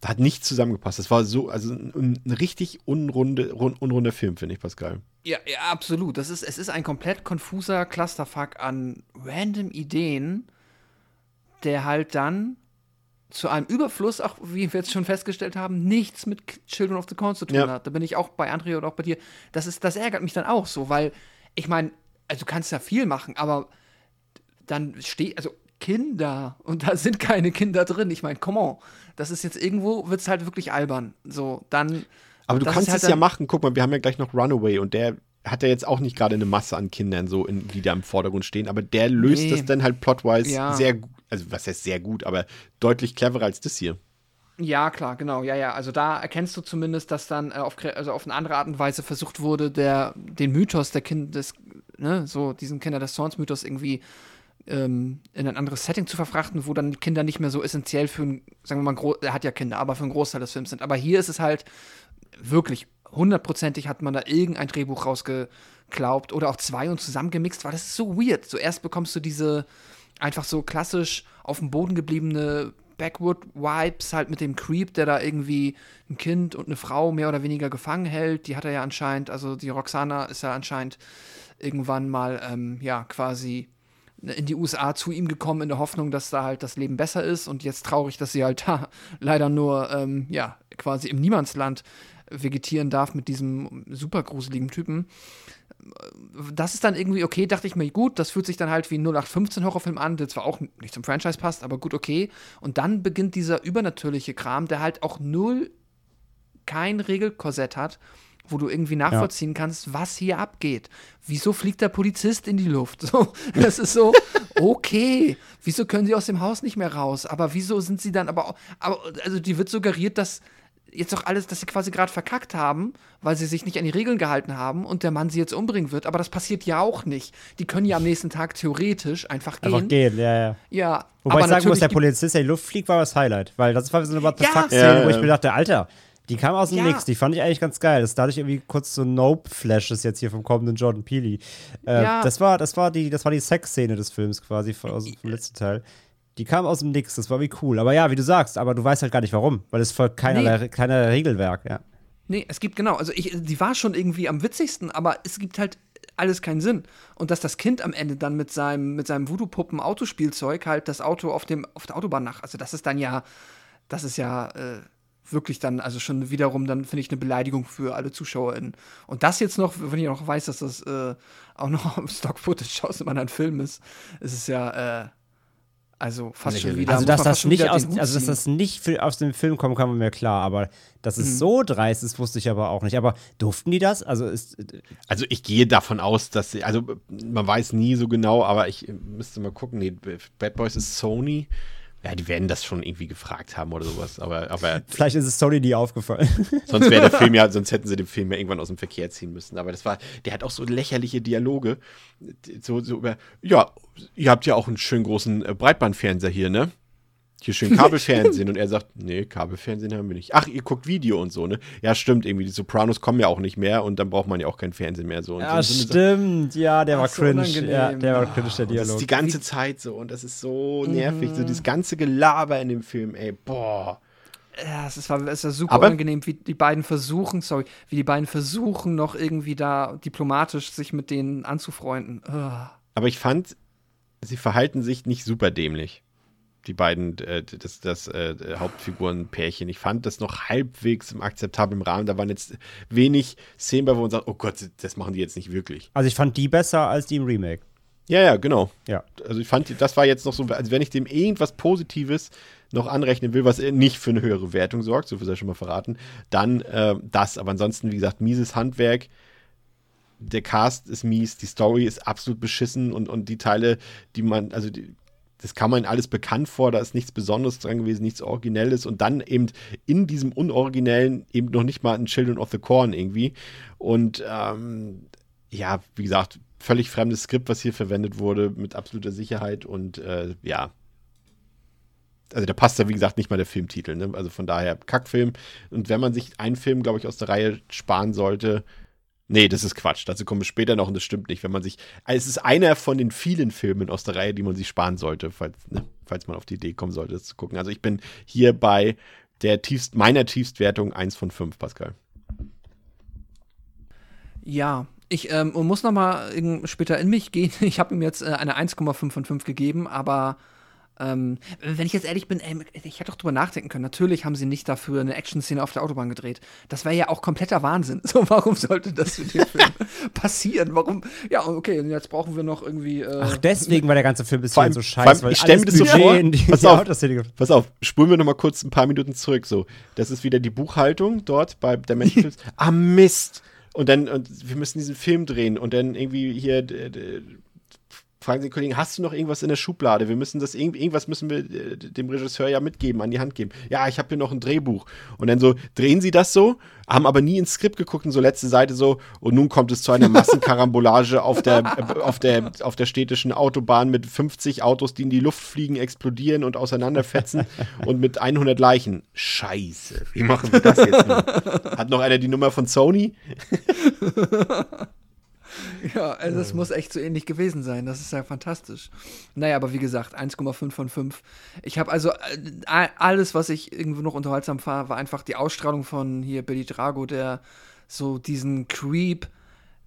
da hat nichts zusammengepasst. Das war so, also ein, ein richtig unrunde, run, unrunder Film, finde ich, Pascal. Ja, ja, absolut. Das ist, es ist ein komplett konfuser Clusterfuck an random Ideen, der halt dann zu einem Überfluss, auch wie wir jetzt schon festgestellt haben, nichts mit Children of the Corn zu tun Ja. hat. Da bin ich auch bei Andrea und auch bei dir. Das, ist, das ärgert mich dann auch so, weil ich meine, also du kannst ja viel machen, aber dann steht, also Kinder und da sind keine Kinder drin. Ich meine, come on, das ist jetzt irgendwo, wird es halt wirklich albern. So, dann. Aber du kannst halt es ja machen. Guck mal, wir haben ja gleich noch Runaway und der hat ja jetzt auch nicht gerade eine Masse an Kindern so, in, die da im Vordergrund stehen, aber der löst Nee. das dann halt plotwise Ja. sehr gut, also was heißt sehr gut, aber deutlich cleverer als das hier. Ja, klar, genau, ja, ja. Also da erkennst du zumindest, dass dann äh, auf, also auf eine andere Art und Weise versucht wurde, der, den Mythos der Kinder des, ne, so diesen Kinder des Zorns Mythos irgendwie ähm, in ein anderes Setting zu verfrachten, wo dann Kinder nicht mehr so essentiell für ein, sagen wir mal, er hat ja Kinder, aber für einen Großteil des Films sind. Aber hier ist es halt wirklich hundertprozentig hat man da irgendein Drehbuch rausgeklaubt oder auch zwei und zusammengemixt, weil das ist so weird. Zuerst bekommst du diese einfach so klassisch auf dem Boden gebliebene Backwood-Vibes halt mit dem Creep, der da irgendwie ein Kind und eine Frau mehr oder weniger gefangen hält. Die hat er ja anscheinend, also die Roxana ist ja anscheinend irgendwann mal, ähm, ja, quasi in die USA zu ihm gekommen in der Hoffnung, dass da halt das Leben besser ist und jetzt traurig, dass sie halt da leider nur, ähm, ja, quasi im Niemandsland vegetieren darf mit diesem super gruseligen Typen. Das ist dann irgendwie okay, dachte ich mir, gut, das fühlt sich dann halt wie ein 0815 Horrorfilm an, der zwar auch nicht zum Franchise passt, aber gut, okay. Und dann beginnt dieser übernatürliche Kram, der halt auch null kein Regelkorsett hat, wo du irgendwie nachvollziehen kannst, was hier abgeht. Wieso fliegt der Polizist in die Luft? So, das ist so, okay. Wieso können sie aus dem Haus nicht mehr raus? Aber wieso sind sie dann aber, auch- aber also die wird suggeriert, dass jetzt doch alles, dass sie quasi gerade verkackt haben, weil sie sich nicht an die Regeln gehalten haben und der Mann sie jetzt umbringen wird. Aber das passiert ja auch nicht. Die können ja am nächsten Tag theoretisch einfach gehen. Einfach gehen, ja, ja. Ja, Wobei ich sagen muss, der Polizist, der in die Luft fliegt, war das Highlight. Weil das war so eine What the Ja. fuck-Szene, Ja, wo ich mir dachte, Alter, die kam aus dem Ja. Nix. Die fand ich eigentlich ganz geil. Das ist dadurch irgendwie kurz so Nope-Flashes jetzt hier vom kommenden Jordan Peele. Äh, Ja. Das war, das war die, das war die Sex-Szene des Films quasi von, aus, vom letzten Teil. Die kam aus dem Nix, das war wie cool. Aber ja, wie du sagst, aber du weißt halt gar nicht warum, weil es folgt keinerlei, keinerlei Regelwerk, ja. Nee, es gibt genau, also ich, die war schon irgendwie am witzigsten, aber es gibt halt alles keinen Sinn. Und dass das Kind am Ende dann mit seinem, mit seinem Voodoo-Puppen-Autospielzeug halt das Auto auf, dem, auf der Autobahn nach, also das ist dann ja, das ist ja äh, wirklich dann, also schon wiederum dann, finde ich, eine Beleidigung für alle ZuschauerInnen. Und das jetzt noch, wenn ich noch weiß, dass das äh, auch noch Stock-Footage aus einem anderen Film ist, ist es ja, äh, Also fast schon wieder. Also, muss dass das nicht wieder aus, also dass das nicht für, aus dem Film kommen kann, war mir klar, aber dass es Mhm. so dreist ist, wusste ich aber auch nicht. Aber durften die das? Also ist Also ich gehe davon aus, dass sie, also man weiß nie so genau, aber ich äh, müsste mal gucken. Nee, Bad Boys ist Sony. Ja, die werden das schon irgendwie gefragt haben oder sowas. Aber, aber vielleicht ist es Sony nie aufgefallen. sonst wäre der Film ja, sonst hätten sie den Film ja irgendwann aus dem Verkehr ziehen müssen. Aber das war, der hat auch so lächerliche Dialoge. So, so über, ja, ihr habt ja auch einen schönen großen äh, Breitbandfernseher hier, ne? Hier schön Kabelfernsehen. und er sagt, nee, Kabelfernsehen haben wir nicht. Ach, ihr guckt Video und so, ne? Ja, stimmt, irgendwie. Die Sopranos kommen ja auch nicht mehr und dann braucht man ja auch kein Fernsehen mehr. So. Und ja, so- so- stimmt. Ja, der war so cringe. unangenehm. Ja, der war cringe, der Und das Dialog. ist die ganze Zeit so und das ist so nervig. So dieses ganze Gelaber in dem Film, ey, boah. Ja, es ist, war, es war super Aber- unangenehm, wie die beiden versuchen, sorry, wie die beiden versuchen, noch irgendwie da diplomatisch sich mit denen anzufreunden. Ugh. Aber ich fand, sie verhalten sich nicht super dämlich. Die beiden, äh, das, das äh, Hauptfigurenpärchen. Ich fand das noch halbwegs im akzeptablen Rahmen. Da waren jetzt wenig Szenen bei, wo man sagt, oh Gott, das machen die jetzt nicht wirklich. Also ich fand die besser als die im Remake. Ja, ja, genau. Ja. Also ich fand, das war jetzt noch so, als wenn ich dem irgendwas Positives noch anrechnen will, was nicht für eine höhere Wertung sorgt, so viel sei schon mal verraten, dann äh, das. Aber ansonsten, wie gesagt, mieses Handwerk. Der Cast ist mies, die Story ist absolut beschissen und, und die Teile, die man, also die, das kam man alles bekannt vor, da ist nichts Besonderes dran gewesen, nichts Originelles und dann eben in diesem Unoriginellen eben noch nicht mal ein Children of the Corn irgendwie. Und ähm, ja, wie gesagt, völlig fremdes Skript, was hier verwendet wurde, mit absoluter Sicherheit und äh, ja. Also da passt ja, wie gesagt, nicht mal der Filmtitel, ne? Also von daher Kackfilm. Und wenn man sich einen Film, glaube ich, aus der Reihe sparen sollte, nee, das ist Quatsch. Dazu kommen wir später noch und das stimmt nicht. Wenn man sich, also es ist einer von den vielen Filmen aus der Reihe, die man sich sparen sollte, falls, ne? falls man auf die Idee kommen sollte, das zu gucken. Also ich bin hier bei der tiefst, meiner Tiefstwertung 1 von 5, Pascal. Ja, ich ähm, muss noch mal in, später in mich gehen. Ich habe ihm jetzt äh, eine 1,5 von 5 gegeben, aber ähm, wenn ich jetzt ehrlich bin, ey, ich hätte doch drüber nachdenken können. Natürlich haben sie nicht dafür eine Action-Szene auf der Autobahn gedreht. Das wäre ja auch kompletter Wahnsinn. So, warum sollte das für den Film passieren? Warum? Ja, okay, und jetzt brauchen wir noch irgendwie. Äh, Ach, deswegen war der ganze Film bis Vor hierhin allem- so vor allem, scheiße, weil ich stell mir das so vor, in die, pass die auf. Pass auf, spulen wir noch mal kurz ein paar Minuten zurück. So, das ist wieder die Buchhaltung dort bei der Menschenfilms. ah, Mist! Und dann, und wir müssen diesen Film drehen und dann irgendwie hier fragen sie den Kollegen, hast du noch irgendwas in der Schublade? Wir müssen das irgendwie, irgendwas müssen wir äh, dem Regisseur ja mitgeben, an die Hand geben. Ja, ich habe hier noch ein Drehbuch. Und dann so, drehen sie das so, haben aber nie ins Skript geguckt und so letzte Seite so, und nun kommt es zu einer Massenkarambolage auf der, äh, auf der, auf der städtischen Autobahn mit 50 Autos, die in die Luft fliegen, explodieren und auseinanderfetzen und mit 100 Leichen. Scheiße, wie machen wir das jetzt nun? Hat noch einer die Nummer von Sony? Ja, also das muss echt so ähnlich gewesen sein. Das ist ja fantastisch. Naja, aber wie gesagt, 1,5 von 5. Ich habe also äh, alles, was ich irgendwo noch unterhaltsam war, war einfach die Ausstrahlung von hier Billy Drago, der so diesen Creep,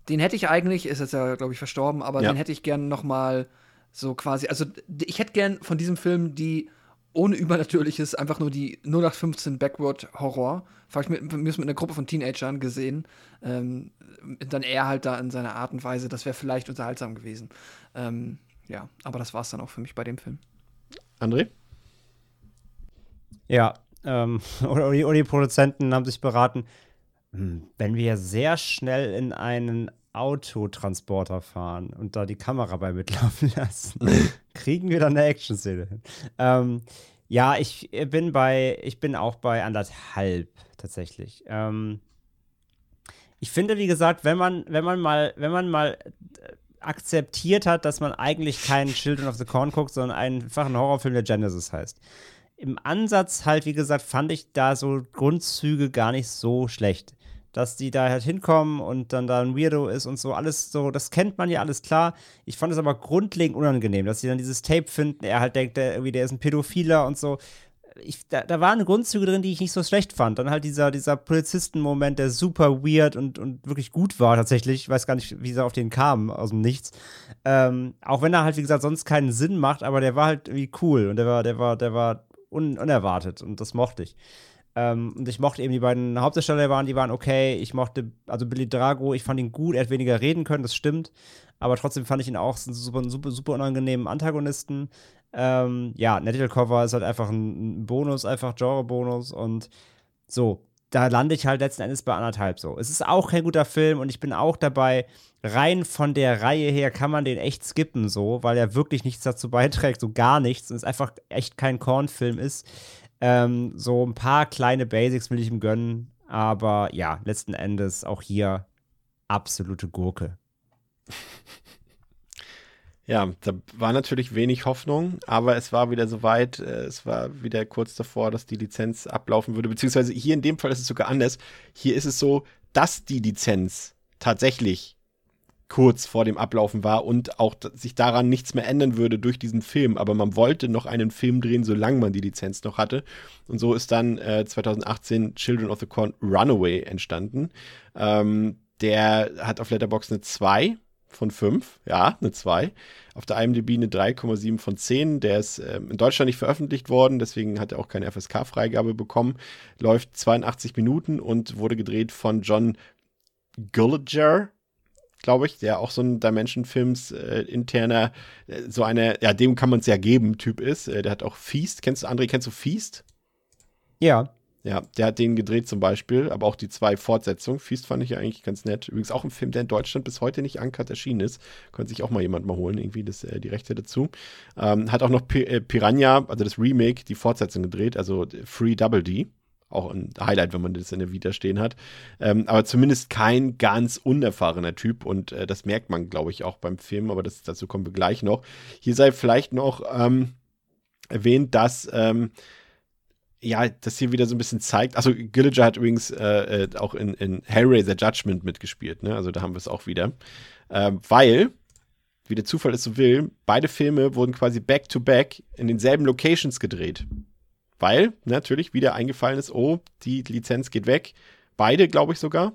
den hätte ich eigentlich, ist jetzt ja, glaube ich, verstorben, aber Ja. den hätte ich gern noch mal so quasi, also ich hätte gern von diesem Film die ohne Übernatürliches, einfach nur die 0815 Backward Horror. Vielleicht mit, mit, mit einer Gruppe von Teenagern gesehen. Ähm, dann er halt da in seiner Art und Weise, das wäre vielleicht unterhaltsam gewesen. Ähm, ja, aber das war es dann auch für mich bei dem Film. André? Ja, ähm, oder, die, oder die Produzenten haben sich beraten, hm, wenn wir sehr schnell in einen Autotransporter fahren und da die Kamera bei mitlaufen lassen, kriegen wir dann eine Action-Szene hin. Ähm, ja, ich bin bei, ich bin auch bei anderthalb tatsächlich. Ähm, ich finde, wie gesagt, wenn man, wenn man mal, wenn man mal äh, akzeptiert hat, dass man eigentlich keinen Children of the Corn guckt, sondern einfach einen Horrorfilm, der Genesis heißt. Im Ansatz halt, wie gesagt, fand ich da so Grundzüge gar nicht so schlecht. Dass die da halt hinkommen und dann da ein Weirdo ist und so, alles so, das kennt man ja alles klar. Ich fand es aber grundlegend unangenehm, dass sie dann dieses Tape finden, er halt denkt, der, irgendwie, der ist ein Pädophiler und so. Ich, da, da waren Grundzüge drin, die ich nicht so schlecht fand. Dann halt dieser, dieser Polizisten-Moment, der super weird und, und wirklich gut war tatsächlich. Ich weiß gar nicht, wie sie auf den kamen, aus dem Nichts. Ähm, auch wenn er halt, wie gesagt, sonst keinen Sinn macht, aber der war halt irgendwie cool und der war, der war, der war un unerwartet und das mochte ich. Ähm, und ich mochte eben die beiden Hauptdarsteller, waren, die waren okay. Ich mochte, also Billy Drago, ich fand ihn gut, er hat weniger reden können, das stimmt. Aber trotzdem fand ich ihn auch einen super, super, super unangenehmen Antagonisten. Ähm, ja, Nettie Cover ist halt einfach ein Bonus, einfach Genre-Bonus und so. Da lande ich halt letzten Endes bei anderthalb so. Es ist auch kein guter Film und ich bin auch dabei, rein von der Reihe her kann man den echt skippen, so, weil er wirklich nichts dazu beiträgt, so gar nichts und es einfach echt kein Kornfilm ist. Ähm, so ein paar kleine Basics will ich ihm gönnen, aber ja, letzten Endes auch hier absolute Gurke. Ja, da war natürlich wenig Hoffnung, aber es war wieder soweit, äh, es war wieder kurz davor, dass die Lizenz ablaufen würde, beziehungsweise hier in dem Fall ist es sogar anders. Hier ist es so, dass die Lizenz tatsächlich kurz vor dem Ablaufen war und auch sich daran nichts mehr ändern würde durch diesen Film. Aber man wollte noch einen Film drehen, solange man die Lizenz noch hatte. Und so ist dann äh, 2018 Children of the Corn Runaway entstanden. Ähm, der hat auf Letterboxd eine 2 von 5, ja, eine 2. Auf der IMDb eine 3,7 von 10. Der ist äh, in Deutschland nicht veröffentlicht worden, deswegen hat er auch keine FSK-Freigabe bekommen. Läuft 82 Minuten und wurde gedreht von John Gulliger, glaube ich, der auch so ein Dimension-Films äh, interner, äh, so eine, ja, dem kann man es ja geben, Typ ist. Äh, der hat auch Feast. Kennst du, André, kennst du Feast? Ja. Ja, der hat den gedreht zum Beispiel, aber auch die zwei Fortsetzungen. Feast fand ich ja eigentlich ganz nett. Übrigens auch ein Film, der in Deutschland bis heute nicht ankert erschienen ist. Konnte sich auch mal jemand mal holen, irgendwie das, äh, die Rechte dazu. Ähm, hat auch noch P Piranha, also das Remake, die Fortsetzung gedreht, also Free Double D. Auch ein Highlight, wenn man das in der Vita stehen hat. Ähm, aber zumindest kein ganz unerfahrener Typ und äh, das merkt man, glaube ich, auch beim Film, aber das, dazu kommen wir gleich noch. Hier sei vielleicht noch ähm, erwähnt, dass ähm, ja, das hier wieder so ein bisschen zeigt. Also Gilliger hat übrigens äh, äh, auch in, in Hellraiser Judgment mitgespielt, ne? Also da haben wir es auch wieder. Ähm, weil, wie der Zufall es so will, beide Filme wurden quasi back-to-back in denselben Locations gedreht. Weil natürlich wieder eingefallen ist, oh, die Lizenz geht weg. Beide, glaube ich sogar.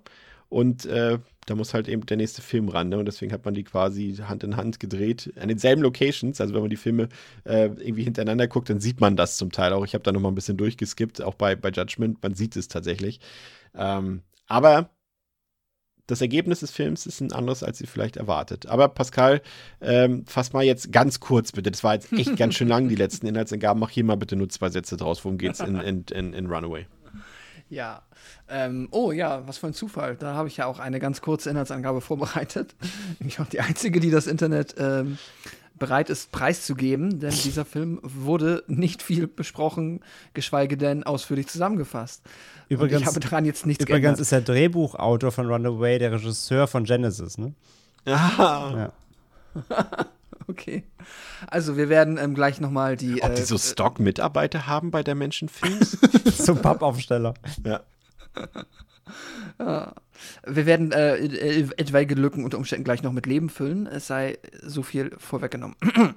Und äh, da muss halt eben der nächste Film ran. Ne? Und deswegen hat man die quasi Hand in Hand gedreht an denselben Locations. Also wenn man die Filme äh, irgendwie hintereinander guckt, dann sieht man das zum Teil auch. Ich habe da noch mal ein bisschen durchgeskippt, auch bei, bei Judgment. Man sieht es tatsächlich. Ähm, aber das Ergebnis des Films ist ein anderes, als ihr vielleicht erwartet. Aber Pascal, ähm, fass mal jetzt ganz kurz bitte. Das war jetzt echt ganz schön lang, die letzten Inhaltsangaben. Mach hier mal bitte nur zwei Sätze draus. Worum geht's in, in, in, in Runaway? Ja. Ähm, oh ja, was für ein Zufall. Da habe ich ja auch eine ganz kurze Inhaltsangabe vorbereitet. Nämlich auch die einzige, die das Internet ähm, bereit ist, preiszugeben, denn dieser Film wurde nicht viel besprochen, geschweige denn ausführlich zusammengefasst. Übrigens, Und ich habe daran jetzt nichts Übrigens geändert. ist der Drehbuchautor von Runaway der Regisseur von Genesis, ne? Ja. Ja. Okay. Also wir werden ähm, gleich nochmal die. Ob die äh, so Stock-Mitarbeiter haben bei der Menschenfilms? Zum Pappaufsteller. ja. Wir werden äh, äh, etwaige Lücken unter Umständen gleich noch mit Leben füllen. Es sei so viel vorweggenommen.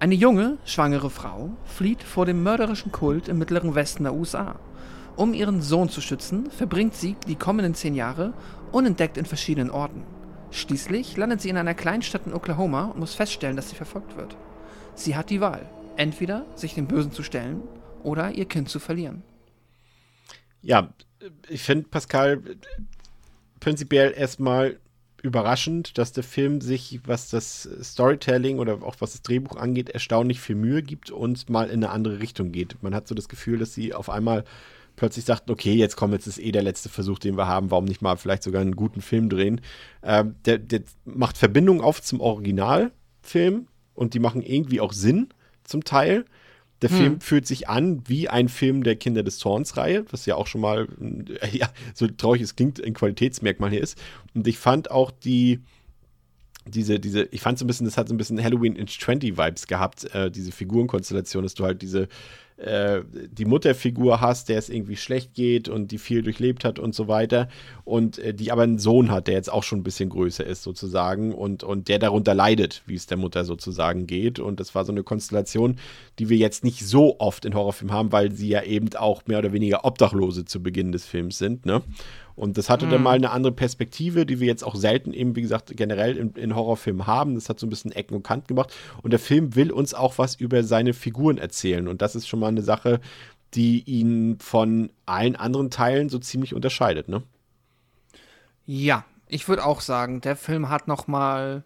Eine junge, schwangere Frau flieht vor dem mörderischen Kult im mittleren Westen der USA. Um ihren Sohn zu schützen, verbringt sie die kommenden zehn Jahre unentdeckt in verschiedenen Orten. Schließlich landet sie in einer Kleinstadt in Oklahoma und muss feststellen, dass sie verfolgt wird. Sie hat die Wahl, entweder sich dem Bösen zu stellen oder ihr Kind zu verlieren. Ja, ich finde, Pascal, prinzipiell erstmal überraschend, dass der Film sich, was das Storytelling oder auch was das Drehbuch angeht, erstaunlich viel Mühe gibt und mal in eine andere Richtung geht. Man hat so das Gefühl, dass sie auf einmal plötzlich sagten, okay, jetzt kommt jetzt ist eh der letzte Versuch, den wir haben, warum nicht mal vielleicht sogar einen guten Film drehen. Ähm, der, der macht Verbindung auf zum Originalfilm und die machen irgendwie auch Sinn zum Teil. Der Hm. Film fühlt sich an wie ein Film der Kinder des Zorns-Reihe, was ja auch schon mal, ja, so traurig es klingt, ein Qualitätsmerkmal hier ist. Und ich fand auch die, diese, diese, ich fand so ein bisschen, das hat so ein bisschen Halloween in 20 Vibes gehabt, äh, diese Figurenkonstellation, dass du halt diese, äh, die Mutterfigur hast, der es irgendwie schlecht geht und die viel durchlebt hat und so weiter. Und äh, die aber einen Sohn hat, der jetzt auch schon ein bisschen größer ist sozusagen und, und der darunter leidet, wie es der Mutter sozusagen geht. Und das war so eine Konstellation, die wir jetzt nicht so oft in Horrorfilmen haben, weil sie ja eben auch mehr oder weniger Obdachlose zu Beginn des Films sind, ne? Und das hatte dann mal eine andere Perspektive, die wir jetzt auch selten eben, wie gesagt, generell in, in Horrorfilmen haben. Das hat so ein bisschen Ecken und Kant gemacht. Und der Film will uns auch was über seine Figuren erzählen. Und das ist schon mal eine Sache, die ihn von allen anderen Teilen so ziemlich unterscheidet, ne? Ja, ich würde auch sagen, der Film hat noch mal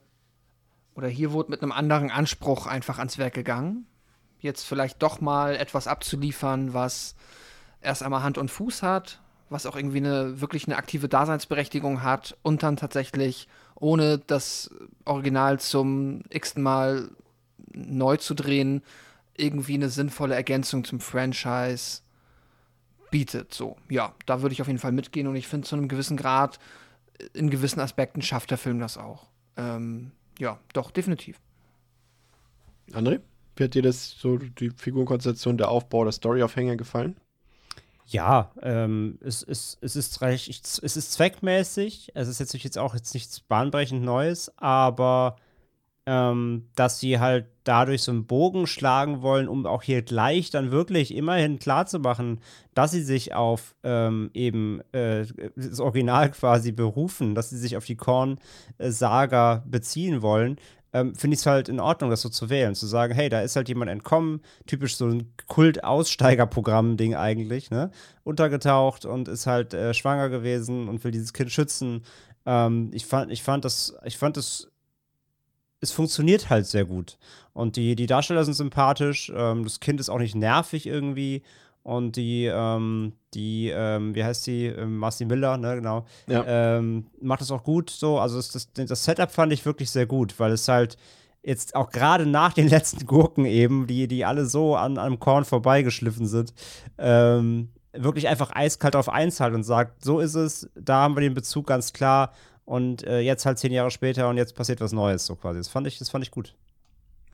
oder hier wurde mit einem anderen Anspruch einfach ans Werk gegangen. Jetzt vielleicht doch mal etwas abzuliefern, was erst einmal Hand und Fuß hat, was auch irgendwie eine wirklich eine aktive Daseinsberechtigung hat und dann tatsächlich ohne das Original zum x-ten Mal neu zu drehen, irgendwie eine sinnvolle Ergänzung zum Franchise bietet. So, ja, da würde ich auf jeden Fall mitgehen und ich finde, zu einem gewissen Grad, in gewissen Aspekten schafft der Film das auch. Ähm, ja, doch, definitiv. André, wie hat dir das so die Figurenkonstellation, der Aufbau, der Storyaufhänger gefallen? Ja, ähm, es, es, es, ist recht, es ist zweckmäßig. Es ist jetzt, jetzt auch jetzt nichts bahnbrechend Neues, aber ähm, dass sie halt dadurch so einen Bogen schlagen wollen, um auch hier gleich dann wirklich immerhin klarzumachen, dass sie sich auf ähm, eben äh, das Original quasi berufen, dass sie sich auf die Korn-Saga beziehen wollen, ähm, finde ich es halt in Ordnung, das so zu wählen. Zu sagen, hey, da ist halt jemand entkommen, typisch so ein Kult-Aussteigerprogramm-Ding eigentlich, ne? Untergetaucht und ist halt äh, schwanger gewesen und will dieses Kind schützen. Ähm, ich, fand, ich fand das, ich fand das es funktioniert halt sehr gut. Und die, die Darsteller sind sympathisch, ähm, das Kind ist auch nicht nervig irgendwie. Und die, ähm, die, ähm, wie heißt sie, ähm, Marcy Miller, ne, genau, ja. Ähm, macht das auch gut so. Also das, das, Setup fand ich wirklich sehr gut, weil es halt jetzt auch gerade nach den letzten Gurken eben, die, die alle so an einem Korn vorbeigeschliffen sind, ähm, wirklich einfach eiskalt auf eins halt und sagt, so ist es, da haben wir den Bezug ganz klar und äh, jetzt halt zehn Jahre später und jetzt passiert was Neues, so quasi. Das fand ich, das fand ich gut.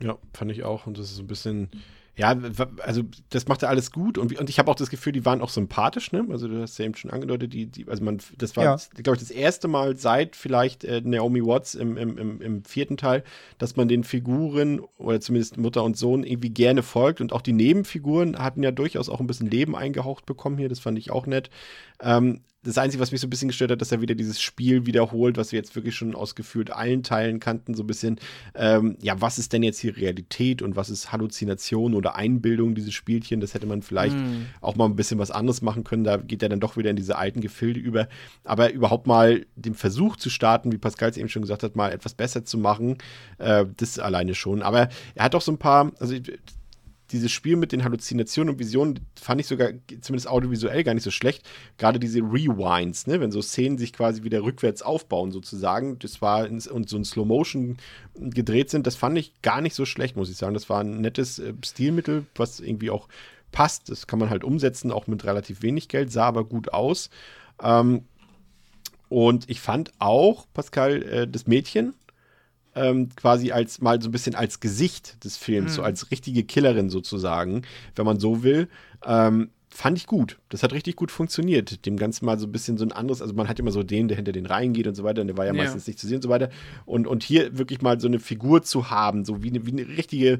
Ja, fand ich auch. Und das ist ein bisschen, ja, also das macht ja alles gut und, und ich habe auch das Gefühl, die waren auch sympathisch, ne? Also du hast ja eben schon angedeutet, die, die also man, das war, ja. glaube ich, das erste Mal seit vielleicht äh, Naomi Watts im, im, im, im, vierten Teil, dass man den Figuren oder zumindest Mutter und Sohn irgendwie gerne folgt und auch die Nebenfiguren hatten ja durchaus auch ein bisschen Leben eingehaucht bekommen hier, das fand ich auch nett. Ähm, das Einzige, was mich so ein bisschen gestört hat, dass er wieder dieses Spiel wiederholt, was wir jetzt wirklich schon aus gefühlt allen Teilen kannten, so ein bisschen, ähm, ja, was ist denn jetzt hier Realität und was ist Halluzination oder Einbildung, dieses Spielchen, das hätte man vielleicht mm. auch mal ein bisschen was anderes machen können, da geht er dann doch wieder in diese alten Gefilde über, aber überhaupt mal den Versuch zu starten, wie Pascal es eben schon gesagt hat, mal etwas besser zu machen, äh, das alleine schon, aber er hat auch so ein paar, also dieses Spiel mit den Halluzinationen und Visionen fand ich sogar, zumindest audiovisuell, gar nicht so schlecht. Gerade diese Rewinds, ne? wenn so Szenen sich quasi wieder rückwärts aufbauen, sozusagen. Das war in, und so ein Slow Motion gedreht sind, das fand ich gar nicht so schlecht, muss ich sagen. Das war ein nettes äh, Stilmittel, was irgendwie auch passt. Das kann man halt umsetzen, auch mit relativ wenig Geld, sah aber gut aus. Ähm, und ich fand auch, Pascal, äh, das Mädchen, ähm, quasi als mal so ein bisschen als Gesicht des Films, mhm. so als richtige Killerin sozusagen, wenn man so will. Ähm, fand ich gut. Das hat richtig gut funktioniert. Dem Ganzen mal so ein bisschen so ein anderes, also man hat immer so den, der hinter den Reihen geht und so weiter, und der war ja, ja. meistens nicht zu sehen und so weiter. Und, und hier wirklich mal so eine Figur zu haben, so wie eine, wie eine richtige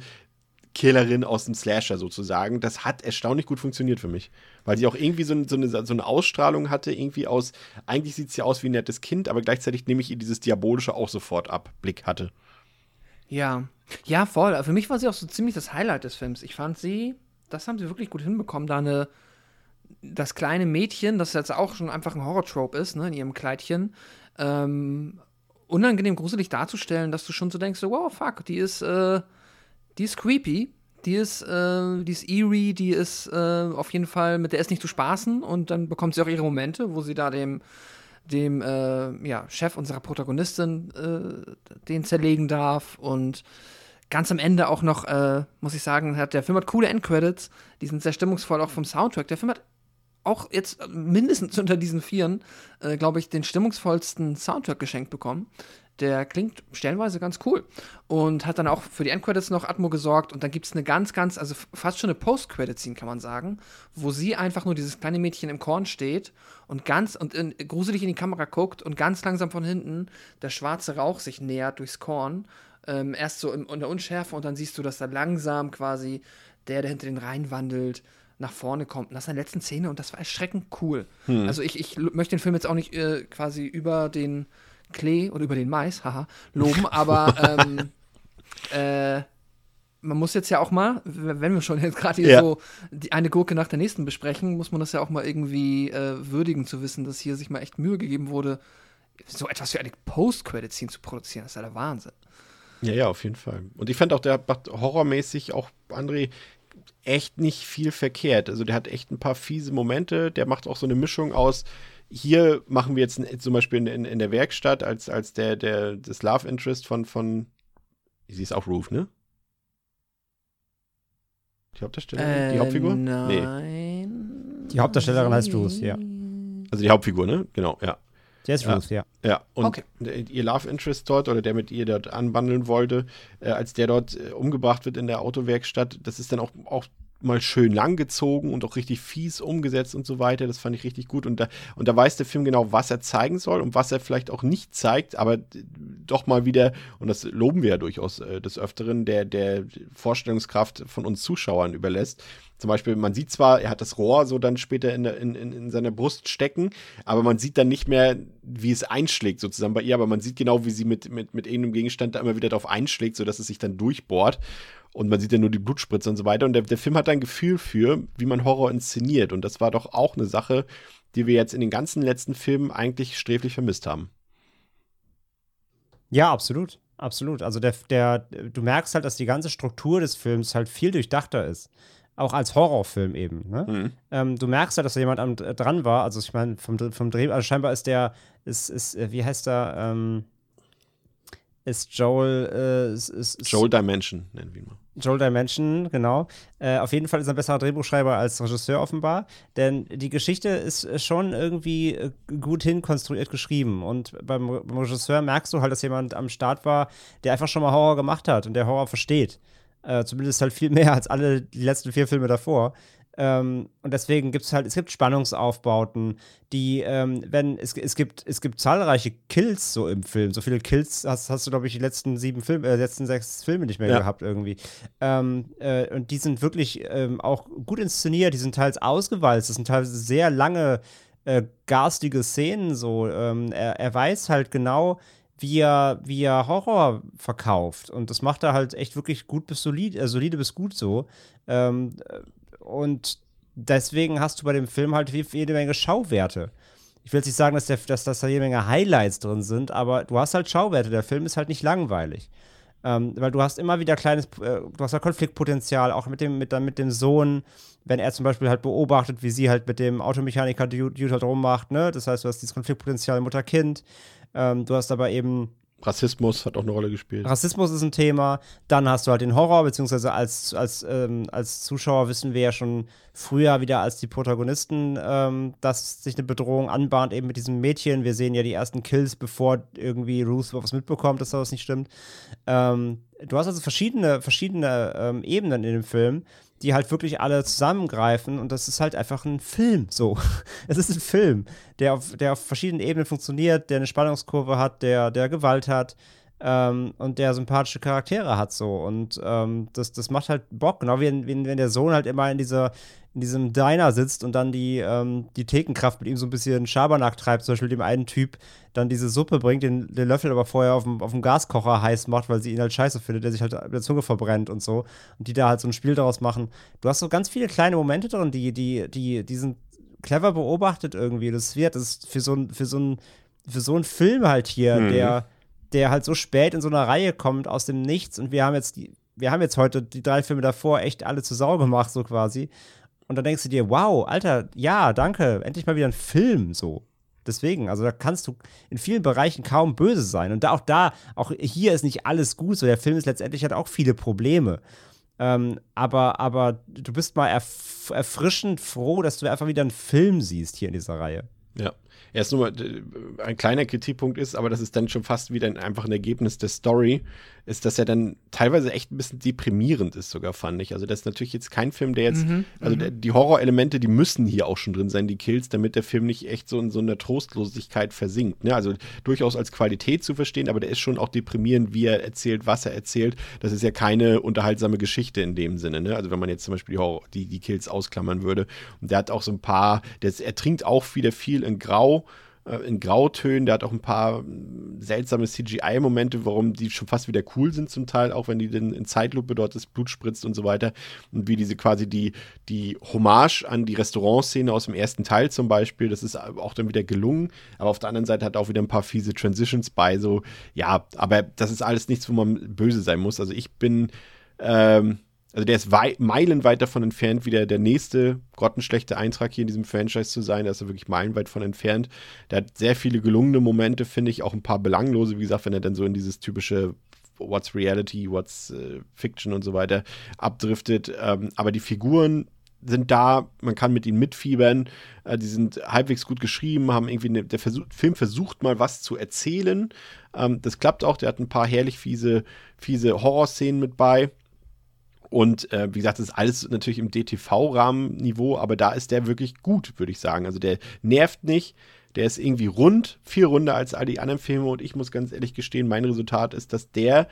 Killerin aus dem Slasher sozusagen. Das hat erstaunlich gut funktioniert für mich. Weil sie auch irgendwie so, so, eine, so eine, Ausstrahlung hatte, irgendwie aus, eigentlich sieht sie aus wie ein nettes Kind, aber gleichzeitig nehme ich ihr dieses Diabolische auch sofort ab, Blick hatte. Ja, ja, voll. Für mich war sie auch so ziemlich das Highlight des Films. Ich fand sie, das haben sie wirklich gut hinbekommen, da eine, das kleine Mädchen, das jetzt auch schon einfach ein Horror-Trope ist, ne, in ihrem Kleidchen, ähm, unangenehm gruselig darzustellen, dass du schon so denkst, so, wow, fuck, die ist, äh, die ist creepy, die ist, äh, die ist eerie, die ist äh, auf jeden Fall, mit der ist nicht zu spaßen und dann bekommt sie auch ihre Momente, wo sie da dem, dem äh, ja, Chef unserer Protagonistin äh, den zerlegen darf und ganz am Ende auch noch, äh, muss ich sagen, hat der Film hat coole Endcredits, die sind sehr stimmungsvoll auch vom Soundtrack. Der Film hat auch jetzt mindestens unter diesen Vieren, äh, glaube ich, den stimmungsvollsten Soundtrack geschenkt bekommen der klingt stellenweise ganz cool. Und hat dann auch für die Endcredits noch Atmo gesorgt. Und dann gibt es eine ganz, ganz, also fast schon eine Post-Credit-Scene, kann man sagen, wo sie einfach nur dieses kleine Mädchen im Korn steht und ganz und in, gruselig in die Kamera guckt und ganz langsam von hinten der schwarze Rauch sich nähert durchs Korn. Ähm, erst so in, in der Unschärfe und dann siehst du, dass da langsam quasi der, der hinter den Reihen wandelt, nach vorne kommt. Und das ist in der letzten Szene und das war erschreckend cool. Hm. Also ich, ich möchte den Film jetzt auch nicht äh, quasi über den Klee oder über den Mais, haha, loben, aber ähm, äh, man muss jetzt ja auch mal, wenn wir schon jetzt gerade hier Ja. so die eine Gurke nach der nächsten besprechen, muss man das ja auch mal irgendwie äh, würdigen zu wissen, dass hier sich mal echt Mühe gegeben wurde, so etwas für eine Post-Credit-Scene zu produzieren. Das ist ja der Wahnsinn. Ja, ja, auf jeden Fall. Und ich fand auch, der macht horrormäßig auch André echt nicht viel verkehrt. Also der hat echt ein paar fiese Momente. Der macht auch so eine Mischung aus. Hier machen wir jetzt zum Beispiel in, in, in der Werkstatt als, als der, der, das Love Interest von, von, sie ist auch Ruth, ne? Die Hauptdarstellerin? die Hauptfigur? Nee. Äh, Nein. Die Hauptdarstellerin heißt Ruth, ja. Also die Hauptfigur, ne? Genau, ja. Der ist Ja. Ruth, ja. Ja, und Okay. ihr Love Interest dort oder der mit ihr dort anbandeln wollte, äh, als der dort äh, umgebracht wird in der Autowerkstatt, das ist dann auch, auch mal schön langgezogen und auch richtig fies umgesetzt und so weiter. Das fand ich richtig gut. Und da, und da weiß der Film genau, was er zeigen soll und was er vielleicht auch nicht zeigt, aber doch mal wieder, und das loben wir ja durchaus äh, des Öfteren, der, der Vorstellungskraft von uns Zuschauern überlässt. Zum Beispiel, man sieht zwar, er hat das Rohr so dann später in, in, in seiner Brust stecken, aber man sieht dann nicht mehr, wie es einschlägt sozusagen bei ihr, aber man sieht genau, wie sie mit, mit, mit irgendeinem Gegenstand da immer wieder drauf einschlägt, sodass es sich dann durchbohrt. Und man sieht ja nur die Blutspritze und so weiter. Und der, der Film hat ein Gefühl für, wie man Horror inszeniert. Und das war doch auch eine Sache, die wir jetzt in den ganzen letzten Filmen eigentlich sträflich vermisst haben. Ja, absolut. Absolut. Also der, der, du merkst halt, dass die ganze Struktur des Films halt viel durchdachter ist. Auch als Horrorfilm eben. Ne? Mhm. Ähm, du merkst halt, dass da jemand am, äh, dran war. Also ich meine, vom, vom Dreh, also scheinbar ist der, ist, ist, äh, wie heißt er, ähm, ist Joel, äh, ist, ist, Joel Dimension nennen wir ihn mal. Joel Dimension, genau. Äh, auf jeden Fall ist er ein besserer Drehbuchschreiber als Regisseur offenbar, denn die Geschichte ist schon irgendwie gut hinkonstruiert geschrieben. Und beim, beim Regisseur merkst du halt, dass jemand am Start war, der einfach schon mal Horror gemacht hat und der Horror versteht. Äh, zumindest halt viel mehr als alle die letzten vier Filme davor. Ähm, und deswegen gibt es halt, es gibt Spannungsaufbauten, die, ähm, wenn, es, es, gibt, es gibt zahlreiche Kills so im Film. So viele Kills hast, hast du, glaube ich, die letzten sieben Filme, äh, letzten sechs Filme nicht mehr Ja. gehabt irgendwie. Ähm, äh, und die sind wirklich ähm, auch gut inszeniert, die sind teils ausgewalzt, das sind teilweise sehr lange, äh, garstige Szenen so. Ähm, er, er weiß halt genau, wie er, wie er Horror verkauft. Und das macht er halt echt wirklich gut bis solide, äh, solide bis gut so. Ähm, äh, und deswegen hast du bei dem Film halt jede Menge Schauwerte. Ich will jetzt nicht sagen, dass, der, dass, dass da jede Menge Highlights drin sind, aber du hast halt Schauwerte. Der Film ist halt nicht langweilig. Ähm, weil du hast immer wieder kleines, äh, du hast ja Konfliktpotenzial, auch mit dem, mit, mit dem Sohn, wenn er zum Beispiel halt beobachtet, wie sie halt mit dem Automechaniker Dude Dude halt rummacht, ne? Das heißt, du hast dieses Konfliktpotenzial Mutter-Kind. Ähm, du hast aber eben Rassismus hat auch eine Rolle gespielt. Rassismus ist ein Thema. Dann hast du halt den Horror, beziehungsweise als, als, ähm, als Zuschauer wissen wir ja schon früher wieder als die Protagonisten, ähm, dass sich eine Bedrohung anbahnt, eben mit diesem Mädchen. Wir sehen ja die ersten Kills, bevor irgendwie Ruth was mitbekommt, dass da was nicht stimmt. Ähm, du hast also verschiedene, verschiedene ähm, Ebenen in dem Film, die halt wirklich alle zusammengreifen und das ist halt einfach ein Film so. es ist ein Film, der auf, der auf verschiedenen Ebenen funktioniert, der eine Spannungskurve hat, der, der Gewalt hat ähm, und der sympathische Charaktere hat so und ähm, das, das macht halt Bock, genau wie wenn, wenn der Sohn halt immer in dieser in diesem Diner sitzt und dann die, ähm, die Thekenkraft mit ihm so ein bisschen Schabernack treibt, zum Beispiel dem einen Typ dann diese Suppe bringt, den, den Löffel aber vorher auf dem, auf dem Gaskocher heiß macht, weil sie ihn halt scheiße findet, der sich halt mit der Zunge verbrennt und so. Und die da halt so ein Spiel daraus machen. Du hast so ganz viele kleine Momente drin, die, die, die, die sind clever beobachtet irgendwie. Das wird, das ist für so ein, für so ein, für so einen Film halt hier, Mhm. der, der halt so spät in so einer Reihe kommt aus dem Nichts und wir haben jetzt die, wir haben jetzt heute die drei Filme davor echt alle zu Sau gemacht, so quasi. Und dann denkst du dir, wow, Alter, ja, danke, endlich mal wieder ein Film, so. Deswegen, also da kannst du in vielen Bereichen kaum böse sein. Und da, auch da, auch hier ist nicht alles gut. So, der Film ist letztendlich hat auch viele Probleme. Ähm, aber, aber du bist mal erf erfrischend froh, dass du einfach wieder einen Film siehst hier in dieser Reihe. Ja. Erst nur mal, äh, ein kleiner Kritikpunkt ist, aber das ist dann schon fast wieder ein, einfach ein Ergebnis der Story, ist, dass er dann teilweise echt ein bisschen deprimierend ist, sogar fand ich. Also, das ist natürlich jetzt kein Film, der jetzt, also der, die Horrorelemente, die müssen hier auch schon drin sein, die Kills, damit der Film nicht echt so in so einer Trostlosigkeit versinkt. Ne? Also durchaus als Qualität zu verstehen, aber der ist schon auch deprimierend, wie er erzählt, was er erzählt. Das ist ja keine unterhaltsame Geschichte in dem Sinne. Ne? Also, wenn man jetzt zum Beispiel die, Horror, die, die Kills ausklammern würde. Und der hat auch so ein paar, der, er trinkt auch wieder viel in Grau. Äh, in Grautönen. Der hat auch ein paar äh, seltsame CGI-Momente, warum die schon fast wieder cool sind zum Teil, auch wenn die dann in Zeitlupe dort das Blut spritzt und so weiter. Und wie diese quasi die, die Hommage an die Restaurantszene aus dem ersten Teil zum Beispiel, das ist auch dann wieder gelungen. Aber auf der anderen Seite hat auch wieder ein paar fiese Transitions bei. So, ja, aber das ist alles nichts, wo man böse sein muss. Also ich bin ähm, also der ist meilenweit davon entfernt, wieder der nächste grottenschlechte Eintrag hier in diesem Franchise zu sein. Da ist er wirklich meilenweit von entfernt. Der hat sehr viele gelungene Momente, finde ich, auch ein paar belanglose, wie gesagt, wenn er dann so in dieses typische What's Reality, What's äh, Fiction und so weiter abdriftet. Ähm, aber die Figuren sind da, man kann mit ihnen mitfiebern, äh, die sind halbwegs gut geschrieben, haben irgendwie eine, der Versuch, Film versucht mal was zu erzählen. Ähm, das klappt auch, der hat ein paar herrlich fiese, fiese Horrorszenen mit bei. Und äh, wie gesagt, das ist alles natürlich im DTV-Rahmenniveau, aber da ist der wirklich gut, würde ich sagen. Also der nervt nicht, der ist irgendwie rund, viel runder als all die anderen Filme. Und ich muss ganz ehrlich gestehen, mein Resultat ist, dass der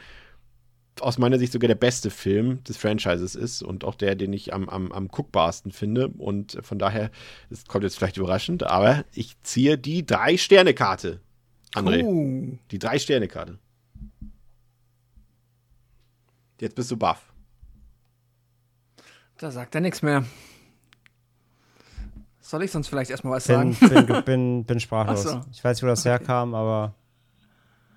aus meiner Sicht sogar der beste Film des Franchises ist und auch der, den ich am, am, am guckbarsten finde. Und von daher, das kommt jetzt vielleicht überraschend, aber ich ziehe die Drei-Sterne-Karte. André. Uh. Die Drei-Sterne-Karte. Jetzt bist du baff. Da sagt er nichts mehr. Soll ich sonst vielleicht erstmal was bin, sagen? Bin, bin, bin sprachlos. So. Ich weiß nicht, wo das okay. herkam, aber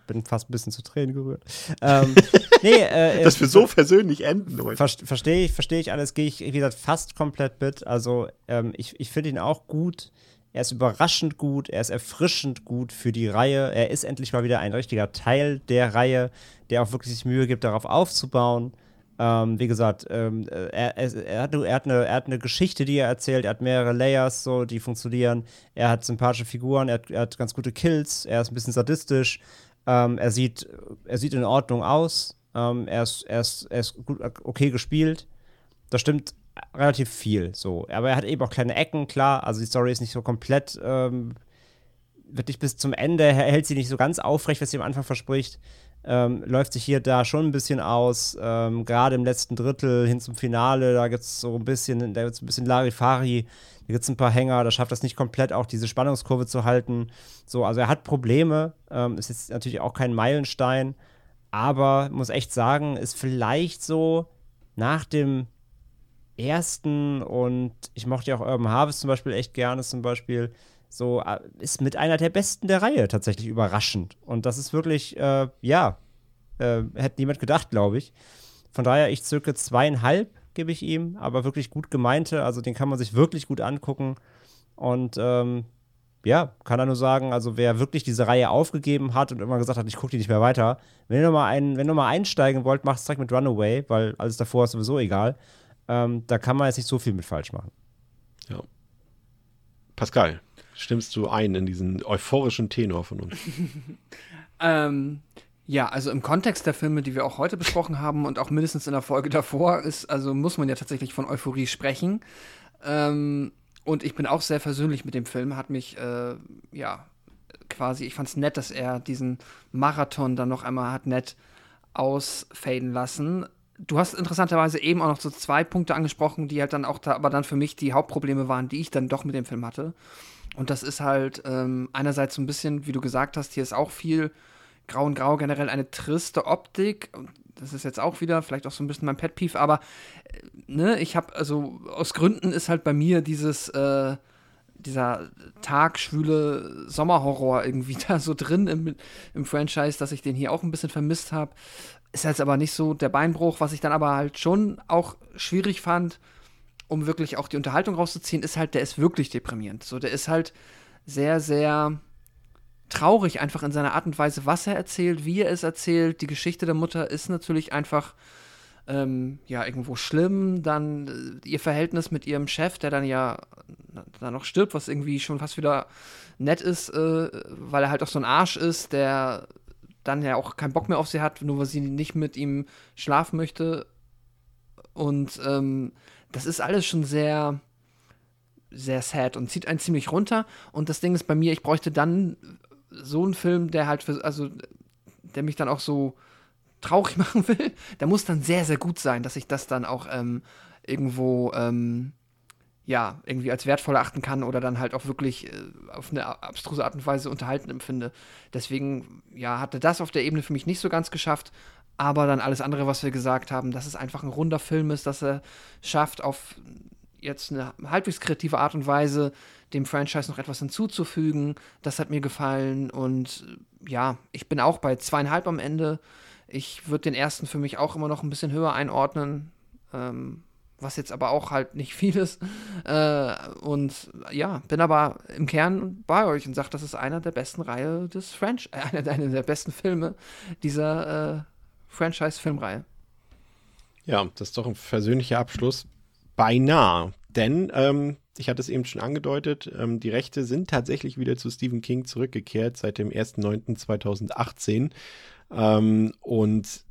bin fast ein bisschen zu Tränen gerührt. Ähm, nee, äh, Dass wir so persönlich enden heute. Ver Verstehe ich, verstehe ich alles, gehe ich, wie gesagt, fast komplett mit. Also, ähm, ich, ich finde ihn auch gut. Er ist überraschend gut, er ist erfrischend gut für die Reihe. Er ist endlich mal wieder ein richtiger Teil der Reihe, der auch wirklich sich Mühe gibt, darauf aufzubauen. Ähm, wie gesagt, ähm, äh, er, er, er, hat, er, hat eine, er hat eine Geschichte, die er erzählt, er hat mehrere Layers, so, die funktionieren. Er hat sympathische Figuren, er hat, er hat ganz gute Kills, er ist ein bisschen sadistisch, ähm, er, sieht, er sieht in Ordnung aus, ähm, er, ist, er, ist, er ist gut, okay gespielt. Das stimmt relativ viel, so. Aber er hat eben auch kleine Ecken, klar, also die Story ist nicht so komplett, ähm, wirklich bis zum Ende hält sie nicht so ganz aufrecht, was sie am Anfang verspricht ähm, läuft sich hier da schon ein bisschen aus. Ähm, Gerade im letzten Drittel hin zum Finale, da gibt es so ein bisschen, da gibt ein bisschen Larifari, da gibt es ein paar Hänger, da schafft das nicht komplett auch diese Spannungskurve zu halten. So, also er hat Probleme, ähm, ist jetzt natürlich auch kein Meilenstein, aber muss echt sagen, ist vielleicht so nach dem ersten und ich mochte ja auch Urban Harvest zum Beispiel echt gerne zum Beispiel so äh, ist mit einer der besten der Reihe tatsächlich überraschend. Und das ist wirklich, äh, ja, äh, hätte niemand gedacht, glaube ich. Von daher, ich zirke zweieinhalb, gebe ich ihm, aber wirklich gut gemeinte. Also den kann man sich wirklich gut angucken. Und ähm, ja, kann er nur sagen, also wer wirklich diese Reihe aufgegeben hat und immer gesagt hat, ich gucke die nicht mehr weiter, wenn ihr nochmal ein, wenn einsteigen wollt, macht es direkt mit Runaway, weil alles davor ist sowieso egal. Ähm, da kann man jetzt nicht so viel mit falsch machen. Ja. Pascal, stimmst du ein in diesen euphorischen Tenor von uns? ähm, ja, also im Kontext der Filme, die wir auch heute besprochen haben und auch mindestens in der Folge davor, ist, also muss man ja tatsächlich von Euphorie sprechen. Ähm, und ich bin auch sehr versöhnlich mit dem Film, hat mich, äh, ja, quasi, ich fand es nett, dass er diesen Marathon dann noch einmal hat nett ausfaden lassen. Du hast interessanterweise eben auch noch so zwei Punkte angesprochen, die halt dann auch da, aber dann für mich die Hauptprobleme waren, die ich dann doch mit dem Film hatte. Und das ist halt ähm, einerseits so ein bisschen, wie du gesagt hast, hier ist auch viel Grau und Grau, generell eine triste Optik. Das ist jetzt auch wieder vielleicht auch so ein bisschen mein Pet Peeve, aber äh, ne, ich habe, also aus Gründen ist halt bei mir dieses, äh, dieser tagschwüle Sommerhorror irgendwie da so drin im, im Franchise, dass ich den hier auch ein bisschen vermisst habe. Ist jetzt aber nicht so der Beinbruch, was ich dann aber halt schon auch schwierig fand um wirklich auch die Unterhaltung rauszuziehen, ist halt, der ist wirklich deprimierend. So, der ist halt sehr, sehr traurig einfach in seiner Art und Weise, was er erzählt, wie er es erzählt. Die Geschichte der Mutter ist natürlich einfach ähm, ja irgendwo schlimm. Dann äh, ihr Verhältnis mit ihrem Chef, der dann ja dann noch stirbt, was irgendwie schon fast wieder nett ist, äh, weil er halt auch so ein Arsch ist, der dann ja auch keinen Bock mehr auf sie hat, nur weil sie nicht mit ihm schlafen möchte. Und ähm, das ist alles schon sehr, sehr sad und zieht einen ziemlich runter. Und das Ding ist bei mir, ich bräuchte dann so einen Film, der halt, für, also, der mich dann auch so traurig machen will. Der muss dann sehr, sehr gut sein, dass ich das dann auch ähm, irgendwo, ähm, ja, irgendwie als wertvoll erachten kann oder dann halt auch wirklich äh, auf eine abstruse Art und Weise unterhalten empfinde. Deswegen, ja, hatte das auf der Ebene für mich nicht so ganz geschafft, aber dann alles andere, was wir gesagt haben, dass es einfach ein runder Film ist, dass er schafft, auf jetzt eine halbwegs kreative Art und Weise dem Franchise noch etwas hinzuzufügen. Das hat mir gefallen und ja, ich bin auch bei zweieinhalb am Ende. Ich würde den ersten für mich auch immer noch ein bisschen höher einordnen. Ähm, was jetzt aber auch halt nicht viel ist. Äh, und ja, bin aber im Kern bei euch und sage, das ist einer der besten Reihe des Franchise, äh, einer, der besten Filme dieser äh, Franchise-Filmreihe. Ja, das ist doch ein versöhnlicher Abschluss. Beinahe. Denn, ähm, ich hatte es eben schon angedeutet, ähm, die Rechte sind tatsächlich wieder zu Stephen King zurückgekehrt seit dem 1.9.2018. Ähm, und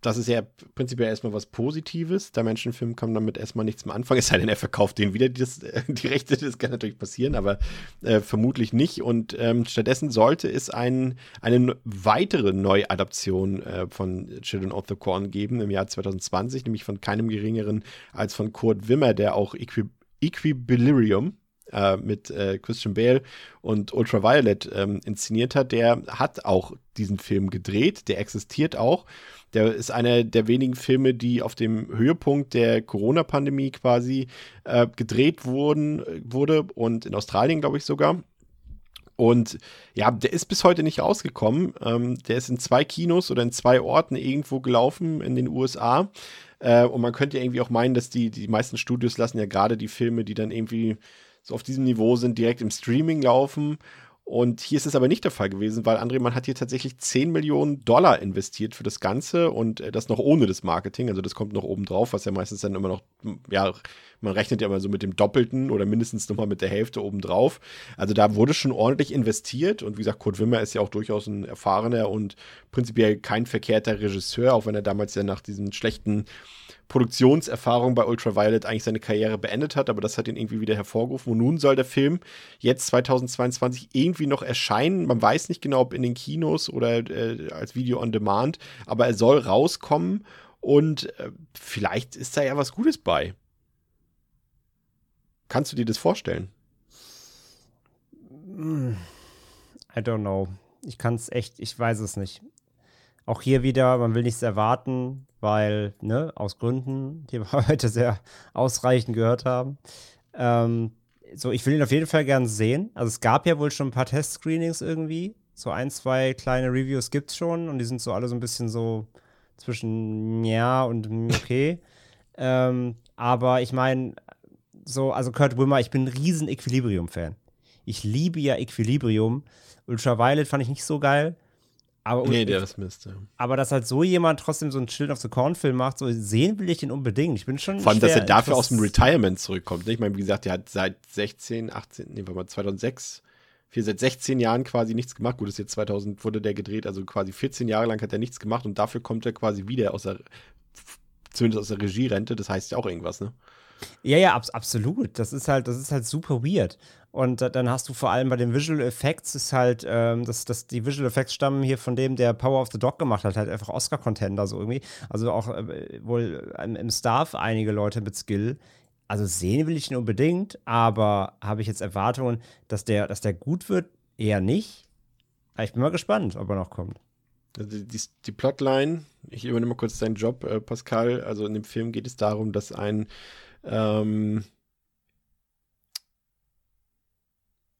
das ist ja prinzipiell erstmal was Positives. Der Menschenfilm kann damit erstmal nichts mehr anfangen, es sei denn, er verkauft den wieder das, äh, die Rechte. Das kann natürlich passieren, aber äh, vermutlich nicht. Und ähm, stattdessen sollte es ein, eine weitere Neuadaption äh, von Children of the Corn geben im Jahr 2020, nämlich von keinem geringeren als von Kurt Wimmer, der auch Equi Equilibrium äh, mit äh, Christian Bale und Ultraviolet ähm, inszeniert hat, der hat auch diesen Film gedreht, der existiert auch. Der ist einer der wenigen Filme, die auf dem Höhepunkt der Corona-Pandemie quasi äh, gedreht wurden, wurde und in Australien, glaube ich, sogar. Und ja, der ist bis heute nicht rausgekommen. Ähm, der ist in zwei Kinos oder in zwei Orten irgendwo gelaufen in den USA. Äh, und man könnte ja irgendwie auch meinen, dass die, die meisten Studios lassen ja gerade die Filme, die dann irgendwie so auf diesem Niveau sind, direkt im Streaming laufen. Und hier ist es aber nicht der Fall gewesen, weil André, man hat hier tatsächlich 10 Millionen Dollar investiert für das Ganze und äh, das noch ohne das Marketing. Also das kommt noch oben drauf, was ja meistens dann immer noch, ja, man rechnet ja immer so mit dem Doppelten oder mindestens nochmal mit der Hälfte oben drauf. Also da wurde schon ordentlich investiert und wie gesagt, Kurt Wimmer ist ja auch durchaus ein erfahrener und prinzipiell kein verkehrter Regisseur, auch wenn er damals ja nach diesen schlechten Produktionserfahrung bei Ultraviolet eigentlich seine Karriere beendet hat, aber das hat ihn irgendwie wieder hervorgerufen. Und nun soll der Film jetzt 2022 irgendwie noch erscheinen. Man weiß nicht genau, ob in den Kinos oder äh, als Video on Demand, aber er soll rauskommen und äh, vielleicht ist da ja was Gutes bei. Kannst du dir das vorstellen? I don't know. Ich kann es echt, ich weiß es nicht. Auch hier wieder, man will nichts erwarten, weil, ne, aus Gründen, die wir heute sehr ausreichend gehört haben. Ähm, so, ich will ihn auf jeden Fall gern sehen. Also es gab ja wohl schon ein paar Testscreenings irgendwie. So ein, zwei kleine Reviews gibt's schon und die sind so alle so ein bisschen so zwischen ja und okay. ähm, aber ich meine, so, also Kurt Wimmer, ich bin ein riesen Equilibrium-Fan. Ich liebe ja Equilibrium. Ultraviolet fand ich nicht so geil. Aber nee, der ist Mist. Ja. Aber dass halt so jemand trotzdem so einen Children of the Corn-Film macht, so sehen will ich den unbedingt. Ich bin schon. Vor allem, dass er dafür aus dem Retirement zurückkommt. Ne? Ich meine, wie gesagt, der hat seit 16, 18, nee, warte mal, 2006, für seit 16 Jahren quasi nichts gemacht. Gut, ist jetzt 2000 wurde der gedreht, also quasi 14 Jahre lang hat er nichts gemacht und dafür kommt er quasi wieder aus der, zumindest aus der Regierente. Das heißt ja auch irgendwas, ne? Ja, ja, ab, absolut. Das ist halt, das ist halt super weird. Und dann hast du vor allem bei den Visual Effects ist halt, ähm, dass das, die Visual Effects stammen hier von dem, der Power of the Dog gemacht hat, halt einfach Oscar-Contender so irgendwie. Also auch äh, wohl im, im Staff einige Leute mit Skill. Also sehen will ich ihn unbedingt, aber habe ich jetzt Erwartungen, dass der, dass der gut wird? Eher nicht. Aber ich bin mal gespannt, ob er noch kommt. Also die, die, die Plotline, ich übernehme mal kurz deinen Job, äh, Pascal. Also in dem Film geht es darum, dass ein ähm,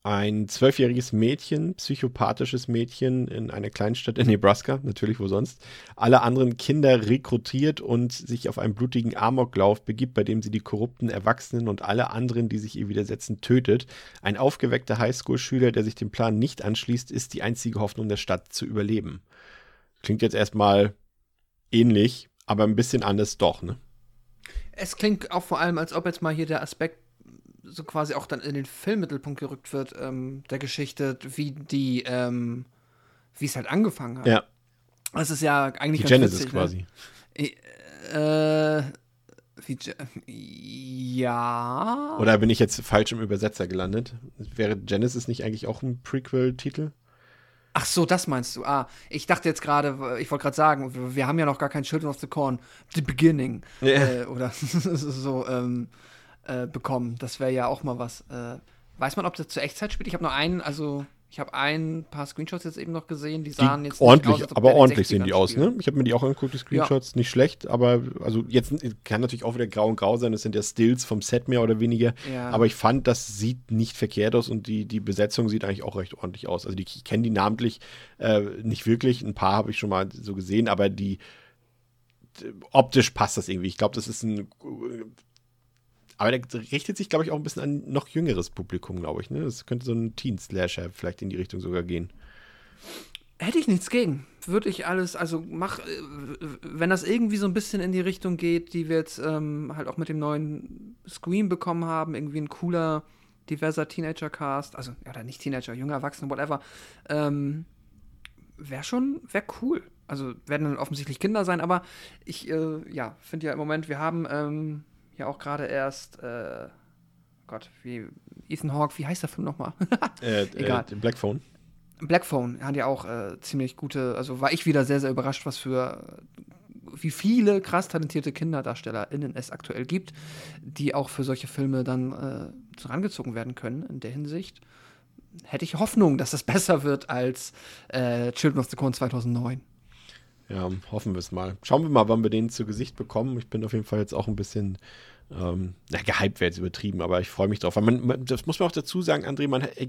ein zwölfjähriges Mädchen, psychopathisches Mädchen in einer Kleinstadt in Nebraska, natürlich wo sonst, alle anderen Kinder rekrutiert und sich auf einen blutigen Amoklauf begibt, bei dem sie die korrupten Erwachsenen und alle anderen, die sich ihr widersetzen, tötet. Ein aufgeweckter Highschool-Schüler, der sich dem Plan nicht anschließt, ist die einzige Hoffnung der Stadt zu überleben. Klingt jetzt erstmal ähnlich, aber ein bisschen anders doch, ne? Es klingt auch vor allem, als ob jetzt mal hier der Aspekt so quasi auch dann in den Filmmittelpunkt gerückt wird, ähm, der Geschichte, wie die, ähm, wie es halt angefangen hat. Ja. Das ist ja eigentlich die Genesis witzig, ne? quasi. Ne? Äh, wie ja. Oder bin ich jetzt falsch im Übersetzer gelandet? Wäre Genesis nicht eigentlich auch ein Prequel-Titel? Ach so, das meinst du. Ah, ich dachte jetzt gerade, ich wollte gerade sagen, wir haben ja noch gar kein Children of the Corn, The Beginning. Yeah. Äh, oder so, ähm, äh, bekommen. Das wäre ja auch mal was. Äh, weiß man, ob das zur Echtzeit spielt? Ich habe nur einen, also ich habe ein paar Screenshots jetzt eben noch gesehen, die sahen die jetzt ordentlich, nicht aus, aber ordentlich sehen 60ern die aus, ne? Ich habe mir die auch angeguckt, die Screenshots, nicht schlecht, aber also jetzt kann natürlich auch wieder grau und grau sein, das sind ja Stills vom Set mehr oder weniger, Ja. aber ich fand, das sieht nicht verkehrt aus und die, die Besetzung sieht eigentlich auch recht ordentlich aus. Also die, ich kenne die namentlich äh, nicht wirklich, ein paar habe ich schon mal so gesehen, aber die optisch passt das irgendwie. Ich glaube, das ist ein aber der richtet sich, glaube ich, auch ein bisschen an noch jüngeres Publikum, glaube ich. Ne? Das könnte so ein Teen-Slasher vielleicht in die Richtung sogar gehen. Hätte ich nichts gegen. Würde ich alles, also mach, äh, wenn das irgendwie so ein bisschen in die Richtung geht, die wir jetzt ähm, halt auch mit dem neuen Scream bekommen haben, irgendwie ein cooler, diverser Teenager-Cast, also, ja, oder nicht Teenager, junger Erwachsene, whatever, ähm, wäre schon, wäre cool. Also werden dann offensichtlich Kinder sein, aber ich, äh, ja, finde ja im Moment, wir haben ähm, ja auch gerade erst, äh, Gott, wie Ethan Hawke, wie heißt der Film nochmal? Äh, Egal. Äh, Black Phone. Blackphone hat ja auch äh, ziemlich gute, also war ich wieder sehr, sehr überrascht, was für, wie viele krass talentierte KinderdarstellerInnen es aktuell gibt, die auch für solche Filme dann äh, herangezogen werden können. In der Hinsicht hätte ich Hoffnung, dass das besser wird als äh, Children of the Corn 2009. Ja, hoffen wir es mal. Schauen wir mal, wann wir den zu Gesicht bekommen. Ich bin auf jeden Fall jetzt auch ein bisschen, ähm, na, gehypt wäre jetzt übertrieben, aber ich freue mich drauf. Weil man, man, das muss man auch dazu sagen, André, man äh,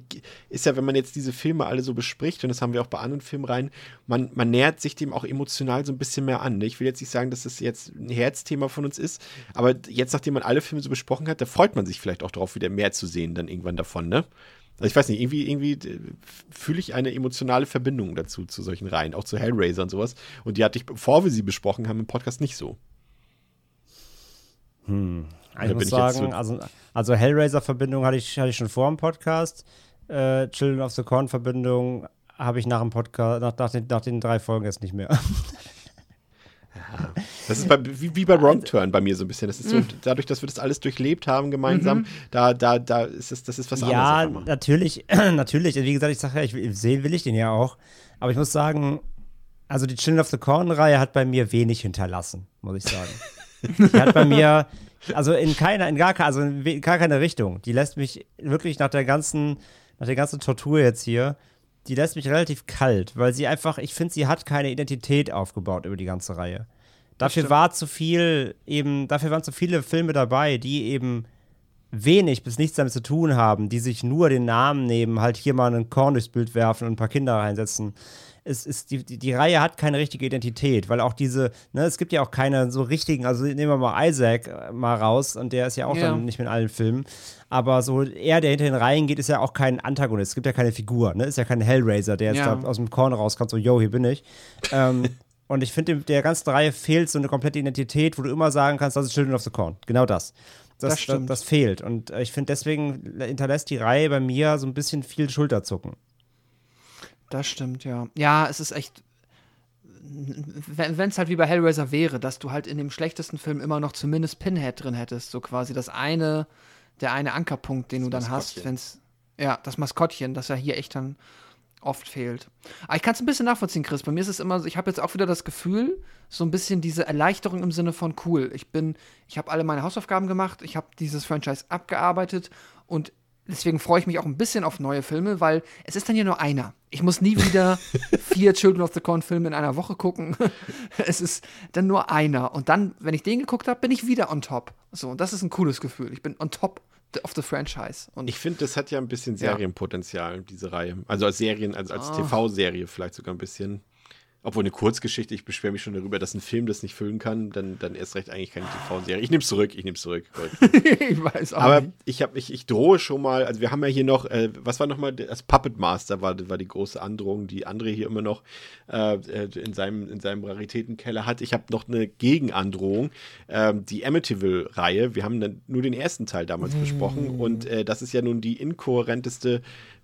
ist ja, wenn man jetzt diese Filme alle so bespricht, und das haben wir auch bei anderen Filmreihen, man, man nähert sich dem auch emotional so ein bisschen mehr an. Ne? Ich will jetzt nicht sagen, dass das jetzt ein Herzthema von uns ist, aber jetzt, nachdem man alle Filme so besprochen hat, da freut man sich vielleicht auch darauf, wieder mehr zu sehen, dann irgendwann davon, ne? Also ich weiß nicht, irgendwie, irgendwie äh, fühle ich eine emotionale Verbindung dazu, zu solchen Reihen, auch zu Hellraiser und sowas. Und die hatte ich, bevor wir sie besprochen haben, im Podcast nicht so. Hm. Ich muss ich sagen, so- also, also Hellraiser-Verbindung hatte ich, hatte ich schon vor dem Podcast. Äh, Children of the Corn-Verbindung habe ich nach dem Podcast, nach, nach, den, nach den drei Folgen jetzt nicht mehr. Das ist bei, wie, wie bei Wrong Turn bei mir so ein bisschen. Das ist so, dadurch, dass wir das alles durchlebt haben gemeinsam, da, da, da ist es, das ist was anderes. ja, auf einmal. natürlich, natürlich. Wie gesagt, ich sage ja, ich will- sehen will ich den ja auch. Aber ich muss sagen, also die Children of the Corn-Reihe hat bei mir wenig hinterlassen, muss ich sagen. die hat bei mir, also in keiner, in gar, also in gar keine Richtung. Die lässt mich wirklich nach der ganzen, nach der ganzen Tortur jetzt hier, die lässt mich relativ kalt, weil sie einfach, ich finde, sie hat keine Identität aufgebaut über die ganze Reihe. Dafür war zu viel, eben, dafür waren zu viele Filme dabei, die eben wenig bis nichts damit zu tun haben, die sich nur den Namen nehmen, halt hier mal einen Korn durchs Bild werfen und ein paar Kinder reinsetzen. Es ist, die, die, die Reihe hat keine richtige Identität, weil auch diese, ne, es gibt ja auch keine so richtigen, also nehmen wir mal Isaac äh, mal raus und der ist ja auch Ja. dann nicht in allen Filmen, aber so er, der hinter den Reihen geht, ist ja auch kein Antagonist, es gibt ja keine Figur, ne, ist ja kein Hellraiser, der jetzt Ja. da aus dem Korn rauskommt, so, yo, hier bin ich. ähm, und ich finde, der ganzen Reihe fehlt so eine komplette Identität, wo du immer sagen kannst, das ist Children of the Corn. Genau das. Das, Das das, das fehlt. Und äh, ich finde, deswegen hinterlässt die Reihe bei mir so ein bisschen viel Schulterzucken. Das stimmt, ja. Ja, es ist echt. Wenn es halt wie bei Hellraiser wäre, dass du halt in dem schlechtesten Film immer noch zumindest Pinhead drin hättest, so quasi das eine, der eine Ankerpunkt, den du dann hast, Maskottchen. wenn's. Ja, das Maskottchen, das ja hier echt dann oft fehlt. Aber ich kann es ein bisschen nachvollziehen, Chris. Bei mir ist es immer so, ich habe jetzt auch wieder das Gefühl, so ein bisschen diese Erleichterung im Sinne von cool. Ich bin, ich habe alle meine Hausaufgaben gemacht, ich habe dieses Franchise abgearbeitet und deswegen freue ich mich auch ein bisschen auf neue Filme, weil es ist dann ja nur einer. Ich muss nie wieder vier Children of the Corn Filme in einer Woche gucken. es ist dann nur einer. Und dann, wenn ich den geguckt habe, bin ich wieder on top. So, und das ist ein cooles Gefühl. Ich bin on top of the franchise. Und Ich finde, das hat ja ein bisschen Ja. Serienpotenzial, diese Reihe. Also als Serien, also als Ah. TV-Serie vielleicht sogar ein bisschen. Obwohl eine Kurzgeschichte, ich beschwere mich schon darüber, dass ein Film das nicht füllen kann, dann, dann erst recht eigentlich keine TV-Serie. Ich nehme es zurück, ich nehme es zurück. ich weiß auch Aber nicht. ich, hab, ich, ich drohe schon mal, also wir haben ja hier noch, äh, was war nochmal, das Puppet Master war, war die große Androhung, die André hier immer noch äh, äh, in, seinem, in seinem Raritätenkeller hat. Ich habe noch eine Gegenandrohung, ähm, die Amityville-Reihe. Wir haben dann nur den ersten Teil damals besprochen und äh, das ist ja nun die inkohärenteste,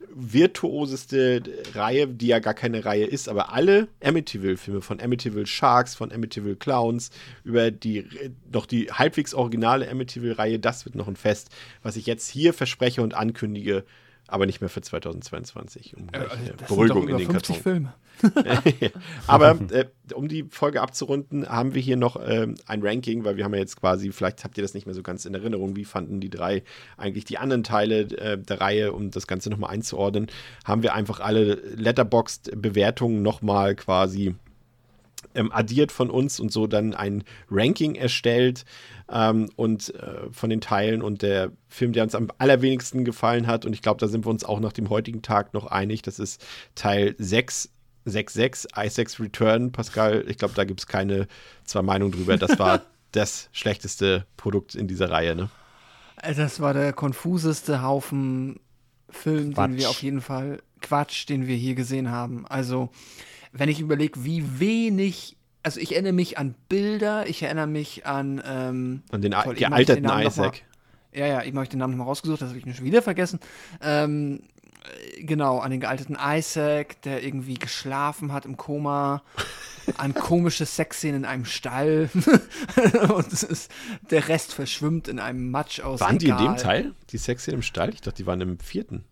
virtuoseste Reihe, die ja gar keine Reihe ist, aber alle Amityville-Filme von Amityville Sharks, von Amityville Clowns, über die noch die halbwegs originale Amityville-Reihe, das wird noch ein Fest, was ich jetzt hier verspreche und ankündige, aber nicht mehr für 2022. Um gleich, äh, das Beruhigung in den 50 Karton. Filme. Aber äh, um die Folge abzurunden, haben wir hier noch ähm, ein Ranking, weil wir haben ja jetzt quasi, vielleicht habt ihr das nicht mehr so ganz in Erinnerung, wie fanden die drei eigentlich die anderen Teile äh, der Reihe, um das Ganze nochmal einzuordnen, haben wir einfach alle Letterboxd-Bewertungen nochmal quasi ähm, addiert von uns und so dann ein Ranking erstellt ähm, und äh, von den Teilen und der Film, der uns am allerwenigsten gefallen hat und ich glaube, da sind wir uns auch nach dem heutigen Tag noch einig, das ist Teil 6 6.6, Isaacs Return, Pascal, ich glaube, da gibt es keine zwei Meinungen drüber. Das war das schlechteste Produkt in dieser Reihe, ne? Äh, Das war der konfuseste Haufen Film, Quatsch. den wir auf jeden Fall, Quatsch, den wir hier gesehen haben. Also, wenn ich überlege, wie wenig, also ich erinnere mich an Bilder, ich erinnere mich an, ähm, Und den toll, ich gealterten den Isaac. Mal, ja, ja, eben habe ich den Namen nochmal rausgesucht, das habe ich schon wieder vergessen. Ähm, äh, genau, an den gealterten Isaac, der irgendwie geschlafen hat im Koma, an komische Sexszenen in einem Stall und ist, der Rest verschwimmt in einem Matsch aus Waren die in dem Regal. Teil, die Sexy im Stall? Ich dachte, die waren im vierten.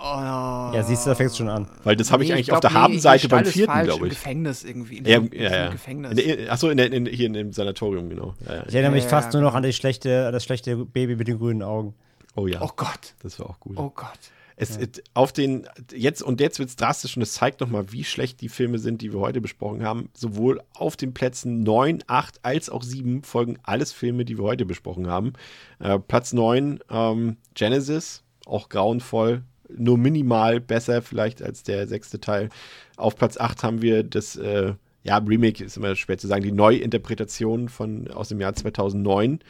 Oh, Ja, siehst du, da fängst du schon an. Weil das habe ich Nee, eigentlich glaub, auf der nee, Habenseite beim vierten, falsch, glaube Im ich. Gefängnis irgendwie. In Ja, ja, ja. Gefängnis. In der- Achso, in in, hier in dem Sanatorium, genau. Ja, ja. Ich erinnere mich Ja, fast ja, nur noch an die schlechte, an das schlechte Baby mit den grünen Augen. Oh ja, oh Gott, das war auch gut. oh Gott. Es, it- auf den, jetzt, und jetzt wird es drastisch und es zeigt nochmal, wie schlecht die Filme sind, die wir heute besprochen haben. Sowohl auf den Plätzen 9, 8 als auch 7 folgen alles Filme, die wir heute besprochen haben. Äh, Platz 9, ähm, Genesis, auch grauenvoll, nur minimal besser vielleicht als der sechste Teil. Auf Platz 8 haben wir das, äh, ja, Remake ist immer schwer zu sagen, die Neuinterpretation von, aus dem Jahr 2009.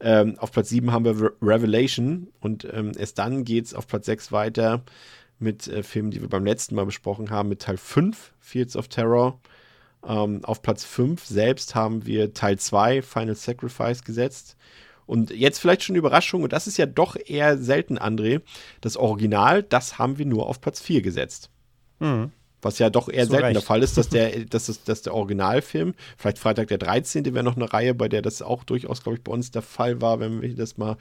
Ähm, auf Platz 7 haben wir Re Revelation und ähm, erst dann geht es auf Platz 6 weiter mit äh, Filmen, die wir beim letzten Mal besprochen haben, mit Teil 5, Fields of Terror. Ähm, auf Platz 5 selbst haben wir Teil 2, Final Sacrifice, gesetzt. Und jetzt vielleicht schon eine Überraschung, und das ist ja doch eher selten, André, das Original, das haben wir nur auf Platz 4 gesetzt. Was ja doch eher Zu selten Recht. der Fall ist, dass der, dass, das, dass der Originalfilm, vielleicht Freitag der 13. wäre noch eine Reihe, bei der das auch durchaus, glaube ich, bei uns der Fall war, wenn wir das mal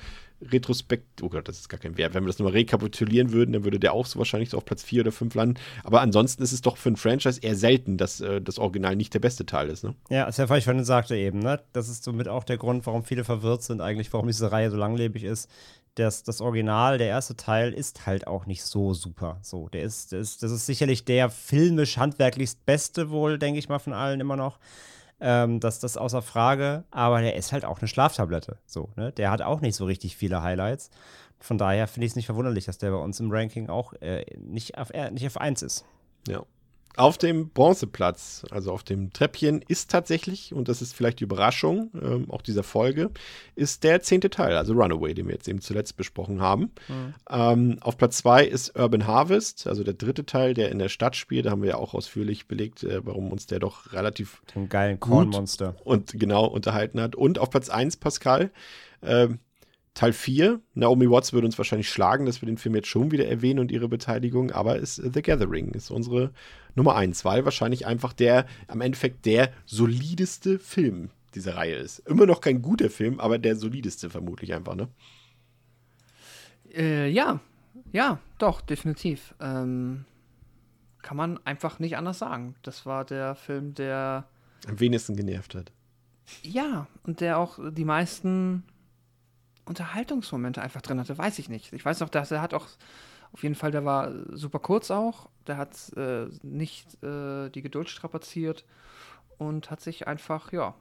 retrospekt, oh Gott, das ist gar kein Wert, wenn wir das nochmal rekapitulieren würden, dann würde der auch so wahrscheinlich so auf Platz 4 oder 5 landen. Aber ansonsten ist es doch für ein Franchise eher selten, dass äh, das Original nicht der beste Teil ist, ne? Ja, ist ja, was ich vorhin sagte eben, ne? Das ist somit auch der Grund, warum viele verwirrt sind, eigentlich, warum diese Reihe so langlebig ist. Das, das Original, der erste Teil, ist halt auch nicht so super. So, der ist, der ist, das ist sicherlich der filmisch handwerklichst beste wohl, denke ich mal, von allen immer noch. Ähm, das, das außer Frage, aber der ist halt auch eine Schlaftablette. So, ne? Der hat auch nicht so richtig viele Highlights. Von daher finde ich es nicht verwunderlich, dass der bei uns im Ranking auch äh, nicht, auf, äh, nicht auf 1 ist. Ja. Auf dem Bronzeplatz, also auf dem Treppchen, ist tatsächlich, und das ist vielleicht die Überraschung ähm, auch dieser Folge, ist der zehnte Teil, also Runaway, den wir jetzt eben zuletzt besprochen haben. Ähm, auf Platz zwei ist Urban Harvest, also der dritte Teil, der in der Stadt spielt. Da haben wir ja auch ausführlich belegt, äh, warum uns der doch relativ Dem geilen. Kornmonster. und genau unterhalten hat. Und auf Platz 1, Pascal, ähm, Teil 4. Naomi Watts würde uns wahrscheinlich schlagen, dass wir den Film jetzt schon wieder erwähnen und ihre Beteiligung, aber ist äh, The Gathering, ist unsere Nummer 1, weil wahrscheinlich einfach der, am Endeffekt der solideste Film dieser Reihe ist. Immer noch kein guter Film, aber der solideste vermutlich einfach, ne? Äh, ja, ja, doch, definitiv. Ähm, kann man einfach nicht anders sagen. Das war der Film, der, Am wenigsten genervt hat. ja, und der auch die meisten Unterhaltungsmomente einfach drin hatte, weiß ich nicht. Ich weiß noch, dass er hat auch, auf jeden Fall, der war super kurz auch, der hat äh, nicht äh, die Geduld strapaziert und hat sich einfach, ja,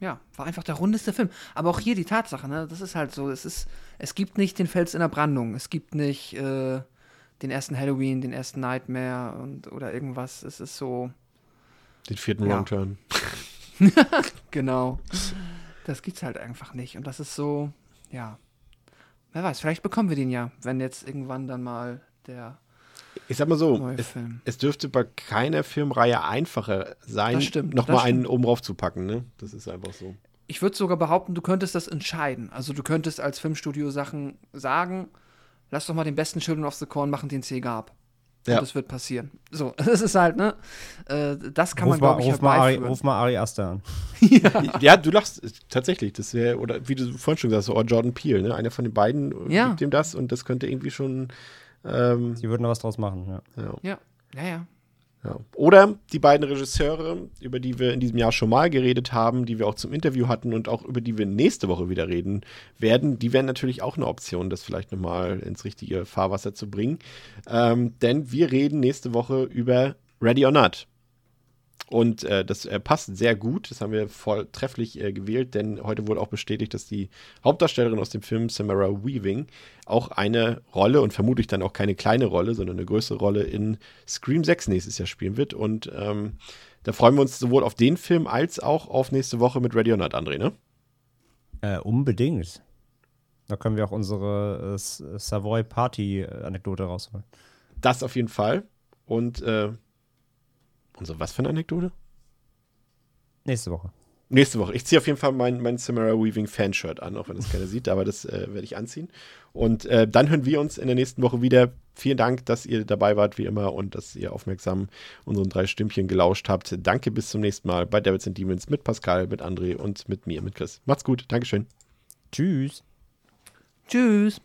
ja, war einfach der rundeste Film. Aber auch hier die Tatsache, ne, das ist halt so, es ist, es gibt nicht den Fels in der Brandung, es gibt nicht äh, den ersten Halloween, den ersten Nightmare und oder irgendwas. Es ist so, Den vierten Ja. Wrong Turn. genau. Das gibt's halt einfach nicht. Und das ist so, ja. Wer weiß, vielleicht bekommen wir den ja, wenn jetzt irgendwann dann mal der Ich sag mal so, es, es dürfte bei keiner Filmreihe einfacher sein, nochmal einen oben drauf zu packen, ne? Das ist einfach so. Ich würde sogar behaupten, du könntest das entscheiden. Also du könntest als Filmstudio Sachen sagen, lass doch mal den besten Children of the Corn machen, den es je gab. Ja. Und das wird passieren. So, das ist halt, ne? Äh, das kann Ruf man, glaube ich, ruf, halt mal Ari, ruf mal Ari Aster an. Ja, du lachst äh, tatsächlich. Das wäre, oder wie du vorhin schon gesagt hast, oh, Jordan Peele, ne? Einer von den beiden äh, Ja. gibt ihm das und das könnte irgendwie schon Ähm, Sie würden noch was draus machen, ja. ja. Ja, ja, ja. Ja. Oder die beiden Regisseure, über die wir in diesem Jahr schon mal geredet haben, die wir auch zum Interview hatten und auch über die wir nächste Woche wieder reden werden, die wären natürlich auch eine Option, das vielleicht nochmal ins richtige Fahrwasser zu bringen. Ähm, denn wir reden nächste Woche über Ready or Not. Und äh, das äh, passt sehr gut. Das haben wir voll trefflich äh, gewählt, denn heute wurde auch bestätigt, dass die Hauptdarstellerin aus dem Film, Samara Weaving, auch eine Rolle und vermutlich dann auch keine kleine Rolle, sondern eine größere Rolle in Scream 6 nächstes Jahr spielen wird. Und ähm, da freuen wir uns sowohl auf den Film als auch auf nächste Woche mit Ready or Not, André, ne? Äh, unbedingt. Da können wir auch unsere äh, Savoy Party-Anekdote rausholen. Das auf jeden Fall. Und unsere was für eine Anekdote? Nächste Woche. Nächste Woche. Ich ziehe auf jeden Fall mein, mein Samara Weaving Fanshirt an, auch wenn das keiner sieht, aber das äh, werde ich anziehen. Und äh, dann hören wir uns in der nächsten Woche wieder. Vielen Dank, dass ihr dabei wart, wie immer, und dass ihr aufmerksam unseren drei Stimmchen gelauscht habt. Danke, bis zum nächsten Mal bei Devils and Demons mit Pascal, mit André und mit mir, mit Chris. Macht's gut. Dankeschön. Tschüss. Tschüss.